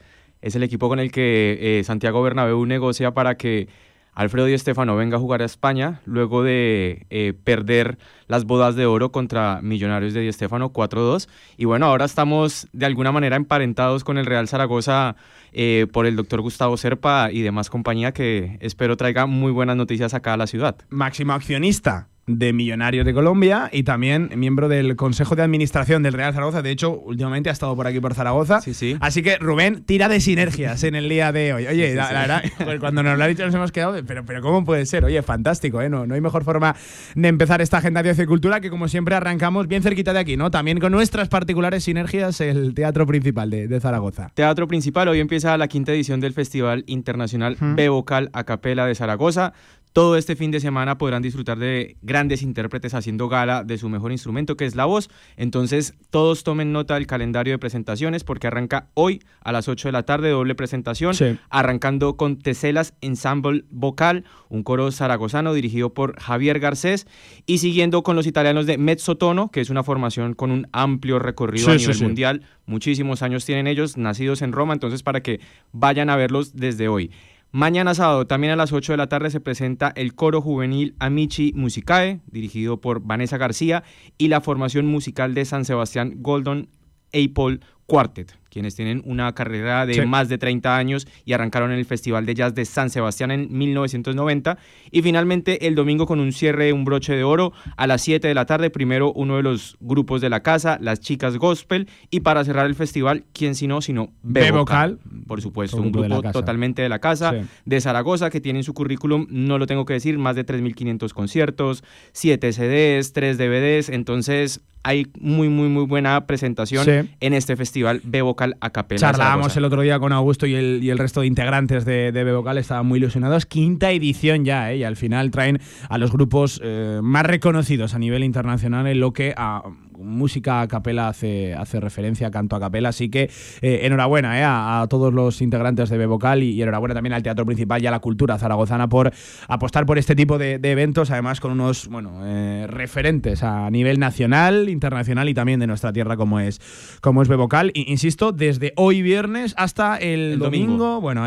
Es el equipo con el que eh, Santiago Bernabéu negocia para que Alfredo Di Stéfano venga a jugar a España luego de eh, perder las bodas de oro contra Millonarios de Di Stéfano 4-2. Y bueno, ahora estamos de alguna manera emparentados con el Real Zaragoza eh, por el doctor Gustavo Serpa y demás compañía que espero traiga muy buenas noticias acá a la ciudad. Máximo accionista de Millonarios de Colombia y también miembro del Consejo de Administración del Real Zaragoza. De hecho, últimamente ha estado por aquí por Zaragoza. Sí, sí. Así que Rubén tira de sinergias en el día de hoy. Oye, Sí, la, verdad, pues cuando nos lo ha dicho nos hemos quedado, de, pero, pero ¿cómo puede ser? Oye, fantástico, ¿eh? No, no hay mejor forma de empezar esta agenda de cultura que como siempre arrancamos bien cerquita de aquí, ¿no? También con nuestras particulares sinergias el teatro principal de, de Zaragoza. Teatro Principal, hoy empieza la quinta edición del Festival Internacional B Vocal a Capela de Zaragoza. Todo este fin de semana podrán disfrutar de grandes intérpretes haciendo gala de su mejor instrumento, que es la voz. Entonces, todos tomen nota del calendario de presentaciones, porque arranca hoy a las 8 de la tarde, doble presentación, Sí. arrancando con Teselas Ensemble Vocal, un coro zaragozano dirigido por Javier Garcés, y siguiendo con los italianos de Mezzotono, que es una formación con un amplio recorrido Sí, a nivel sí. mundial. Muchísimos años tienen ellos, nacidos en Roma, entonces para que vayan a verlos desde hoy. Mañana sábado, también a las 8 de la tarde, se presenta el coro juvenil Amici Musicae, dirigido por Vanessa García, y la formación musical de San Sebastián Golden Apple Quartet, quienes tienen una carrera de Sí. más de 30 años y arrancaron en el Festival de Jazz de San Sebastián en 1990. Y finalmente el domingo con un cierre de un broche de oro a las 7 de la tarde, primero uno de los grupos de la casa, las chicas gospel, y para cerrar el festival, ¿quién sino sino B Vocal. Por supuesto, Un un grupo de totalmente de la casa, Sí. de Zaragoza, que tiene en su currículum, no lo tengo que decir, más de 3.500 conciertos, 7 CDs, 3 DVDs, entonces hay muy, muy, muy buena presentación Sí. en este festival B Vocal a Capella. Charlábamos el otro día con Augusto y el, y el resto de integrantes de, de Bebocal, estaban muy ilusionados. Quinta edición ya, ¿eh? y al final traen a los grupos eh, más reconocidos a nivel internacional en lo que a música a capela hace, hace referencia, canto a capela. Así que eh, enhorabuena ¿eh? a, a todos los integrantes de Bebocal y, y enhorabuena también al Teatro Principal y a la cultura zaragozana por apostar por este tipo de, de eventos, además con unos bueno, eh, referentes a nivel nacional, internacional y también de nuestra tierra como es, como es Bebocal. I- insisto, desde hoy viernes hasta el, El domingo. domingo. Bueno,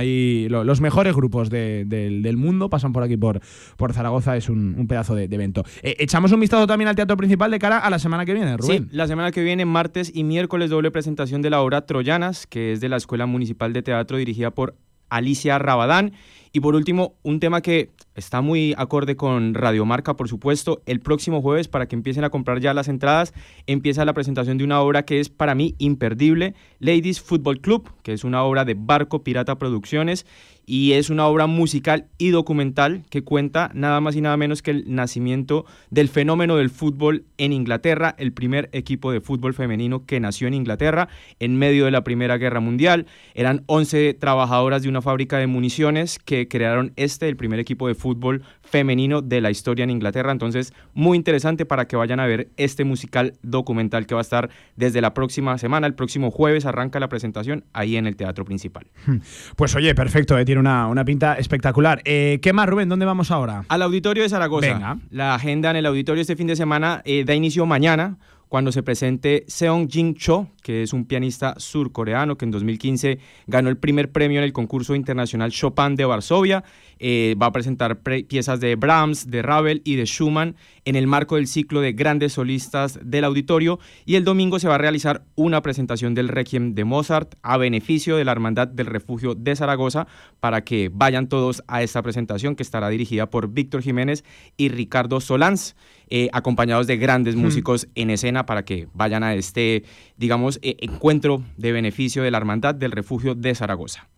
lo- los mejores grupos de- del, del mundo pasan por aquí, por, por Zaragoza. Es un, un pedazo de, de evento. Eh, echamos un vistazo también al teatro principal de cara a la semana que viene, Rubén. Sí, la semana que viene, martes y miércoles, doble presentación de la obra Troyanas, que es de la Escuela Municipal de Teatro dirigida por Alicia Rabadán. Y por último, un tema que está muy acorde con Radiomarca, por supuesto. El próximo jueves, para que empiecen a comprar ya las entradas, empieza la presentación de una obra que es para mí imperdible, Ladies Football Club, que es una obra de Barco Pirata Producciones y es una obra musical y documental que cuenta nada más y nada menos que el nacimiento del fenómeno del fútbol en Inglaterra, el primer equipo de fútbol femenino que nació en Inglaterra en medio de la Primera Guerra Mundial. Eran 11 trabajadoras de una fábrica de municiones que crearon este, el primer equipo de fútbol femenino de la historia en Inglaterra. Entonces, muy interesante para que vayan a ver este musical documental que va a estar desde la próxima semana. El próximo jueves arranca la presentación ahí en el Teatro Principal. Pues oye, perfecto, eh, tiene una, una pinta espectacular. Eh, ¿Qué más, Rubén? ¿Dónde vamos ahora? Al auditorio de Zaragoza. Venga. La agenda en el auditorio este fin de semana eh, da inicio mañana cuando se presente Seong Jin Cho, que es un pianista surcoreano que en 2015 ganó el primer premio en el concurso internacional Chopin de Varsovia. Eh, va a presentar pre- piezas de Brahms, de Ravel y de Schumann en el marco del ciclo de grandes solistas del auditorio. Y el domingo se va a realizar una presentación del Requiem de Mozart a beneficio de la Hermandad del Refugio de Zaragoza para que vayan todos a esta presentación que estará dirigida por Víctor Jiménez y Ricardo Solans, eh, acompañados de grandes Hmm. músicos en escena para que vayan a este, digamos, eh, encuentro de beneficio de la Hermandad del Refugio de Zaragoza.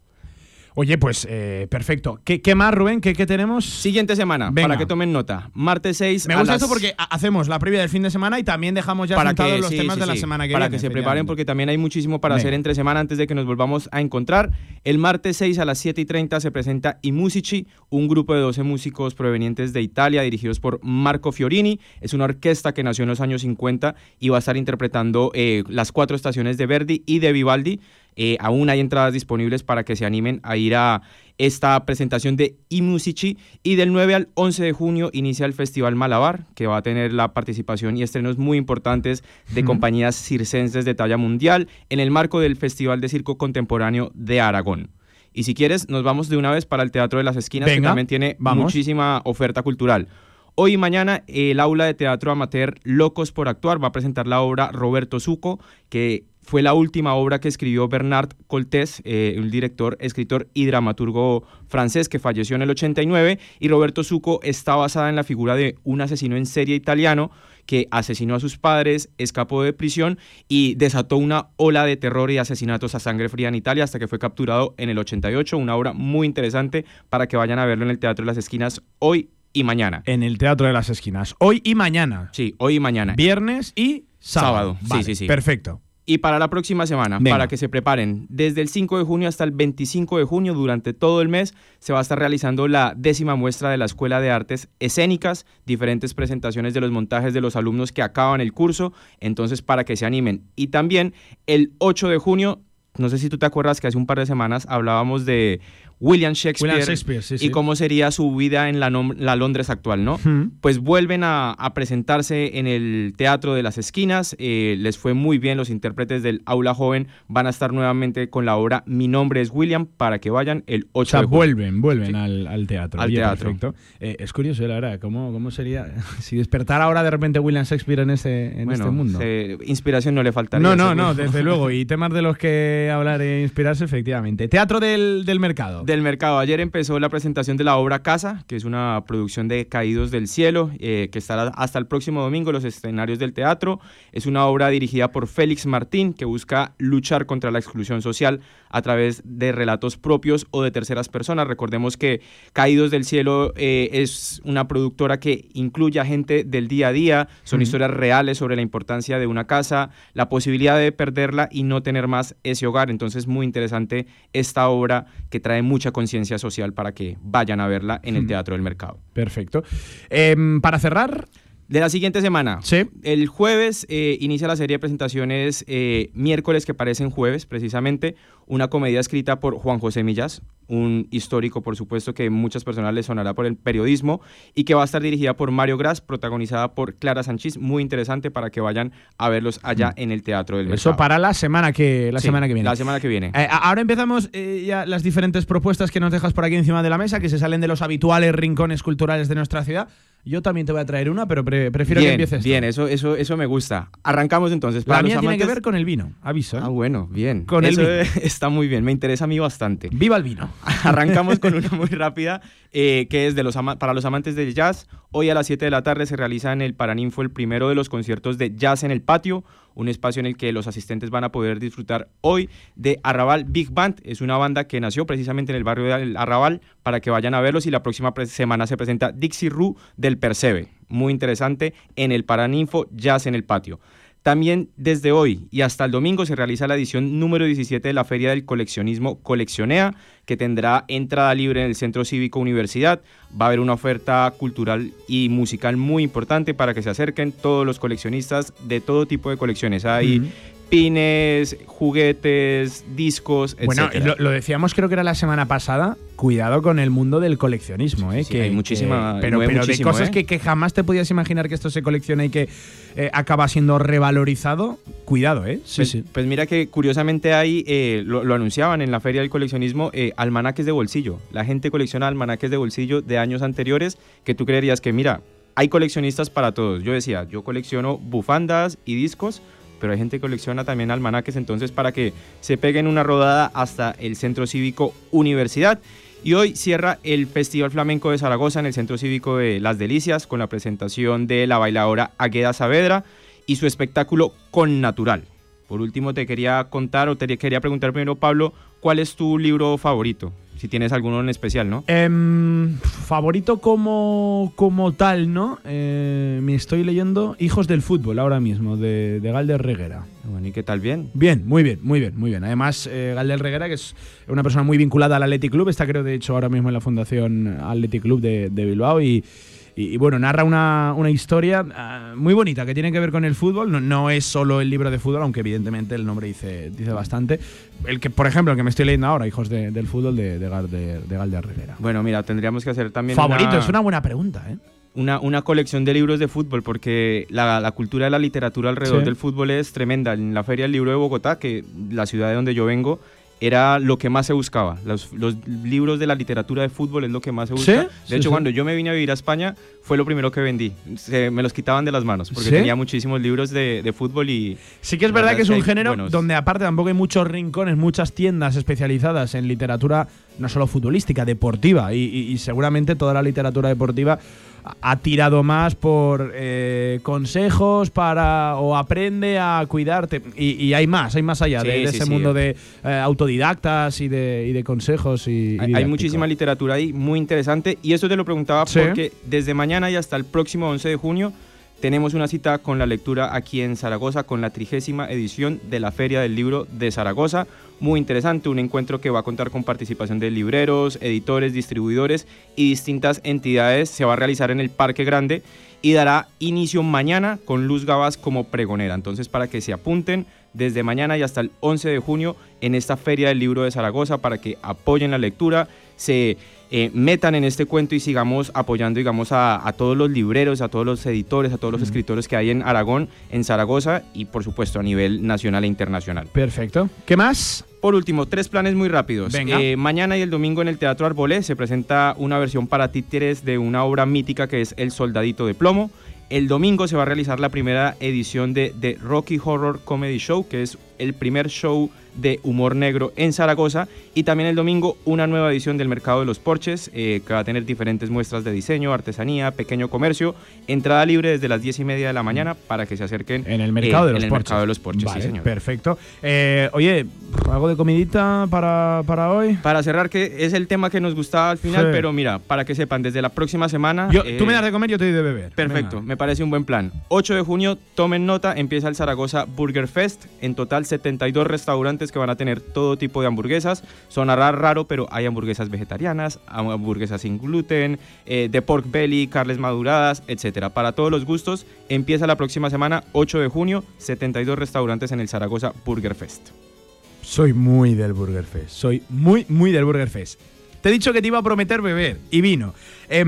Oye, pues eh, perfecto. ¿Qué, qué más, Rubén? ¿Qué, qué tenemos? Siguiente semana, Venga. para que tomen nota. Martes 6 Me a gusta las- esto porque ha- hacemos la previa del fin de semana y también dejamos ya para que, los sí, temas sí, de la sí, semana que para viene. que se preparen porque también hay muchísimo para Venga. hacer entre semana antes de que nos volvamos a encontrar. El martes 6 a las 7 y 30 se presenta I Musici, un grupo de 12 músicos provenientes de Italia dirigidos por Marco Fiorini. Es una orquesta que nació en los años 50 y va a estar interpretando eh, las cuatro estaciones de Verdi y de Vivaldi. Eh, aún hay entradas disponibles para que se animen a ir a esta presentación de I Musici y del 9 al 11 de junio inicia el Festival Malabar que va a tener la participación y estrenos muy importantes de compañías circenses de talla mundial en el marco del Festival de Circo Contemporáneo de Aragón. Y si quieres, nos vamos de una vez para el Teatro de las Esquinas, Venga, que también tiene vamos. muchísima oferta cultural. Hoy y mañana el aula de teatro amateur Locos por Actuar va a presentar la obra Roberto Zuco, que fue la última obra que escribió Bernard Coltés, eh, un director, escritor y dramaturgo francés que falleció en el 89, y Roberto Suco está basada en la figura de un asesino en serie italiano que asesinó a sus padres, escapó de prisión y desató una ola de terror y asesinatos a sangre fría en Italia hasta que fue capturado en el 88, una obra muy interesante para que vayan a verlo en el Teatro de las Esquinas hoy y mañana. En el Teatro de las Esquinas. Hoy y mañana. Sí, hoy y mañana. Viernes y sábado. Sábado, sí, sí, sí. Perfecto. Y para la próxima semana, Venga. para que se preparen, desde el 5 de junio hasta el 25 de junio, durante todo el mes, se va a estar realizando la décima muestra de la Escuela de Artes Escénicas, diferentes presentaciones de los montajes de los alumnos que acaban el curso, entonces para que se animen. Y también el 8 de junio, no sé si tú te acuerdas que hace un par de semanas hablábamos de William Shakespeare, William Shakespeare, sí, sí. y cómo sería su vida en la, la Londres actual, ¿no? Pues vuelven a, a presentarse en el Teatro de las Esquinas, eh, les fue muy bien, los intérpretes del Aula Joven van a estar nuevamente con la obra Mi nombre es William para que vayan el 8 O sea, de vuelven, vuelven al, al teatro. Al teatro. Perfecto. Eh, es curioso, la verdad, ¿cómo, cómo sería si despertara ahora de repente William Shakespeare en este, en Bueno, este mundo? se- inspiración no le faltaría. No, no, no, desde luego. Y temas de los que hablar e inspirarse, efectivamente. Teatro del, del mercado. Del mercado. Ayer empezó la presentación de la obra Casa, que es una producción de Caídos del Cielo, eh, que estará hasta el próximo domingo en los escenarios del teatro. Es una obra dirigida por Félix Martín, que busca luchar contra la exclusión social a través de relatos propios o de terceras personas. Recordemos que Caídos del Cielo eh, es una productora que incluye a gente del día a día, son Ujú. historias reales sobre la importancia de una casa, la posibilidad de perderla y no tener más ese hogar. Entonces, muy interesante esta obra que trae mucha conciencia social para que vayan a verla en el. Teatro del Mercado. Perfecto. Em, para cerrar. De la siguiente semana. Sí. El jueves eh, inicia la serie de presentaciones eh, miércoles que parecen jueves, precisamente. Una comedia escrita por Juan José Millas, un histórico, por supuesto, que muchas personas les sonará por el periodismo y que va a estar dirigida por Mario Gras, protagonizada por Clara Sánchez. Muy interesante para que vayan a verlos allá en el Teatro del Eso Mercado. para la semana que, la Sí, semana que viene. La semana que viene. Eh, ahora empezamos eh, ya las diferentes propuestas que nos dejas por aquí encima de la mesa, que se salen de los habituales rincones culturales de nuestra ciudad. Yo también te voy a traer una, pero pre- prefiero bien, que empieces. tú. Bien, eso, eso, eso me gusta. Arrancamos entonces. La Para mía los tiene que amantes- ver con el vino, aviso. ¿eh? Ah, bueno, bien. Con el Eso vino. Está muy bien, me interesa a mí bastante. ¡Viva el vino! Arrancamos con una muy rápida, eh, que es de los para los amantes del jazz. Hoy a las 7 de la tarde se realiza en el Paraninfo el primero de los conciertos de Jazz en el Patio, un espacio en el que los asistentes van a poder disfrutar hoy de Arrabal Big Band. Es una banda que nació precisamente en el barrio del Arrabal para que vayan a verlos y la próxima semana se presenta Dixie Rue del Percebe. Muy interesante en el Paraninfo Jazz en el Patio. También desde hoy y hasta el domingo se realiza la edición número 17 de la Feria del Coleccionismo Coleccionea, que tendrá entrada libre en el Centro Cívico Universidad. Va a haber una oferta cultural y musical muy importante para que se acerquen todos los coleccionistas de todo tipo de colecciones. Hay Ujú. Pines, juguetes, discos, Bueno, y etcétera. lo, lo decíamos creo que era la semana pasada. Cuidado con el mundo del coleccionismo, ¿eh? Sí, sí, hay muchísima- pero pero de cosas ¿eh? que, que jamás te podías imaginar que esto se colecciona y que eh, acaba siendo revalorizado. Cuidado, ¿eh? Sí, pues, sí. pues mira que curiosamente hay, eh, lo, lo anunciaban en la Feria del Coleccionismo, almanaques de bolsillo. La gente colecciona almanaques de bolsillo de años anteriores que tú creerías que, mira, hay coleccionistas para todos. Yo decía, yo colecciono bufandas y discos, pero hay gente que colecciona también almanaques, entonces para que se peguen una rodada hasta el Centro Cívico Universidad. Y hoy cierra el Festival Flamenco de Zaragoza en el Centro Cívico de Las Delicias con la presentación de la bailadora Agueda Saavedra y su espectáculo Con Natural. Por último, te quería contar o te quería preguntar primero, Pablo, ¿cuál es tu libro favorito? Si tienes alguno en especial, ¿no? Em, favorito como, como tal, ¿no? Eh, me estoy leyendo Hijos del Fútbol ahora mismo, de, de Galder Reguera. Bueno, ¿y qué tal? ¿Bien? Bien, muy bien, muy bien, muy bien. Además, eh, Galder Reguera, que es una persona muy vinculada al Athletic Club, está creo de hecho ahora mismo en la Fundación Athletic Club de, de Bilbao y, y- y, bueno, narra una, una historia ah, muy bonita que tiene que ver con el fútbol. No, no es solo el libro de fútbol, aunque evidentemente el nombre dice, dice bastante. El que, por ejemplo, el que me estoy leyendo ahora, Hijos de- del Fútbol, de, de, de Galder Reguera. Bueno, mira, tendríamos que hacer también Favorito, una- es una buena pregunta, ¿eh? una, una colección de libros de fútbol, porque la, la cultura de la literatura alrededor Sí. del fútbol es tremenda. En la Feria del Libro de Bogotá, que la ciudad de donde yo vengo, era lo que más se buscaba. Los, los libros de la literatura de fútbol es lo que más se busca. ¿Sí? De hecho, sí. cuando yo me vine a vivir a España, fue lo primero que vendí. Se, me los quitaban de las manos, porque tenía muchísimos libros de, de fútbol y... Sí que es verdad que es un género buenos. donde aparte tampoco hay muchos rincones, muchas tiendas especializadas en literatura no solo futbolística, deportiva y, y- y seguramente toda la literatura deportiva ha- tirado más por eh, consejos para o aprende a cuidarte y, y hay más, hay más allá Sí, de, de sí, ese sí. mundo de eh, autodidactas y de, y de consejos y, Hay, hay muchísima literatura ahí, muy interesante. Y esto te lo preguntaba porque desde mañana y hasta el próximo 11 de junio tenemos una cita con la lectura aquí en Zaragoza con la trigésima edición de la Feria del Libro de Zaragoza. Muy interesante, un encuentro que va a contar con participación de libreros, editores, distribuidores y distintas entidades. Se va a realizar en el Parque Grande y dará inicio mañana con Luz Gabas como pregonera. Entonces, para que se apunten desde mañana y hasta el 11 de junio en esta Feria del Libro de Zaragoza para que apoyen la lectura, se eh, metan en este cuento y sigamos apoyando, digamos, a, a todos los libreros, a todos los editores, a todos los escritores que hay en Aragón, en Zaragoza y, por supuesto, a nivel nacional e internacional. Perfecto. ¿Qué más? Por último, tres planes muy rápidos. Venga. Eh, mañana y el domingo en el Teatro Arbolé se presenta una versión para títeres de una obra mítica que es El Soldadito de Plomo. El domingo se va a realizar la primera edición de The Rocky Horror Comedy Show, que es el primer show de humor negro en Zaragoza. Y también el domingo una nueva edición del Mercado de los Porches, eh, que va a tener diferentes muestras de diseño, artesanía, pequeño comercio. Entrada libre desde las 10 y media de la mañana para que se acerquen En el mercado eh, de los en el. Mercado de los Porches, Vale, sí, señor. Perfecto. Eh, oye, ¿algo de comidita para, para hoy? Para cerrar, que es el tema que nos gustaba al final, Sí. pero mira, para que sepan, desde la próxima semana. Yo- eh, tú me das de comer, yo te doy de beber. Perfecto, Venga. me parece un buen plan. 8 de junio, tomen nota, empieza el Zaragoza Burger Fest. En total, 72 restaurantes que van a tener todo tipo de hamburguesas. Sonará raro, pero hay hamburguesas vegetarianas, ham- hamburguesas sin gluten, eh, de pork belly, carnes maduradas, etcétera. Para todos los gustos, empieza la próxima semana, 8 de junio, 72 restaurantes en el Zaragoza Burger Fest. Soy muy del Burger Fest. Soy muy, muy del Burger Fest. Te he dicho que te iba a prometer beber y vino. Eh,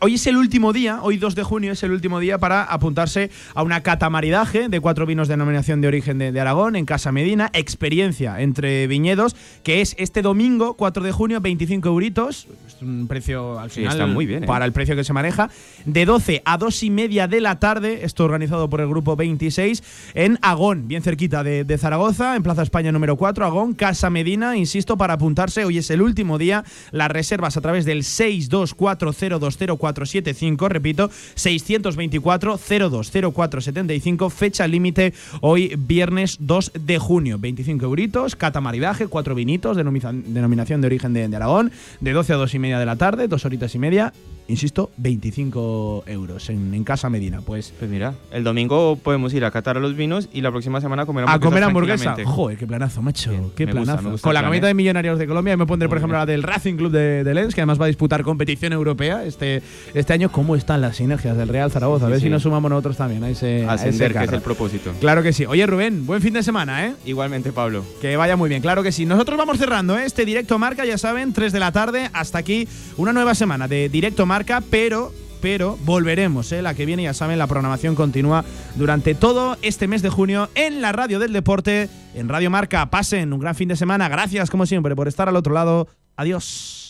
hoy es el último día, hoy 2 de junio es el último día para apuntarse a una catamaridaje de cuatro vinos de denominación de origen de, de Aragón en Casa Medina, experiencia entre viñedos, que es este domingo 4 de junio, 25 euritos, es un precio al Sí, final está muy bien, ¿eh? para el precio que se maneja, de 12 a 2 y media de la tarde, esto organizado por el grupo 26, en Agón, bien cerquita de, de Zaragoza, en Plaza España número 4, Agón, Casa Medina, insisto, para apuntarse, hoy es el último día, las reservas a través del 624020475, repito, 624-020475, fecha límite hoy viernes 2 de junio, 25 euritos, catamaridaje, cuatro vinitos, denomina- denominación de origen de, de Aragón, de 12 a 2 y media de la tarde, dos horitas y media, insisto, 25 euros en, en Casa Medina. Pues, Pues mira, el domingo podemos ir a catar a los vinos y la próxima semana a comer a hamburguesas. comer hamburguesa. Joder, qué planazo, macho. qué gusta, planazo. gusta Con la plan, camiseta ¿eh? de Millonarios de Colombia, y me pondré, por ejemplo, la del Racing Club de, de Lens, que además va a disputar competición europea este, este año. ¿Cómo están las sinergias del Real Zaragoza? A ver sí. si nos sumamos nosotros también a ese, a ese Ascender, que es el propósito. Claro que sí. Oye, Rubén, buen fin de semana, ¿eh? Igualmente, Pablo. Que vaya muy bien, claro que sí. Nosotros vamos cerrando ¿eh? este directo marca, ya saben, 3 de la tarde. Hasta aquí una nueva semana de directo marca, pero. Pero volveremos, ¿eh? la que viene, ya saben, la programación continúa durante todo este mes de junio en la radio del deporte, en Radio Marca. Pasen un gran fin de semana. Gracias, como siempre, por estar al otro lado. Adiós.